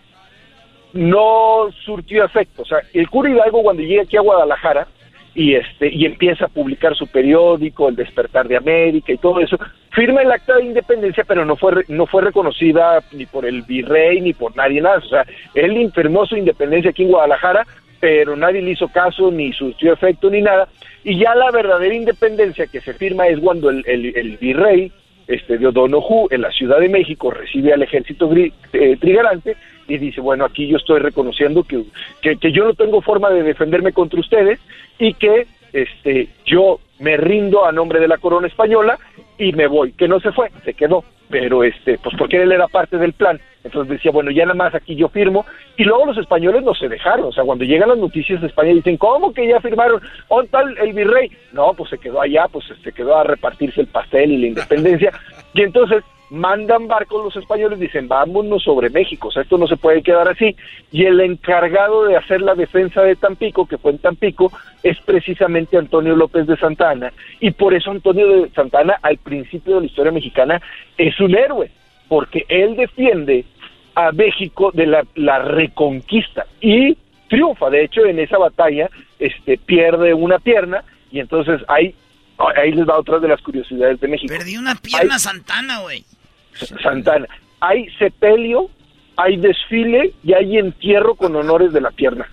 no surtió efecto. O sea, el cura Hidalgo cuando llega aquí a Guadalajara y este y empieza a publicar su periódico, El Despertar de América y todo eso, firma el acta de independencia, pero no fue no fue reconocida ni por el virrey ni por nadie más. O sea, él informó su independencia aquí en Guadalajara, pero nadie le hizo caso ni surtió efecto ni nada. Y ya la verdadera independencia que se firma es cuando el, el virrey este, de O'Donoghue en la Ciudad de México recibe al ejército eh, trigarante y dice, bueno, aquí yo estoy reconociendo que, que, yo no tengo forma de defenderme contra ustedes y que este, yo me rindo a nombre de la corona española y me voy, que no se fue, se quedó, pero este, pues porque él era parte del plan, entonces decía, bueno, ya nada más aquí yo firmo, y luego los españoles no se dejaron, o sea, cuando llegan las noticias de España dicen, ¿cómo que ya firmaron? ¿Dónde tal el virrey? No, pues se quedó allá, pues se quedó a repartirse el pastel y la independencia, (laughs) y entonces mandan barcos los españoles, dicen, vámonos sobre México, o sea, esto no se puede quedar así. Y el encargado de hacer la defensa de Tampico, que fue en Tampico, es precisamente Antonio López de Santana. Y por eso Antonio de Santana, al principio de la historia mexicana, es un héroe, porque él defiende a México de la, la reconquista y triunfa. De hecho, en esa batalla este, pierde una pierna y entonces ahí, ahí les va otra de las curiosidades de México. Perdí una pierna Santana, güey. Santana. Hay sepelio, hay desfile y hay entierro con honores de la pierna.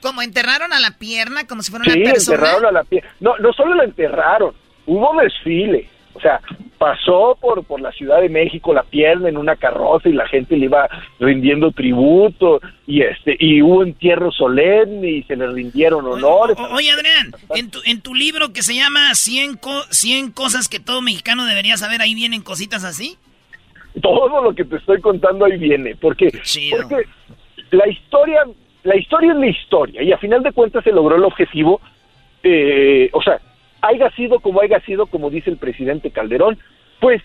¿Cómo enterraron a la pierna como si fuera una persona? Sí, enterraron a la pierna. No, no solo la enterraron, hubo desfile. O sea, pasó por, por la Ciudad de México la pierna en una carroza y la gente le iba rindiendo tributo y este y hubo entierro solemne y se le rindieron honores. Oye, Adrián, en tu, en tu libro que se llama 100, 100 cosas que todo mexicano debería saber, ahí vienen cositas así todo lo que te estoy contando ahí viene, porque, porque la historia, la historia es la historia, y a final de cuentas se logró el objetivo, eh, o sea, haya sido como haya sido, como dice el presidente Calderón, pues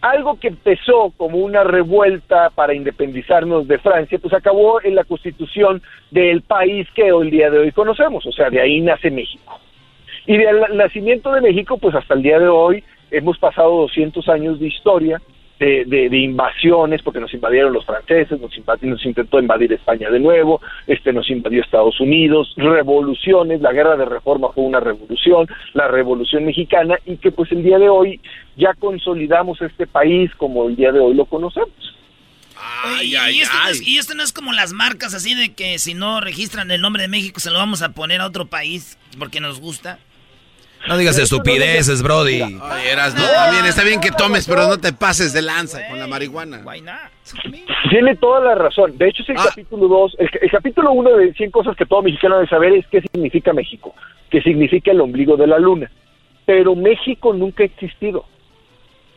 algo que empezó como una revuelta para independizarnos de Francia, pues acabó en la constitución del país que hoy día de hoy conocemos, o sea, de ahí nace México. Y del nacimiento de México, pues hasta el día de hoy hemos pasado 200 años de historia, de, invasiones, porque nos invadieron los franceses, nos, nos intentó invadir España de nuevo, este nos invadió Estados Unidos, revoluciones, la guerra de reforma fue una revolución, la revolución mexicana, y que pues el día de hoy ya consolidamos este país como el día de hoy lo conocemos. y, esto No es, y, esto No es, como las marcas así de que si no registran el nombre de México se lo vamos a poner a otro país porque nos gusta. No digas estupideces, Brody. Oye, eras, no, también está bien que tomes, pero no te pases de lanza con la marihuana. Tiene toda la razón. De hecho, es el ah. capítulo 2. El, capítulo 1 de 100 cosas que todo mexicano debe saber es qué significa México, qué significa el ombligo de la luna. Pero México nunca ha existido.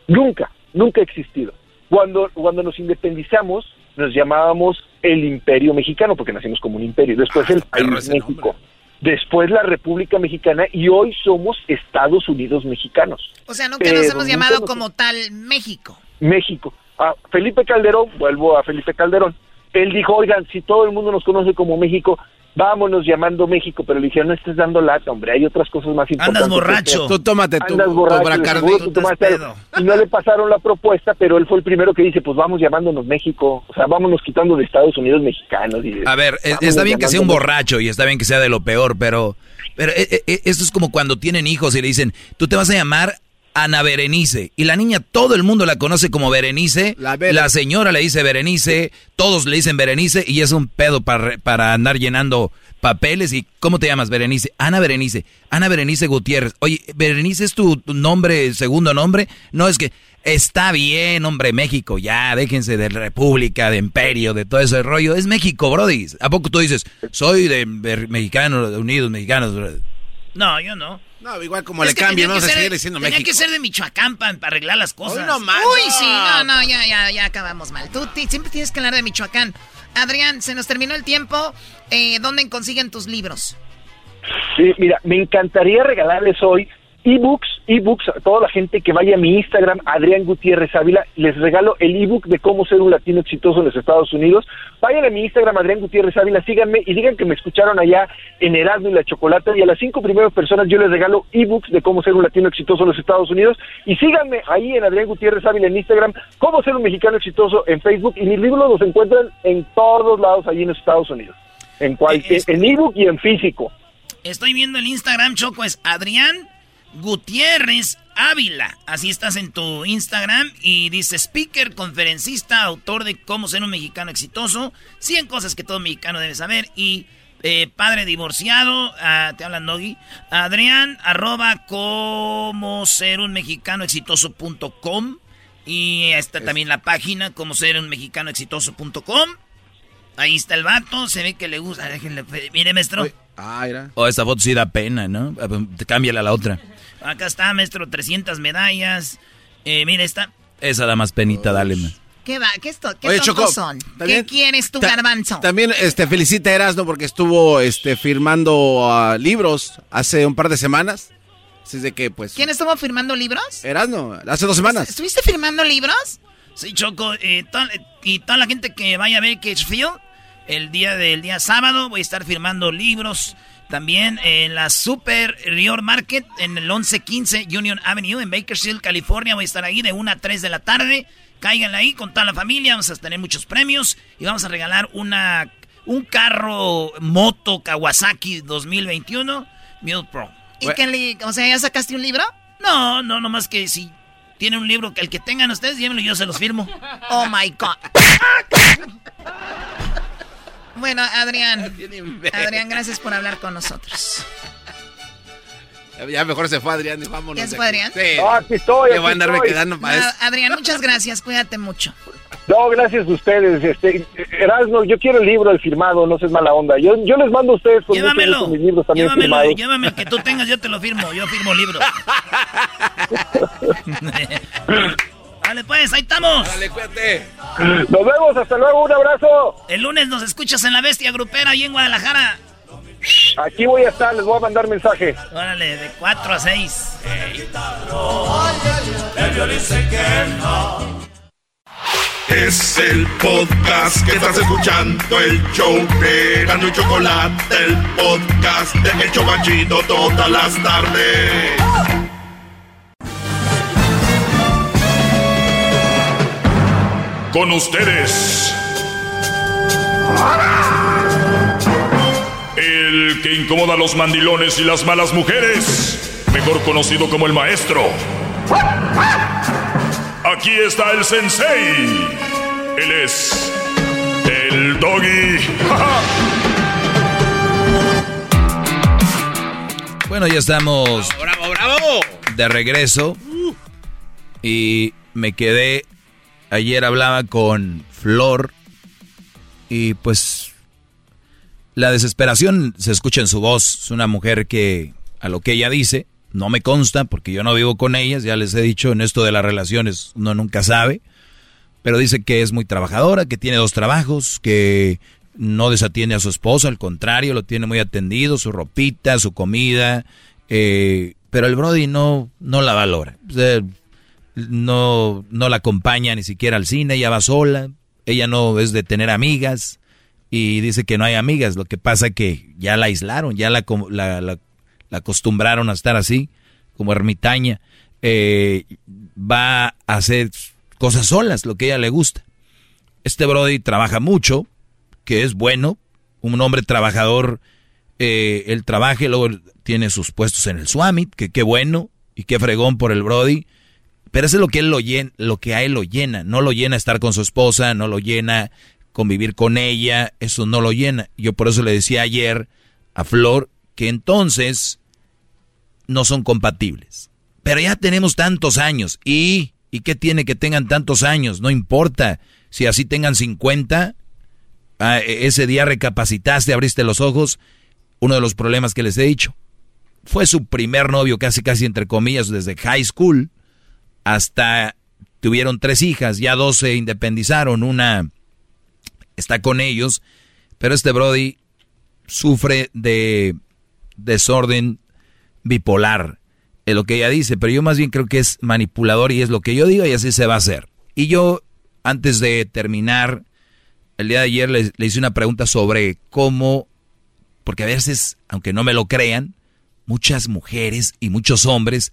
Nunca, nunca ha existido. Cuando, cuando nos independizamos, nos llamábamos el Imperio Mexicano, porque nacimos como un imperio. Después ah, el país México después la República Mexicana y hoy somos Estados Unidos mexicanos. O sea, nunca nos hemos llamado como tal México. México. A Felipe Calderón, vuelvo a Felipe Calderón, él dijo, oigan, si todo el mundo nos conoce como México, vámonos llamando México, pero le dijeron, no estés dando lata, hombre, hay otras cosas más importantes. Andas borracho. Tú tómate tu, Andas borracho, y no le pasaron la propuesta, pero él fue el primero que dice, pues vamos llamándonos México, o sea, vámonos quitando de Estados Unidos mexicanos. Y a ver, está bien que sea un borracho y está bien que sea de lo peor, pero, pero eh, eh, esto es como cuando tienen hijos y le dicen, tú te vas a llamar Ana Berenice. Y la niña, todo el mundo la conoce como Berenice. La, señora le dice Berenice, todos le dicen Berenice y es un pedo para, para andar llenando papeles. ¿Y cómo te llamas, Berenice? Ana Berenice. Ana Berenice Gutiérrez. Oye, ¿Berenice es tu nombre, segundo nombre? No, es que está bien, hombre, México, ya, déjense de República, de Imperio, de todo ese rollo. Es México, Brody. ¿A poco tú dices, soy de Mexicanos, Unidos, Mexicanos? No, yo no. No, igual como le cambien, vamos a seguir diciendo tenía México. que ser de Michoacán para, arreglar las cosas. no Uy, sí, no, no, ya, ya, ya acabamos mal. Tú siempre tienes que hablar de Michoacán. Adrián, se nos terminó el tiempo. Eh, ¿Dónde consiguen tus libros? Sí, mira, me encantaría regalarles hoy ebooks, ebooks, a toda la gente que vaya a mi Instagram, Adrián Gutiérrez Ávila, les regalo el ebook de cómo ser un latino exitoso en los Estados Unidos. Vayan a mi Instagram, Adrián Gutiérrez Ávila, síganme y digan que me escucharon allá en Erasmo y la Chocolata y a las cinco primeras personas yo les regalo ebooks de cómo ser un latino exitoso en los Estados Unidos y síganme ahí en Adrián Gutiérrez Ávila en Instagram, cómo ser un mexicano exitoso en Facebook y mis libros los encuentran en todos lados allí en los Estados Unidos, en cualquier, en ebook y en físico. Estoy viendo el Instagram, Choco, es Adrián Gutiérrez Ávila. Así estás en tu Instagram y dice speaker, conferencista, autor de cómo ser un mexicano exitoso, 100 cosas que todo mexicano debe saber y eh, padre divorciado, ah, te hablan Doggy, Adrián, arroba cómo ser un mexicano exitoso.com y está también la página cómo ser un mexicano exitoso.com. Ahí está el vato, se ve que le gusta. Déjenle, mire, maestro. Ah, O esta foto sí da pena, ¿no? Cámbiala a la otra. Acá está, maestro, 300 medallas. Eh, mira, esta. Esa da más penita, dale, man. ¿Qué va? ¿Qué, esto, qué son? ¿Qué quieres tu garbanzo? También este, felicita a Erasno porque estuvo este, firmando uh, libros hace un par de semanas. Así de que, pues... ¿Quién estuvo firmando libros? Erasno, hace dos semanas. ¿Estuviste firmando libros? Sí, Choco. Eh, y toda la gente que vaya a ver Field, el día del día sábado voy a estar firmando libros también en la Super Rio Market en el 1115 Union Avenue en Bakersfield, California. Voy a estar ahí de 1 a 3 de la tarde. Cáiganle ahí con toda la familia. Vamos a tener muchos premios y vamos a regalar una un carro moto Kawasaki 2021 Mule Pro. ¿Y qué o sea, ya sacaste un libro? No, no, nomás que si tiene un libro que el que tengan ustedes, llévenlo y yo se los firmo. Oh my god. (laughs) Bueno, Adrián. (laughs) Adrián, gracias por hablar con nosotros. Ya mejor se fue Adrián y vámonos. ¿Ya se fue Adrián? Sí. aquí estoy. Aquí a andarme quedando para Adrián, muchas gracias. Cuídate mucho. No, gracias a ustedes. Este, Erasmo, yo quiero el libro, el firmado, no seas mala onda. Yo, yo les mando a ustedes con llévamelo, mis libros también llévamelo, firmados. Llévame el que tú tengas, yo te lo firmo. Yo firmo libros. (laughs) (laughs) Dale pues, ahí estamos. Dale, cuídate. Nos vemos, hasta luego, un abrazo. El lunes nos escuchas en la Bestia Grupera ahí en Guadalajara. Aquí voy a estar, les voy a mandar mensaje. Órale, de 4 a 6. Es el podcast que estás escuchando, el show de Gano y Chocolate, el podcast de Hecho Banchito todas las tardes. Con ustedes. El que incomoda a los mandilones y las malas mujeres, mejor conocido como el maestro. Aquí está el sensei. Él es el doggy. (laughs) Bueno, ya estamos bravo, bravo. de regreso. Y me quedé ayer hablaba con Flor y pues la desesperación se escucha en su voz. Es una mujer que a lo que ella dice, no me consta porque yo no vivo con ellas, ya les he dicho, en esto de las relaciones uno nunca sabe, pero dice que es muy trabajadora, que tiene dos trabajos, que no desatiende a su esposo, al contrario, lo tiene muy atendido, su ropita, su comida, eh, pero el Brody no, no la valora no, no la acompaña ni siquiera al cine, ella va sola, ella no es de tener amigas y dice que no hay amigas, lo que pasa que ya la aislaron, ya la, la, acostumbraron a estar así, como ermitaña, eh, va a hacer cosas solas, lo que ella le gusta. Este Brody trabaja mucho, que es bueno, un hombre trabajador, eh, él trabaja y luego tiene sus puestos en el Swamit, que qué bueno y qué fregón por el Brody pero eso es lo que, él lo, llena, lo que a él lo llena. No lo llena estar con su esposa, no lo llena convivir con ella, eso no lo llena. Yo por eso le decía ayer a Flor que entonces no son compatibles. Pero ya tenemos tantos años. ¿Y, ¿y qué tiene que tengan tantos años? No importa. Si así tengan 50, ah, e, ese día recapacitaste, abriste los ojos. Uno de los problemas que les he dicho. Fue su primer novio, casi casi entre comillas, desde high school hasta tuvieron tres hijas, ya dos se independizaron, una está con ellos, pero este Brody sufre de desorden bipolar. Es lo que ella dice, pero yo más bien creo que es manipulador y es lo que yo digo y así se va a hacer. Y yo, antes de terminar, el día de ayer le, le hice una pregunta sobre cómo, porque a veces, aunque no me lo crean, muchas mujeres y muchos hombres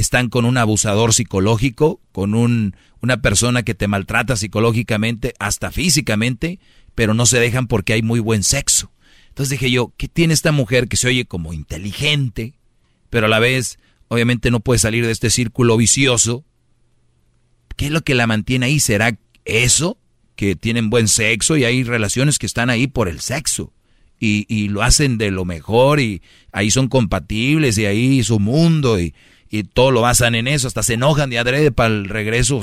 están con un abusador psicológico, con un, una persona que te maltrata psicológicamente, hasta físicamente, pero no se dejan porque hay muy buen sexo. Entonces dije yo, ¿qué tiene esta mujer que se oye como inteligente, pero a la vez obviamente no puede salir de este círculo vicioso? ¿Qué es lo que la mantiene ahí? ¿Será eso? Que tienen buen sexo y hay relaciones que están ahí por el sexo. Y, y lo hacen de lo mejor y ahí son compatibles y ahí su mundo y, y todo lo basan en eso, hasta se enojan de adrede para el regreso.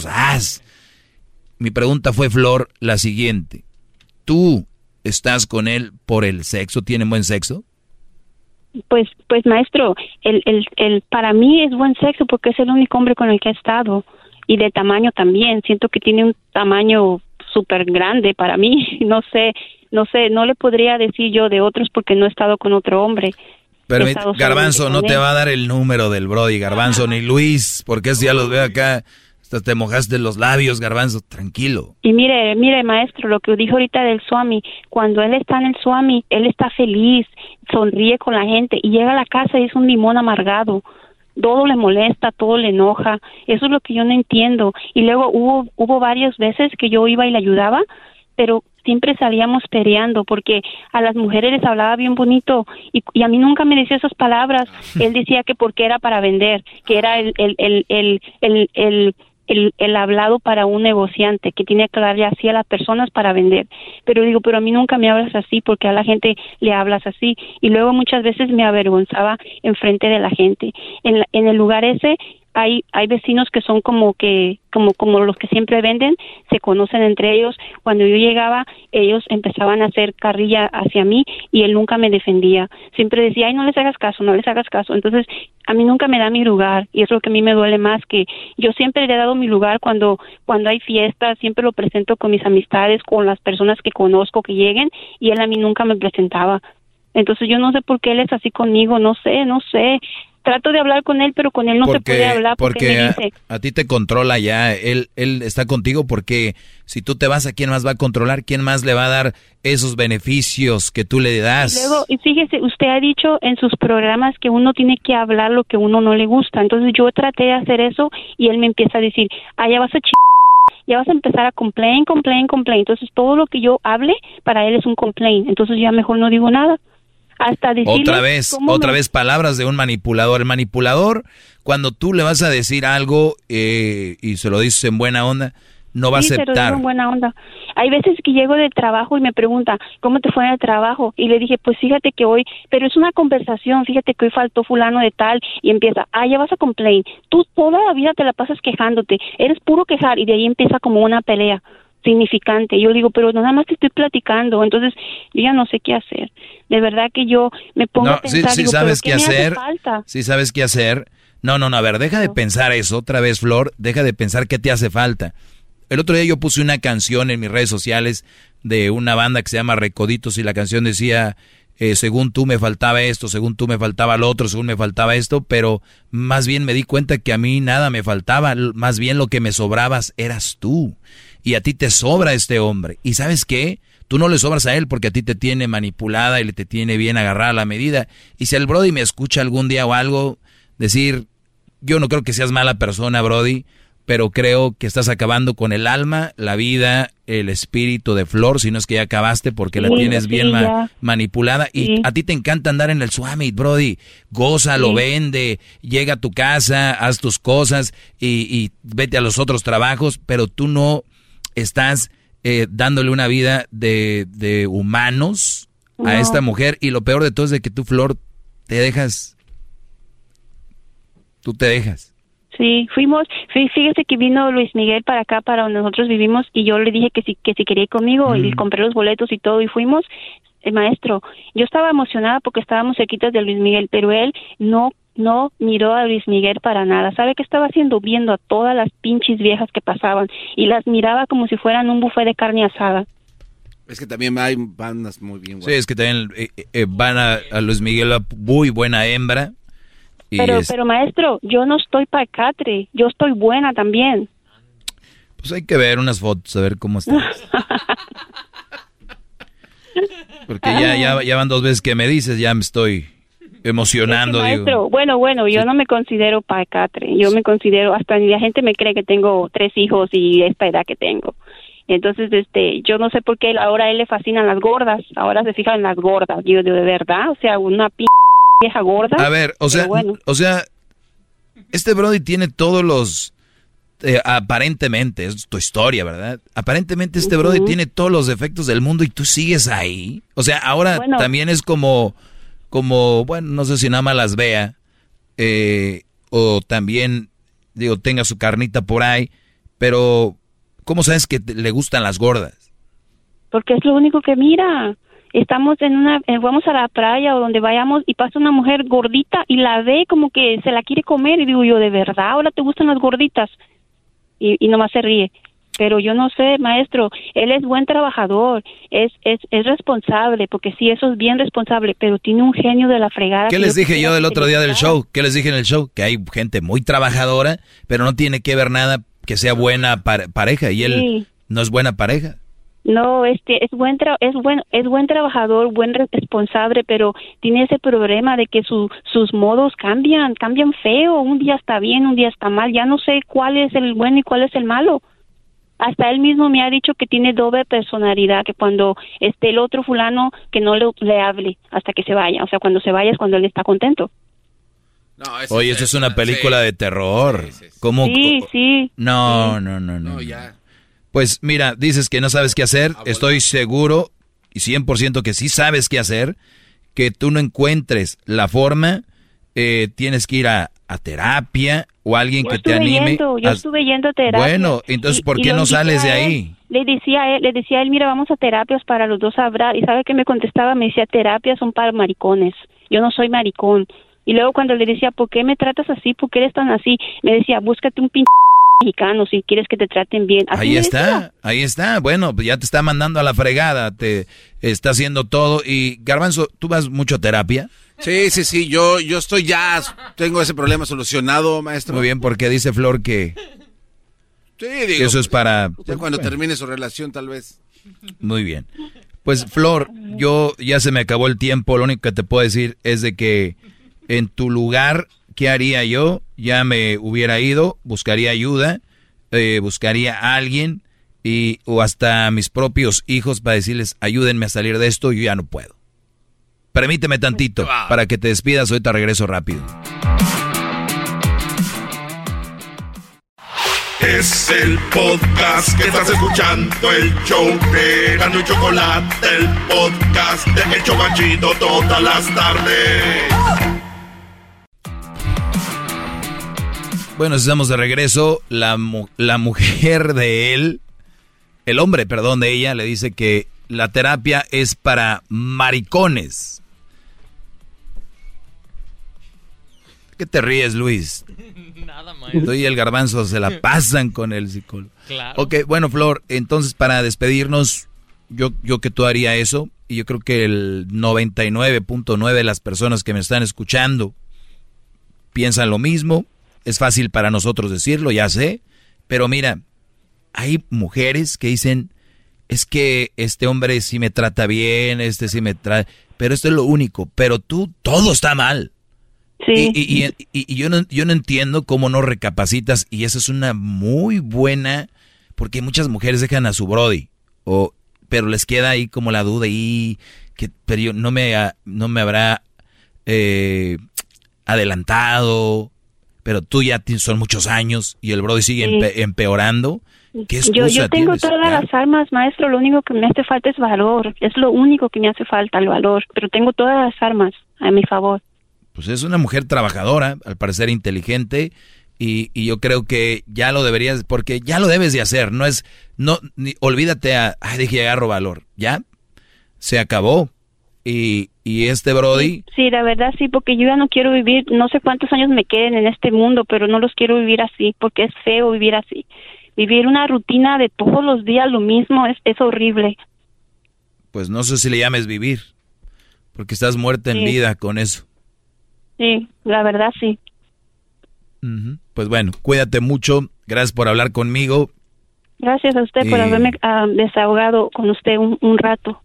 Mi pregunta fue, Flor, la siguiente. ¿Tú estás con él por el sexo? ¿Tienen buen sexo? Pues, pues maestro, el, el, el, para mí es buen sexo porque es el único hombre con el que he estado y de tamaño también. Siento que tiene un tamaño súper grande para mí. (laughs) No sé, no sé, no le podría decir yo de otros porque no he estado con otro hombre. Pero Garbanzo no te va a dar el número del Brody, Garbanzo, ni Luis, porque si ya los veo acá. Hasta te mojaste los labios, Garbanzo, tranquilo. Y mire, mire, maestro, lo que dijo ahorita del Swami, cuando él está en el Swami, él está feliz, sonríe con la gente y llega a la casa y es un limón amargado. Todo le molesta, todo le enoja. Eso es lo que yo no entiendo. Y luego hubo, hubo varias veces que yo iba y le ayudaba, pero siempre salíamos peleando porque a las mujeres les hablaba bien bonito y, y, a mí nunca me decía esas palabras. Él decía que porque era para vender, que era el, el, el, el, el, el el, el, hablado para un negociante que tiene que hablarle así a las personas para vender. Pero digo, pero a mí nunca me hablas así porque a la gente le hablas así. Y luego muchas veces me avergonzaba enfrente de la gente. En, en el lugar ese hay, hay vecinos que son como que, como, como los que siempre venden, se conocen entre ellos. Cuando yo llegaba, ellos empezaban a hacer carrilla hacia mí y él nunca me defendía. Siempre decía, ay, no les hagas caso, no les hagas caso. Entonces, a mí nunca me da mi lugar y es lo que a mí me duele más, que yo siempre le he dado mi lugar cuando, cuando hay fiestas, siempre lo presento con mis amistades, con las personas que conozco que lleguen y él a mí nunca me presentaba. Entonces yo no sé por qué él es así conmigo, no sé, no sé trato de hablar con él, pero con él no se puede hablar porque, me dice, a, ti te controla ya, él él está contigo porque si tú te vas a quién más va a controlar, quién más le va a dar esos beneficios que tú le das. Y luego, y fíjese, usted ha dicho en sus programas que uno tiene que hablar lo que uno no le gusta. Entonces yo traté de hacer eso y él me empieza a decir, "Ah, ya vas a ch ya vas a empezar a complain, complain, complain." Entonces todo lo que yo hable para él es un complain. Entonces ya mejor no digo nada hasta otra vez, otra vez palabras de un manipulador. El manipulador, cuando tú le vas a decir algo eh, y se lo dices en buena onda, no va a aceptar. en buena onda. Hay veces que llego del trabajo y me pregunta, ¿cómo te fue en el trabajo? Y le dije, pues fíjate que hoy, pero es una conversación, fíjate que hoy faltó fulano de tal y empieza, ah, ya vas a complain. Tú toda la vida te la pasas quejándote, eres puro quejar y de ahí empieza como una pelea significante. Yo digo, pero nada más te estoy platicando, entonces yo ya no sé qué hacer. De verdad que yo me pongo a pensar, sí, sabes qué, hacer. Sí sabes qué hacer. No, no, no, a ver, deja de pensar eso otra vez, Flor, deja de pensar qué te hace falta. El otro día yo puse una canción en mis redes sociales de una banda que se llama Recoditos y la canción decía, eh, según tú me faltaba esto, según tú me faltaba lo otro, según me faltaba esto, pero más bien me di cuenta que a mí nada me faltaba, más bien lo que me sobrabas eras tú y a ti te sobra este hombre. ¿Y sabes qué? Tú no le sobras a él porque a ti te tiene manipulada y le te tiene bien agarrada la medida. Y si el Brody me escucha algún día o algo, decir, yo no creo que seas mala persona, Brody, pero creo que estás acabando con el alma, la vida, el espíritu de Flor, si no es que ya acabaste porque la tienes bien manipulada. Y a ti te encanta andar en el Swami, Brody. Gózalo, vende, llega a tu casa, haz tus cosas y, y vete a los otros trabajos, pero tú no estás eh, dándole una vida de, de humanos a esta mujer y lo peor de todo es de que tú, Flor, te dejas, tú te dejas. Sí, fuimos, fíjese que vino Luis Miguel para acá, para donde nosotros vivimos, y yo le dije que si, que si quería ir conmigo, y compré los boletos y todo, y fuimos, el maestro, yo estaba emocionada porque estábamos cerquitas de Luis Miguel, pero él no no miró a Luis Miguel para nada. ¿Sabe qué estaba haciendo? Viendo a todas las pinches viejas que pasaban y las miraba como si fueran un buffet de carne asada. Es que también hay bandas muy bien. Sí, es que también eh, eh, van a, Luis Miguel, muy buena hembra. pero, pero maestro, yo no estoy para catre, yo estoy buena también. Pues hay que ver unas fotos, a ver cómo estás. (laughs) Porque ya, ya, ya van dos veces que me dices, ya me estoy emocionando. maestro, bueno, bueno, yo no me considero pacatre, yo me considero, hasta la gente me cree que tengo tres hijos y esta edad que tengo. Entonces, este, yo no sé por qué ahora a él le fascinan las gordas, ahora se fija en las gordas, yo de verdad, o sea, una p vieja gorda. A ver, o sea, o sea, este Brody tiene todos los eh, aparentemente, es tu historia, ¿verdad? Aparentemente este Brody tiene todos los defectos del mundo y tú sigues ahí. O sea, ahora también es como, como, bueno, no sé si nada más las vea, eh, o también, digo, tenga su carnita por ahí, pero ¿cómo sabes que le gustan las gordas? Porque es lo único que mira estamos en una, eh, vamos a la playa o donde vayamos y pasa una mujer gordita y la ve como que se la quiere comer y digo yo, ¿de verdad ahora te gustan las gorditas? Y, y nomás se ríe. Pero yo no sé, maestro, él es buen trabajador, es, es, es responsable, porque sí, eso es bien responsable, pero tiene un genio de la fregada. ¿Qué les dije yo el otro día del show? ¿Qué les dije en el show? Que hay gente muy trabajadora, pero no tiene que ver nada que sea buena pareja y él no es buena pareja. No, este es buen es buen es buen trabajador, buen responsable, pero tiene ese problema de que su, sus modos cambian, cambian feo, un día está bien, un día está mal, ya no sé cuál es el bueno y cuál es el malo. Hasta él mismo me ha dicho que tiene doble personalidad, que cuando esté el otro fulano que no le, le hable hasta que se vaya, o sea, cuando se vaya es cuando él está contento. Oye, eso es una película de terror. ¿Cómo? Sí, sí. No, no, no, no. no ya. Pues mira, dices que no sabes qué hacer. Ah, Estoy seguro y 100% que sí sabes qué hacer. Que tú no encuentres la forma. Eh, tienes que ir a, terapia o alguien que te anime. yo estuve yendo a terapia. Bueno, entonces, ¿por qué no sales de ahí? le decía a él, le decía a él, mira, vamos a terapias para los dos hablar. Y sabe que me contestaba, me decía, terapias son para maricones. Yo no soy maricón. Y luego cuando le decía, ¿por qué me tratas así? ¿Por qué eres tan así? Me decía, búscate un pinche mexicano si quieres que te traten bien. ahí está, ahí está. Bueno, pues ya te está mandando a la fregada, te está haciendo todo. Y Garbanzo, ¿tú vas mucho a terapia? Sí, sí, sí, yo, yo estoy ya, tengo ese problema solucionado, maestro. Muy bien, porque dice Flor que, sí, digo, eso es para... cuando termine su relación, tal vez. Muy bien. Pues Flor, yo ya se me acabó el tiempo, lo único que te puedo decir es de que en tu lugar ¿qué haría yo? Ya me hubiera ido, buscaría ayuda, eh, buscaría a alguien y, o hasta mis propios hijos para decirles, ayúdenme a salir de esto, yo ya no puedo. Permíteme tantito para que te despidas, ahorita regreso rápido. Es el podcast que estás escuchando, el show de Gano y Chocolate, el podcast de El Chocachito todas las tardes. Bueno, estamos de regreso. La, la mujer de él, el hombre, perdón, de ella, le dice que la terapia es para maricones. ¿Qué te ríes, Luis? (laughs) Nada más. Tú y el garbanzo se la pasan con el psicólogo. Claro. Ok, bueno, Flor, entonces para despedirnos, yo, yo que tú haría eso, y yo creo que el 99.9 de las personas que me están escuchando piensan lo mismo. Es fácil para nosotros decirlo, ya sé, pero mira, hay mujeres que dicen, es que este hombre sí me trata bien, este sí me trata, pero esto es lo único, pero tú, todo está mal. Sí. Y, y, yo, no, yo no entiendo cómo no recapacitas y esa es una muy buena, porque muchas mujeres dejan a su Brody, o, pero les queda ahí como la duda y que pero yo, no, me, no me habrá eh, adelantado pero tú ya son muchos años y el Brody sigue empeorando. ¿Qué yo, yo tengo todas las armas, maestro, lo único que me hace falta es valor, es lo único que me hace falta, el valor, pero tengo todas las armas a mi favor. Pues es una mujer trabajadora, al parecer inteligente, y, y, yo creo que ya lo deberías, porque ya lo debes de hacer, no es, no, ni, olvídate a, ay, dije, agarro valor, ya, se acabó, y, y este Brody. Sí, la verdad sí, porque yo ya no quiero vivir, no sé cuántos años me queden en este mundo, pero no los quiero vivir así, porque es feo vivir así. Vivir una rutina de todos los días lo mismo es, es horrible. Pues no sé si le llames vivir, porque estás muerta en vida con eso. Sí, la verdad sí. Pues bueno, cuídate mucho. Gracias por hablar conmigo. Gracias a usted por haberme ah, desahogado con usted un, un rato.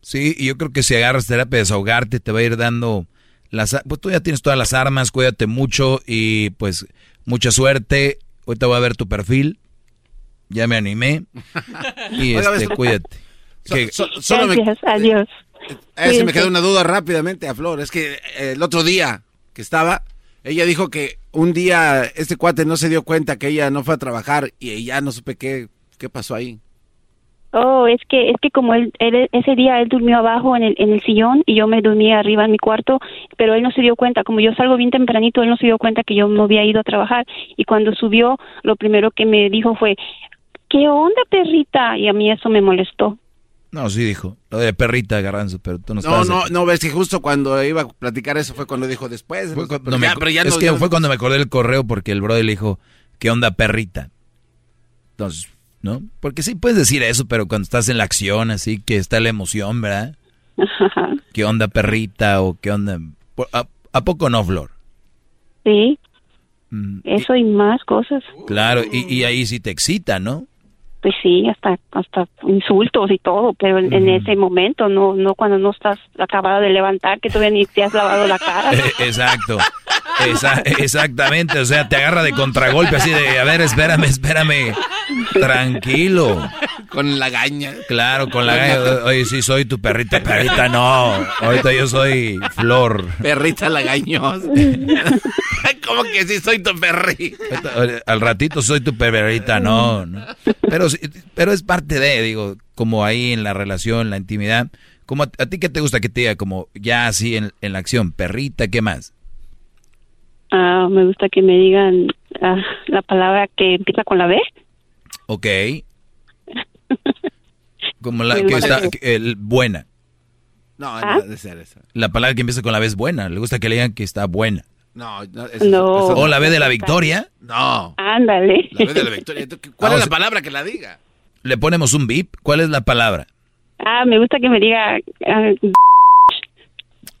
Sí, y yo creo que si agarras terapia de desahogarte, te va a ir dando las... Pues tú ya tienes todas las armas, cuídate mucho y pues mucha suerte. Ahorita voy a ver tu perfil. Ya me animé. (laughs) Y este, cuídate. So- Que- so- solo me- Gracias, adiós. Eh, se me queda una duda rápidamente a Flor. Es que eh, el otro día que estaba, ella dijo que un día este cuate no se dio cuenta que ella no fue a trabajar y ya no supe qué, qué pasó ahí. Oh, es que es que como él, él- ese día él durmió abajo en el en el sillón y yo me dormí arriba en mi cuarto, pero él no se dio cuenta, como yo salgo bien tempranito, él no se dio cuenta que yo no había ido a trabajar y cuando subió lo primero que me dijo fue ¿Qué onda, perrita? Y a mí eso me molestó. No, sí dijo. Lo de perrita, garbanzo, pero tú no No, estabas no, aquí. no, ves que justo cuando iba a platicar eso fue cuando dijo después. Fue cuando pero me- ya- pero ya es no- que ya no- fue cuando me acordé del correo porque el brother le dijo, ¿qué onda perrita? Entonces, ¿no? Porque sí puedes decir eso, pero cuando estás en la acción, así que está la emoción, ¿verdad? ¿Qué onda perrita o qué onda? Por- ¿A, a poco no, Flor? Sí, Mm, eso y más cosas. Claro, y, y ahí sí te excita, ¿no? Pues sí, hasta hasta insultos y todo, pero en, en ese momento, no no cuando no estás acabado de levantar, que todavía ni te has lavado la cara. (laughs) Eh, Exacto. Esa- exactamente, o sea, te agarra de contragolpe así de, a ver, espérame, espérame. Tranquilo. Con la gaña. Claro, con la gaña. Oye, sí, soy tu perrita. Perrita, no. Ahorita yo soy Flor. Perrita lagañosa. (laughs) (laughs) ¿Cómo que sí soy tu perrita? Ahorita, Al ratito soy tu perrita, no. no. Pero, pero es parte de, digo, como ahí en la relación, la intimidad. Como a, a ti que te gusta que te diga, como ya así en, en la acción, perrita, ¿qué más? Ah, me gusta que me digan ah, la palabra que empieza con la B. Ok. (laughs) Como la que está, el, buena. No, ¿Ah? no debe ser eso. La palabra que empieza con la B es buena. Le gusta que le digan que está buena. No, no, O la B de la victoria. No. Ándale. La B de la victoria. ¿Cuál Ah, es la palabra que la diga? Le ponemos un bip. ¿Cuál es la palabra? Ah, me gusta que me diga ah,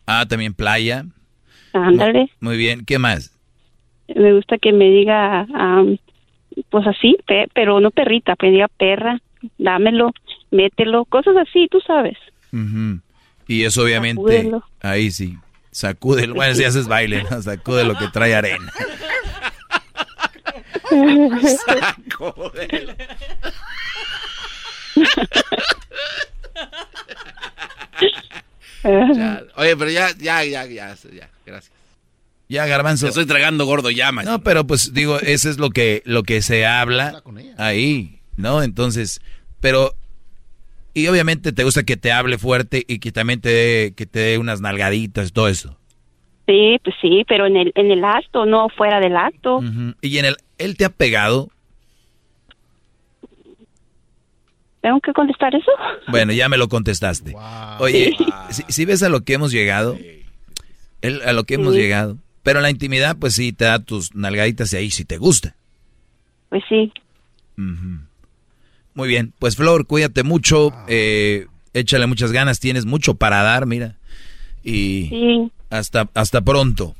Ah, también playa. ándale. Muy bien. ¿Qué más? Me gusta que me diga ah, pues así, pe- pero no perrita, que me diga perra, dámelo, mételo, cosas así, tú sabes. Ujú. Y eso obviamente, Sacúdelo. ahí sí, sacúdelo. Bueno, si haces baile, ¿no? sacude lo que trae arena. Sacúdelo. Ya, Oye, pero ya, ya, ya, ya, ya, gracias. Ya, garbanzo. Te estoy tragando gordo maestro. No, pero pues digo, eso es lo que, lo que se habla ahí, ¿no? Entonces, pero, y obviamente te gusta que te hable fuerte y que también te dé, que te dé unas nalgaditas, todo eso. Sí, pues sí, pero en el, en el acto, no fuera del acto. Y en el, él te ha pegado, ¿Tengo que contestar eso? bueno, ya me lo contestaste. Oye, si, si ves a lo que hemos llegado, él, a lo que hemos Sí. llegado, pero en la intimidad, pues sí, te da tus nalgaditas y ahí sí te gusta. Pues sí. Muy bien, pues Flor, cuídate mucho, eh, échale muchas ganas, tienes mucho para dar, mira. Y Sí. hasta, hasta pronto.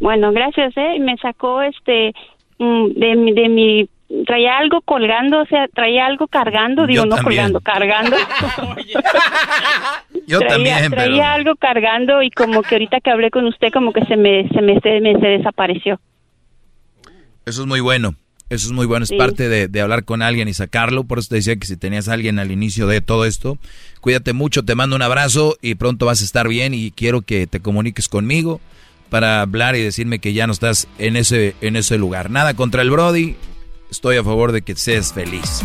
Bueno, gracias, ¿eh? Me sacó este mm, de mi, de mi traía algo colgando, o sea, traía algo cargando, digo, Yo no también. colgando, cargando. (laughs) Yo traía, también, traía pero... algo cargando y como que ahorita que hablé con usted como que se me se me se, me- se desapareció. Eso es muy bueno. Eso es muy bueno, es Sí. parte de, de hablar con alguien y sacarlo. Por eso te decía que si tenías a alguien al inicio de todo esto, cuídate mucho, te mando un abrazo y pronto vas a estar bien y quiero que te comuniques conmigo para hablar y decirme que ya no estás en ese, en ese lugar. Nada contra el Brody, estoy a favor de que seas feliz.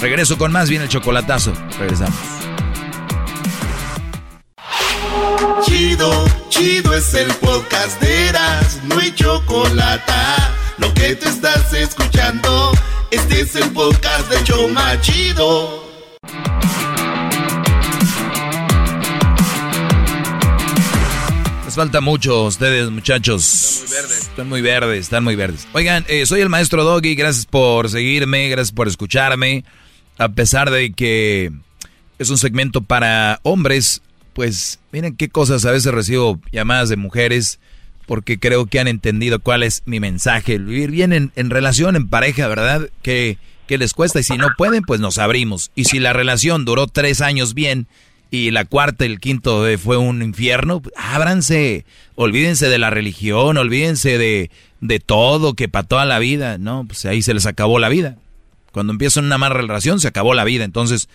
Regreso con más, viene el chocolatazo. Regresamos. Chido, chido es el podcast de Eras, no hay chocolate. Lo que te estás escuchando, este es el podcast de Choma Chido. Les falta mucho a ustedes, muchachos. Están muy verdes. Están muy verdes, están muy verdes. Oigan, eh, soy el maestro Doggy, gracias por seguirme, gracias por escucharme. A pesar de que es un segmento para hombres, pues miren qué cosas, a veces recibo llamadas de mujeres porque creo que han entendido cuál es mi mensaje. Vivir bien en, en relación, en pareja, ¿verdad? Que, les cuesta y si no pueden, pues nos abrimos. Y si la relación duró tres años bien y la cuarta el quinto fue un infierno, ábranse, olvídense de la religión, olvídense de, de todo, que para toda la vida, ¿no? Pues ahí se les acabó la vida. Cuando empiezan una mala relación, se acabó la vida. Entonces,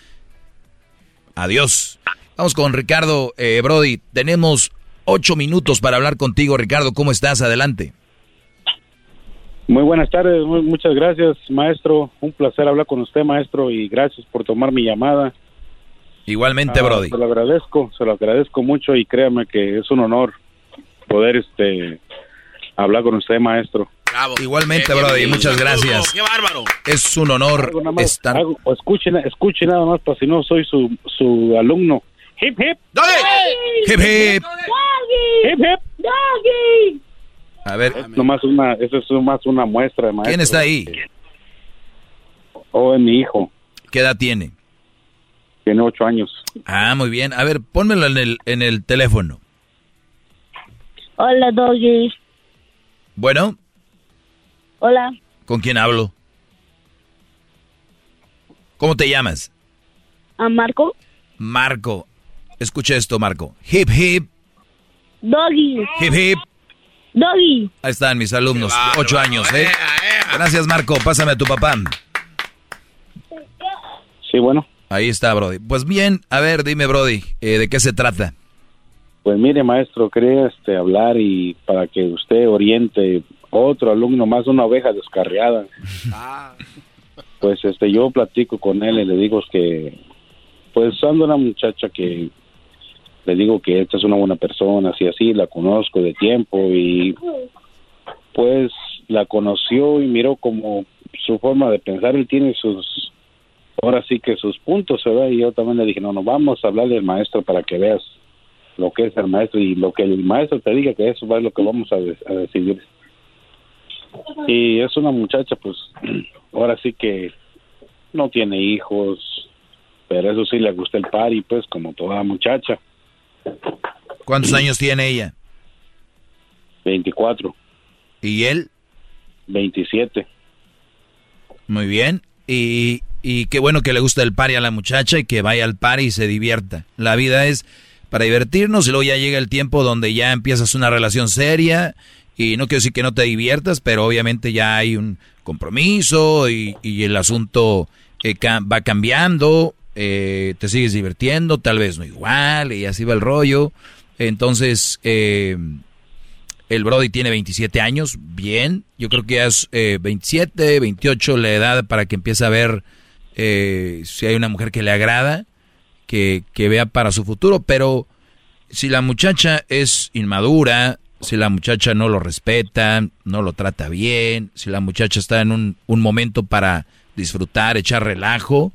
adiós. Vamos con Ricardo eh, Brody. Tenemos ocho minutos para hablar contigo, Ricardo. ¿Cómo estás? Adelante. Muy buenas tardes, muchas gracias, maestro. Un placer hablar con usted, maestro, y gracias por tomar mi llamada. Igualmente, Ah, Brody. Se lo agradezco, se lo agradezco mucho y créame que es un honor poder este hablar con usted, maestro. Igualmente, Brody. Muchas gracias. ¡Qué bárbaro! Es un honor Algo nada más, estar. algo- escuchen nada más, para si no soy su, su alumno. Hip hip. Hip hip. Hip hip. A ver, Es nomás una, eso es más una muestra, maestro. ¿quién está ahí? Oh, es mi hijo. ¿Qué edad tiene? Tiene ocho años. Ah, muy bien. A ver, pónmelo en el, en el teléfono. Hola, Doggy. Bueno, Hola. ¿con quién hablo? ¿Cómo te llamas? ¿A Marco? Marco. Escucha esto, Marco. Hip hip, Doggy. hip hip. Doggy. Ahí están mis alumnos, ocho años, ¿eh? Gracias, Marco. Pásame a tu papá. Sí, bueno. Ahí está, Brody. Pues bien, a ver, dime, Brody, eh, ¿de qué se trata? Pues mire, maestro, quería este, hablar y para que usted oriente otro alumno más, una oveja descarriada. Pues este, yo platico con él y le digo que, pues ando una muchacha que le digo que esta es una buena persona, así así, la conozco de tiempo y pues la conoció y miró como su forma de pensar, él tiene sus, ahora sí que sus puntos, ¿verdad? Y yo también le dije, no, no, vamos a hablarle al maestro para que veas lo que es el maestro y lo que el maestro te diga que eso es lo que vamos a, a decidir. Y es una muchacha, pues, (clears throat) ahora sí que no tiene hijos, pero eso sí le gusta el party, pues, como toda muchacha. ¿Cuántos años tiene ella? 24. ¿Y él? 27. Muy bien. Y, y qué bueno que le gusta el party a la muchacha y que vaya al party y se divierta. La vida es para divertirnos y luego ya llega el tiempo donde ya empiezas una relación seria y no quiero decir que no te diviertas, pero obviamente ya hay un compromiso y, y el asunto eh, va cambiando, eh, te sigues divirtiendo, tal vez no igual y así va el rollo. Entonces, eh, el Brody tiene 27 años, bien. Yo creo que ya es eh, 27, 28 la edad para que empiece a ver eh, si hay una mujer que le agrada, que, que vea para su futuro. Pero si la muchacha es inmadura, si la muchacha no lo respeta, no lo trata bien, si la muchacha está en un, un momento para disfrutar, echar relajo,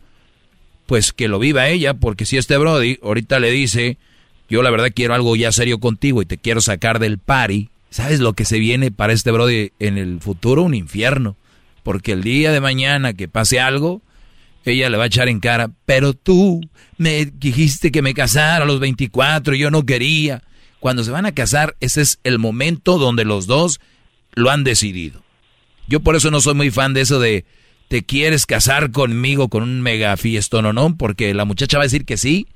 pues que lo viva ella, porque si este Brody ahorita le dice, yo la verdad quiero algo ya serio contigo y te quiero sacar del party, ¿sabes lo que se viene para este Brody en el futuro? Un infierno, porque el día de mañana que pase algo, ella le va a echar en cara, pero tú me dijiste que me casara a los 24 y yo no quería. Cuando se van a casar, ese es el momento donde los dos lo han decidido. Yo por eso no soy muy fan de eso de te quieres casar conmigo con un mega fiestón o no, porque la muchacha va a decir que sí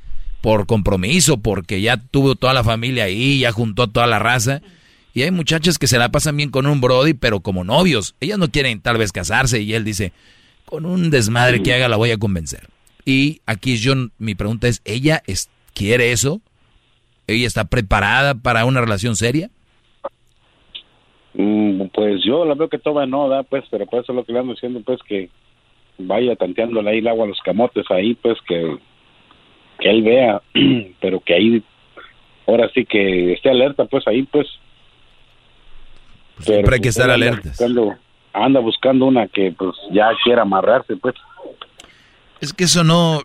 por compromiso, porque ya tuvo toda la familia ahí, ya juntó a toda la raza. Y hay muchachas que se la pasan bien con un Brody, pero como novios. Ellas no quieren tal vez casarse y él dice, con un desmadre que haga la voy a convencer. Y aquí yo, mi pregunta es, ¿ella es, quiere eso? ¿Ella está preparada para una relación seria? Mm, pues yo la veo que todavía no da, pues, pero pues eso es lo que le ando diciendo, pues, que vaya tanteándole ahí el agua a los camotes ahí, pues, que, que él vea, (clears throat) pero que ahí, ahora sí que esté alerta, pues, ahí, pues. siempre hay que pues, estar alertas. Buscando, anda buscando una que, pues, ya quiera amarrarse, pues. Es que eso no,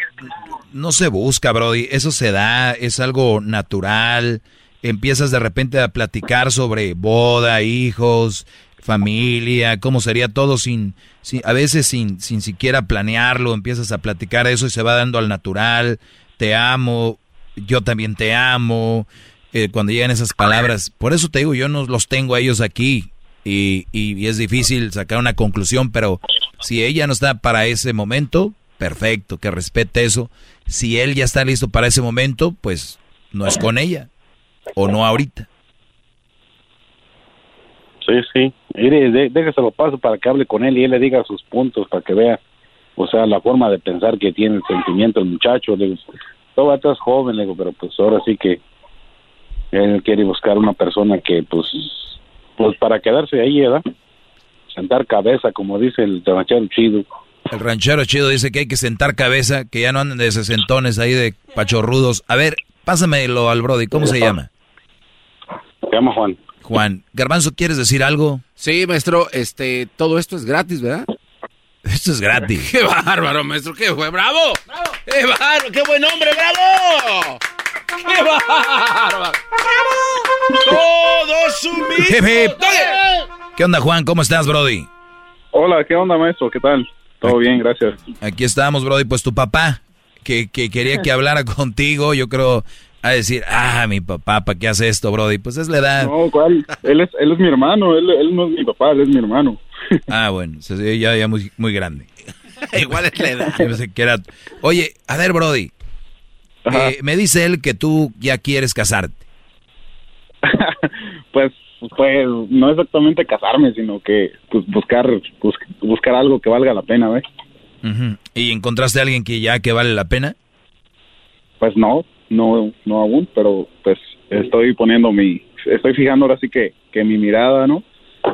no se busca, Brody. Eso se da, es algo natural. Empiezas de repente a platicar sobre boda, hijos, familia, cómo sería todo sin, sin a veces sin, sin siquiera planearlo. Empiezas a platicar eso y se va dando al natural. Te amo, yo también te amo. eh, cuando llegan esas palabras. Por eso te digo, yo no los tengo a ellos aquí y, y, es difícil sacar una conclusión, pero si ella no está para ese momento, perfecto, que respete eso. Si él ya está listo para ese momento, pues no es con ella o no ahorita. Sí, sí. Mire, déjeselo paso para que hable con él y él le diga sus puntos para que vea, o sea, la forma de pensar que tiene el sentimiento el muchacho. Le digo, estás joven, le digo, pero pues ahora sí que él quiere buscar una persona que, pues, pues para quedarse ahí, ¿verdad? Sentar cabeza, como dice el ranchero chido. El ranchero chido dice que hay que sentar cabeza, que ya no anden de sesentones ahí de pachorrudos. A ver, pásamelo al Brody, ¿cómo se llama? Se llama Juan. Juan. Garbanzo, ¿quieres decir algo? Sí, maestro, este, todo esto es gratis, ¿verdad? Esto es gratis. (laughs) ¡Qué bárbaro, maestro! ¡Qué fue! ¡Bravo! ¡Bravo! ¡Qué bárbaro! ¡Qué buen hombre! ¡Bravo! ¡Qué bárbaro! ¡Todos sumisos! ¿Qué onda, Juan? ¿Cómo estás, Brody? Hola, ¿qué onda, maestro? ¿Qué tal? Todo bien, gracias. Aquí estamos, Brody. Pues tu papá, que, que quería que hablara contigo, yo creo a decir, ah, mi papá, ¿para qué hace esto, Brody? Pues es la edad. No, ¿cuál? Él es, él es mi hermano, él, él no es mi papá, él es mi hermano. (laughs) Ah, bueno, ya, ya muy, muy grande. (laughs) Igual es la edad. (laughs) Oye, a ver, Brody, eh, me dice él que tú ya quieres casarte. pues, pues, no exactamente casarme, sino que pues, buscar, buscar algo que valga la pena, ¿ves? ¿Y encontraste a alguien que ya que vale la pena? Pues no, no, no aún, pero pues estoy poniendo mi, estoy fijando ahora sí que, que mi mirada, ¿no?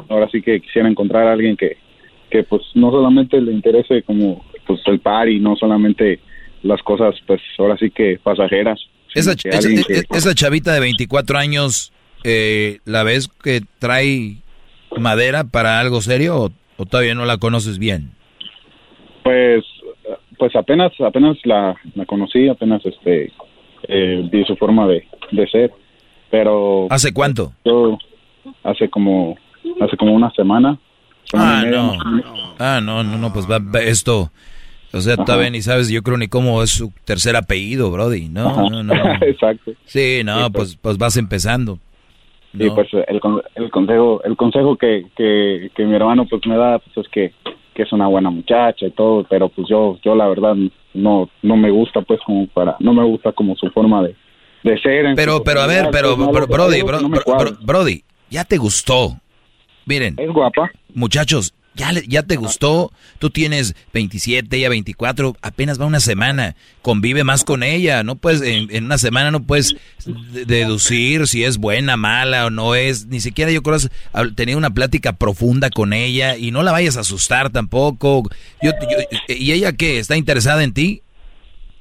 Ahora sí que quisiera encontrar a alguien que, que pues no solamente le interese como pues el par y no solamente las cosas pues ahora sí que pasajeras. Esa, esa, chavita de 24 años, eh, ¿la ves que trae madera para algo serio o, o todavía no la conoces bien? Pues pues apenas apenas la, la conocí, apenas este eh, vi su forma de, de ser. Pero... ¿Hace cuánto? Yo, hace como, hace como una semana. Ah, no. Ah, no, no, no, pues va, esto... O sea, todavía ni sabes, yo creo ni cómo es su tercer apellido, Brody. No, no, no. (laughs) Exacto. Sí, no, pues, pues vas empezando. Sí, pues el, el consejo, el consejo que, que, que mi hermano pues me da pues es que que es una buena muchacha y todo, pero pues yo, yo la verdad no, no me gusta pues como para, no me gusta como su forma de, de ser. Pero, pero a ver, pero, Brody, Brody, ya te gustó. Miren. Es guapa. Muchachos, ya, ya te gustó, tú tienes 27, ella 24, apenas va una semana, convive más con ella, no puedes, en, una semana no puedes deducir si es buena, mala o no es, ni siquiera yo creo tener una plática profunda con ella y no la vayas a asustar tampoco. Yo, ¿Y ella qué? ¿Está interesada en ti?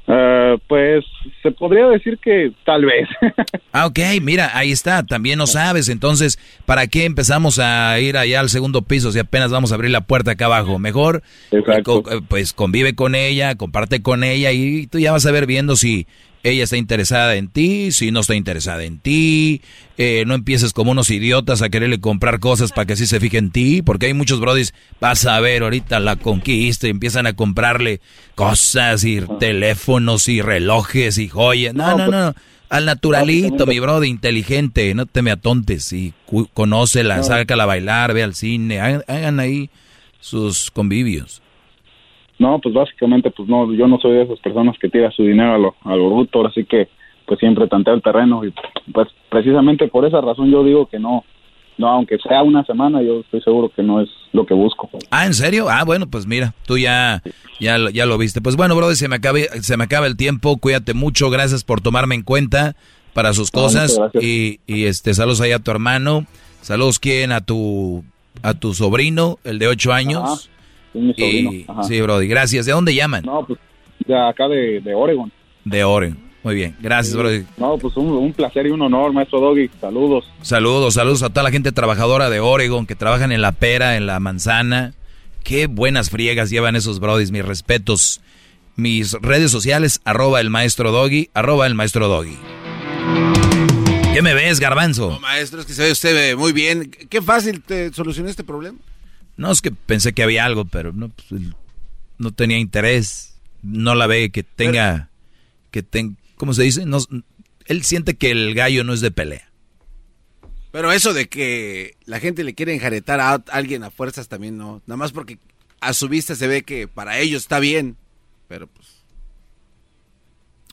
Uh, pues se podría decir que tal vez. (laughs) ah, ok, mira, ahí está, también no sabes. Entonces, ¿para qué empezamos a ir allá al segundo piso si apenas vamos a abrir la puerta acá abajo? Mejor, eh, pues convive con ella, comparte con ella y tú ya vas a ver viendo si ella está interesada en ti, si no está interesada en ti, eh, no empieces como unos idiotas a quererle comprar cosas para que así se fije en ti, porque hay muchos brodis, vas a ver ahorita la conquista y empiezan a comprarle cosas y teléfonos y relojes y joyas. No, no, no, al naturalito, mi brody, inteligente, no te me atontes y conócela, sácala a bailar, ve al cine, hagan ahí sus convivios. No, pues básicamente, pues no, yo no soy de esas personas que tira su dinero a lo, a lo bruto, así que pues siempre tanteo el terreno y pues precisamente por esa razón yo digo que no, no, aunque sea una semana, yo estoy seguro que no es lo que busco. Ah, ¿en serio? Ah, bueno, pues mira, tú ya, ya, ya lo viste. Pues bueno, brother, se me acaba, se me acaba el tiempo, cuídate mucho, gracias por tomarme en cuenta para sus cosas y, y este, saludos ahí a tu hermano, saludos quién a tu, a tu sobrino, el de ocho años. Y, sí, Brody, gracias. ¿De dónde llaman? No, pues de acá de, de Oregon. De Oregon. Muy bien, gracias, Brody. No, pues un, placer y un honor, maestro Doggy. Saludos. Saludos, saludos a toda la gente trabajadora de Oregon que trabajan en la pera, en la manzana. Qué buenas friegas llevan esos Brodis, mis respetos. Mis redes sociales, arroba el maestro Doggy, arroba el maestro Doggy. ¿Qué me ves, garbanzo? No, maestro, es que se ve usted muy bien. Qué fácil te solucionó este problema. No, es que pensé que había algo, pero no, pues, no tenía interés. No la ve que tenga, que tenga, ¿cómo se dice? No, Él siente que el gallo no es de pelea. Pero eso de que la gente le quiere enjaretar a alguien a fuerzas también no. Nada más porque a su vista se ve que para ellos está bien. Pero pues.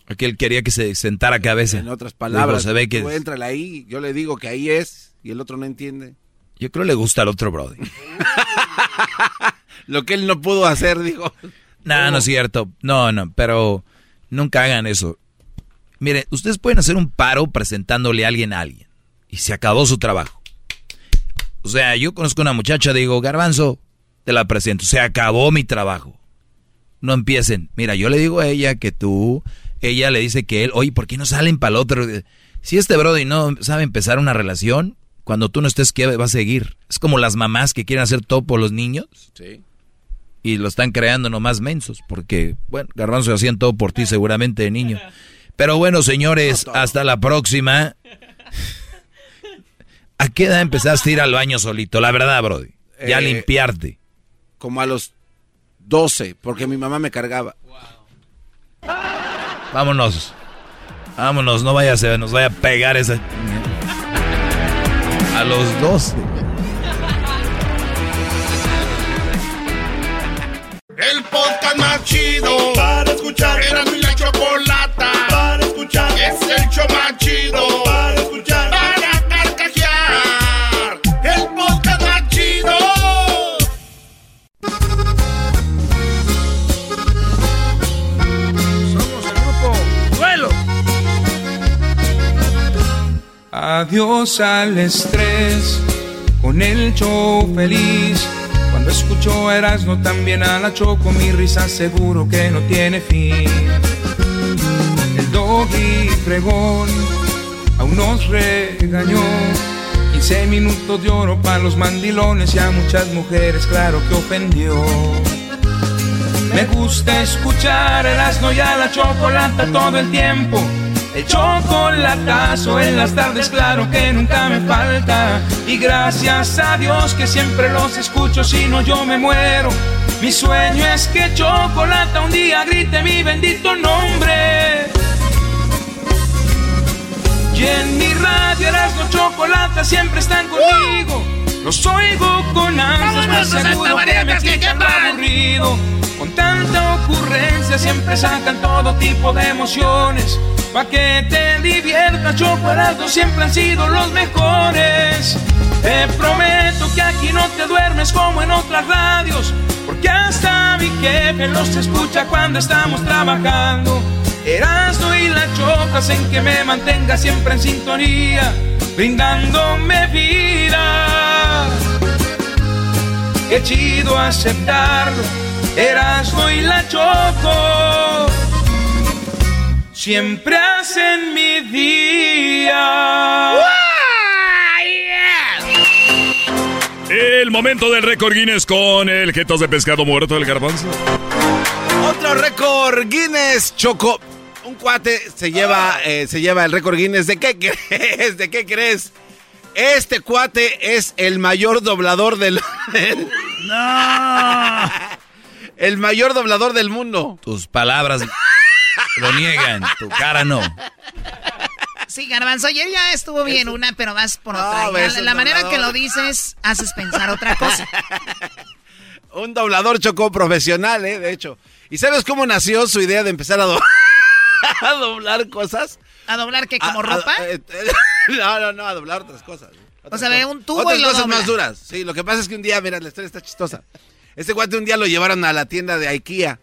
Aquí él quería que se sentara cabeza. En otras palabras, se ve que. Tú ahí, yo le digo que ahí es y el otro no entiende. Yo creo que le gusta al otro Brody. (laughs) Lo que él no pudo hacer, dijo. No, no es cierto. No, no, pero nunca hagan eso. Miren, ustedes pueden hacer un paro presentándole a alguien a alguien. Y se acabó su trabajo. O sea, yo conozco a una muchacha, digo, Garbanzo, te la presento. Se acabó mi trabajo. No empiecen. Mira, yo le digo a ella que tú, ella le dice que él, oye, ¿por qué no salen para el otro? Si este Brody no sabe empezar una relación, cuando tú no estés, ¿qué va a seguir? Es como las mamás que quieren hacer todo por los niños. Sí. Y lo están creando nomás mensos, porque, bueno, Garbanzo hacían todo por ti seguramente de niño. Pero bueno, señores, hasta la próxima. ¿A qué edad empezaste a ir al baño solito? La verdad, Brody. Ya Eh, limpiarte. Como a los 12, porque mi mamá me cargaba. Vámonos. Vámonos, no vaya a ser, nos vaya a pegar esa. A los 12. El podcast más chido para escuchar. Era mi la chocolata para escuchar. Es el show más chido para escuchar. Adiós al estrés, con el show feliz. Cuando escucho Erasmo también a la Choco, mi risa seguro que no tiene fin. El doggy fregón aún nos regañó. 15 minutos de oro para los mandilones y a muchas mujeres, claro que ofendió. Me gusta escuchar Erasmo y a la chocolata todo el tiempo. El chocolatazo en las tardes, claro que nunca me falta. Y gracias a Dios que siempre los escucho, si no yo me muero. Mi sueño es que Chocolata un día grite mi bendito nombre. Y en mi radio Erasmo Chocolata siempre están conmigo. Los oigo con ansias, más seguro que me quitan aburrido. Con tanta ocurrencia siempre sacan todo tipo de emociones. Pa' que te diviertas, Chocolate siempre han sido los mejores. Te prometo que aquí no te duermes como en otras radios. Porque hasta mi jefe los escucha cuando estamos trabajando. Erasmo y la chocas en que me mantenga siempre en sintonía, brindándome vida. Qué chido aceptarlo, Erasmo y la choco. Siempre hacen mi día. El momento del récord Guinness con el jetos de pescado muerto del garbanzo. Otro récord Guinness, Choco. Un cuate se lleva, eh, se lleva el récord Guinness. ¿De qué (laughs) crees? ¿De qué crees? Este cuate es el mayor doblador del... (laughs) ¡No! (laughs) El mayor doblador del mundo. Tus palabras lo niegan, tu cara no. Sí, Garbanzo, ayer ya estuvo bien una, pero vas por otra. La manera doblador. que lo dices, haces pensar otra cosa. (laughs) Un doblador Choco profesional, ¿eh? De hecho. ¿Y sabes cómo nació su idea de empezar a, do- (laughs) a doblar cosas? ¿A doblar qué, como A- ropa? eh, eh, (laughs) no, no, no, a doblar otras cosas. O sea, ve un tubo Otras y lo cosas dobla. más duras. Sí, lo que pasa es que un día, mira, la historia está chistosa. Este cuate un día lo llevaron a la tienda de IKEA.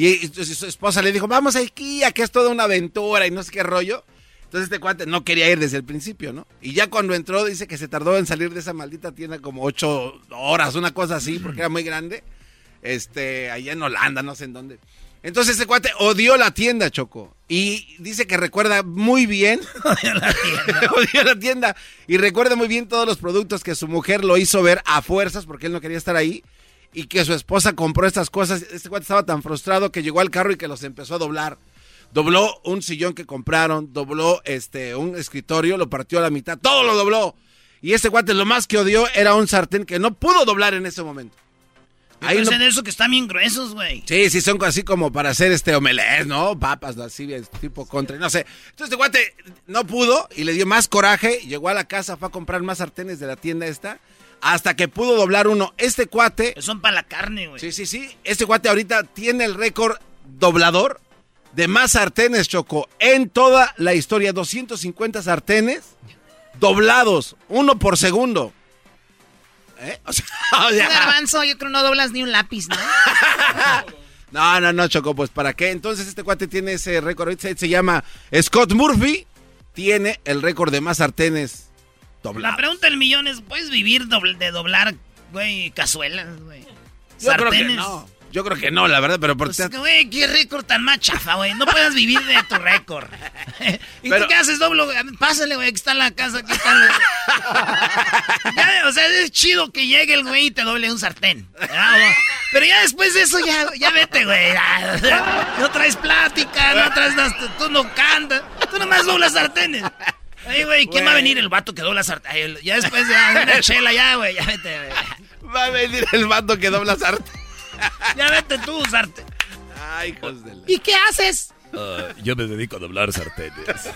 Y, su, esposa le dijo, vamos a IKEA, que es toda una aventura y no sé qué rollo. Entonces este cuate no quería ir desde el principio, ¿no? Y ya cuando entró dice que se tardó en salir de esa maldita tienda como ocho horas, una cosa así, porque era muy grande. Este, allá en Holanda, no sé en dónde. Entonces ese cuate odió la tienda, Choco. Y dice que recuerda muy bien. (laughs) odió (laughs) la tienda. Y recuerda muy bien todos los productos que su mujer lo hizo ver a fuerzas porque él no quería estar ahí. Y que su esposa compró estas cosas. Este cuate estaba tan frustrado que llegó al carro y que los empezó a doblar. Dobló un sillón que compraron, dobló este un escritorio, lo partió a la mitad, todo lo dobló. Y este cuate lo más que odió era un sartén que no pudo doblar en ese momento. Uno... de eso que están bien gruesos, güey. Sí, sí, son así como para hacer este omelette, ¿no? Papas, así, tipo contra, no sé. Entonces, este guate no pudo y le dio más coraje. Llegó a la casa, fue a comprar más sartenes de la tienda esta. Hasta que pudo doblar uno. Este cuate. son para la carne, güey. Sí, sí, sí. Este cuate ahorita tiene el récord doblador de más sartenes, Choco, en toda la historia. 250 sartenes doblados, uno por segundo. ¿Eh? O sea, (laughs) Garbanzo, yo creo no doblas ni un lápiz, ¿no? (laughs) no, no, no, Choco, pues ¿para qué? Entonces este cuate tiene ese récord, se, se llama Scott Murphy, tiene el récord de más sartenes La pregunta del millón es, ¿puedes vivir de doblar, güey, cazuelas, güey? Yo creo que no. Yo creo que no, la verdad, pero por pues, güey, qué récord tan más chafa, güey. No puedes vivir de tu récord. (laughs) ¿Y tú qué haces, doblo? Pásale, güey, que está en la casa, aquí está. (laughs) o sea, es chido que llegue el güey y te doble un sartén. Pero ya después de eso, ya, ya vete, güey. No traes plática, no traes... Tú no cantas, tú nomás doblas sartenes. Ay, güey, ¿quién va a venir? El vato que dobla sartén. Ya después de una (laughs) chela, ya, güey, ya vete, güey. Va a venir el vato que dobla sartén ya vete tú, sartén. Ay, hijos de ¿Y qué haces? Uh, yo me dedico a doblar sartenes.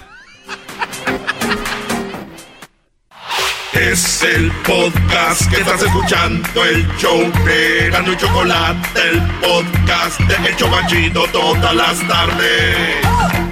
Es el podcast que estás escuchando, el show de Gano y Chocolate, el podcast de El Chocachito todas las tardes.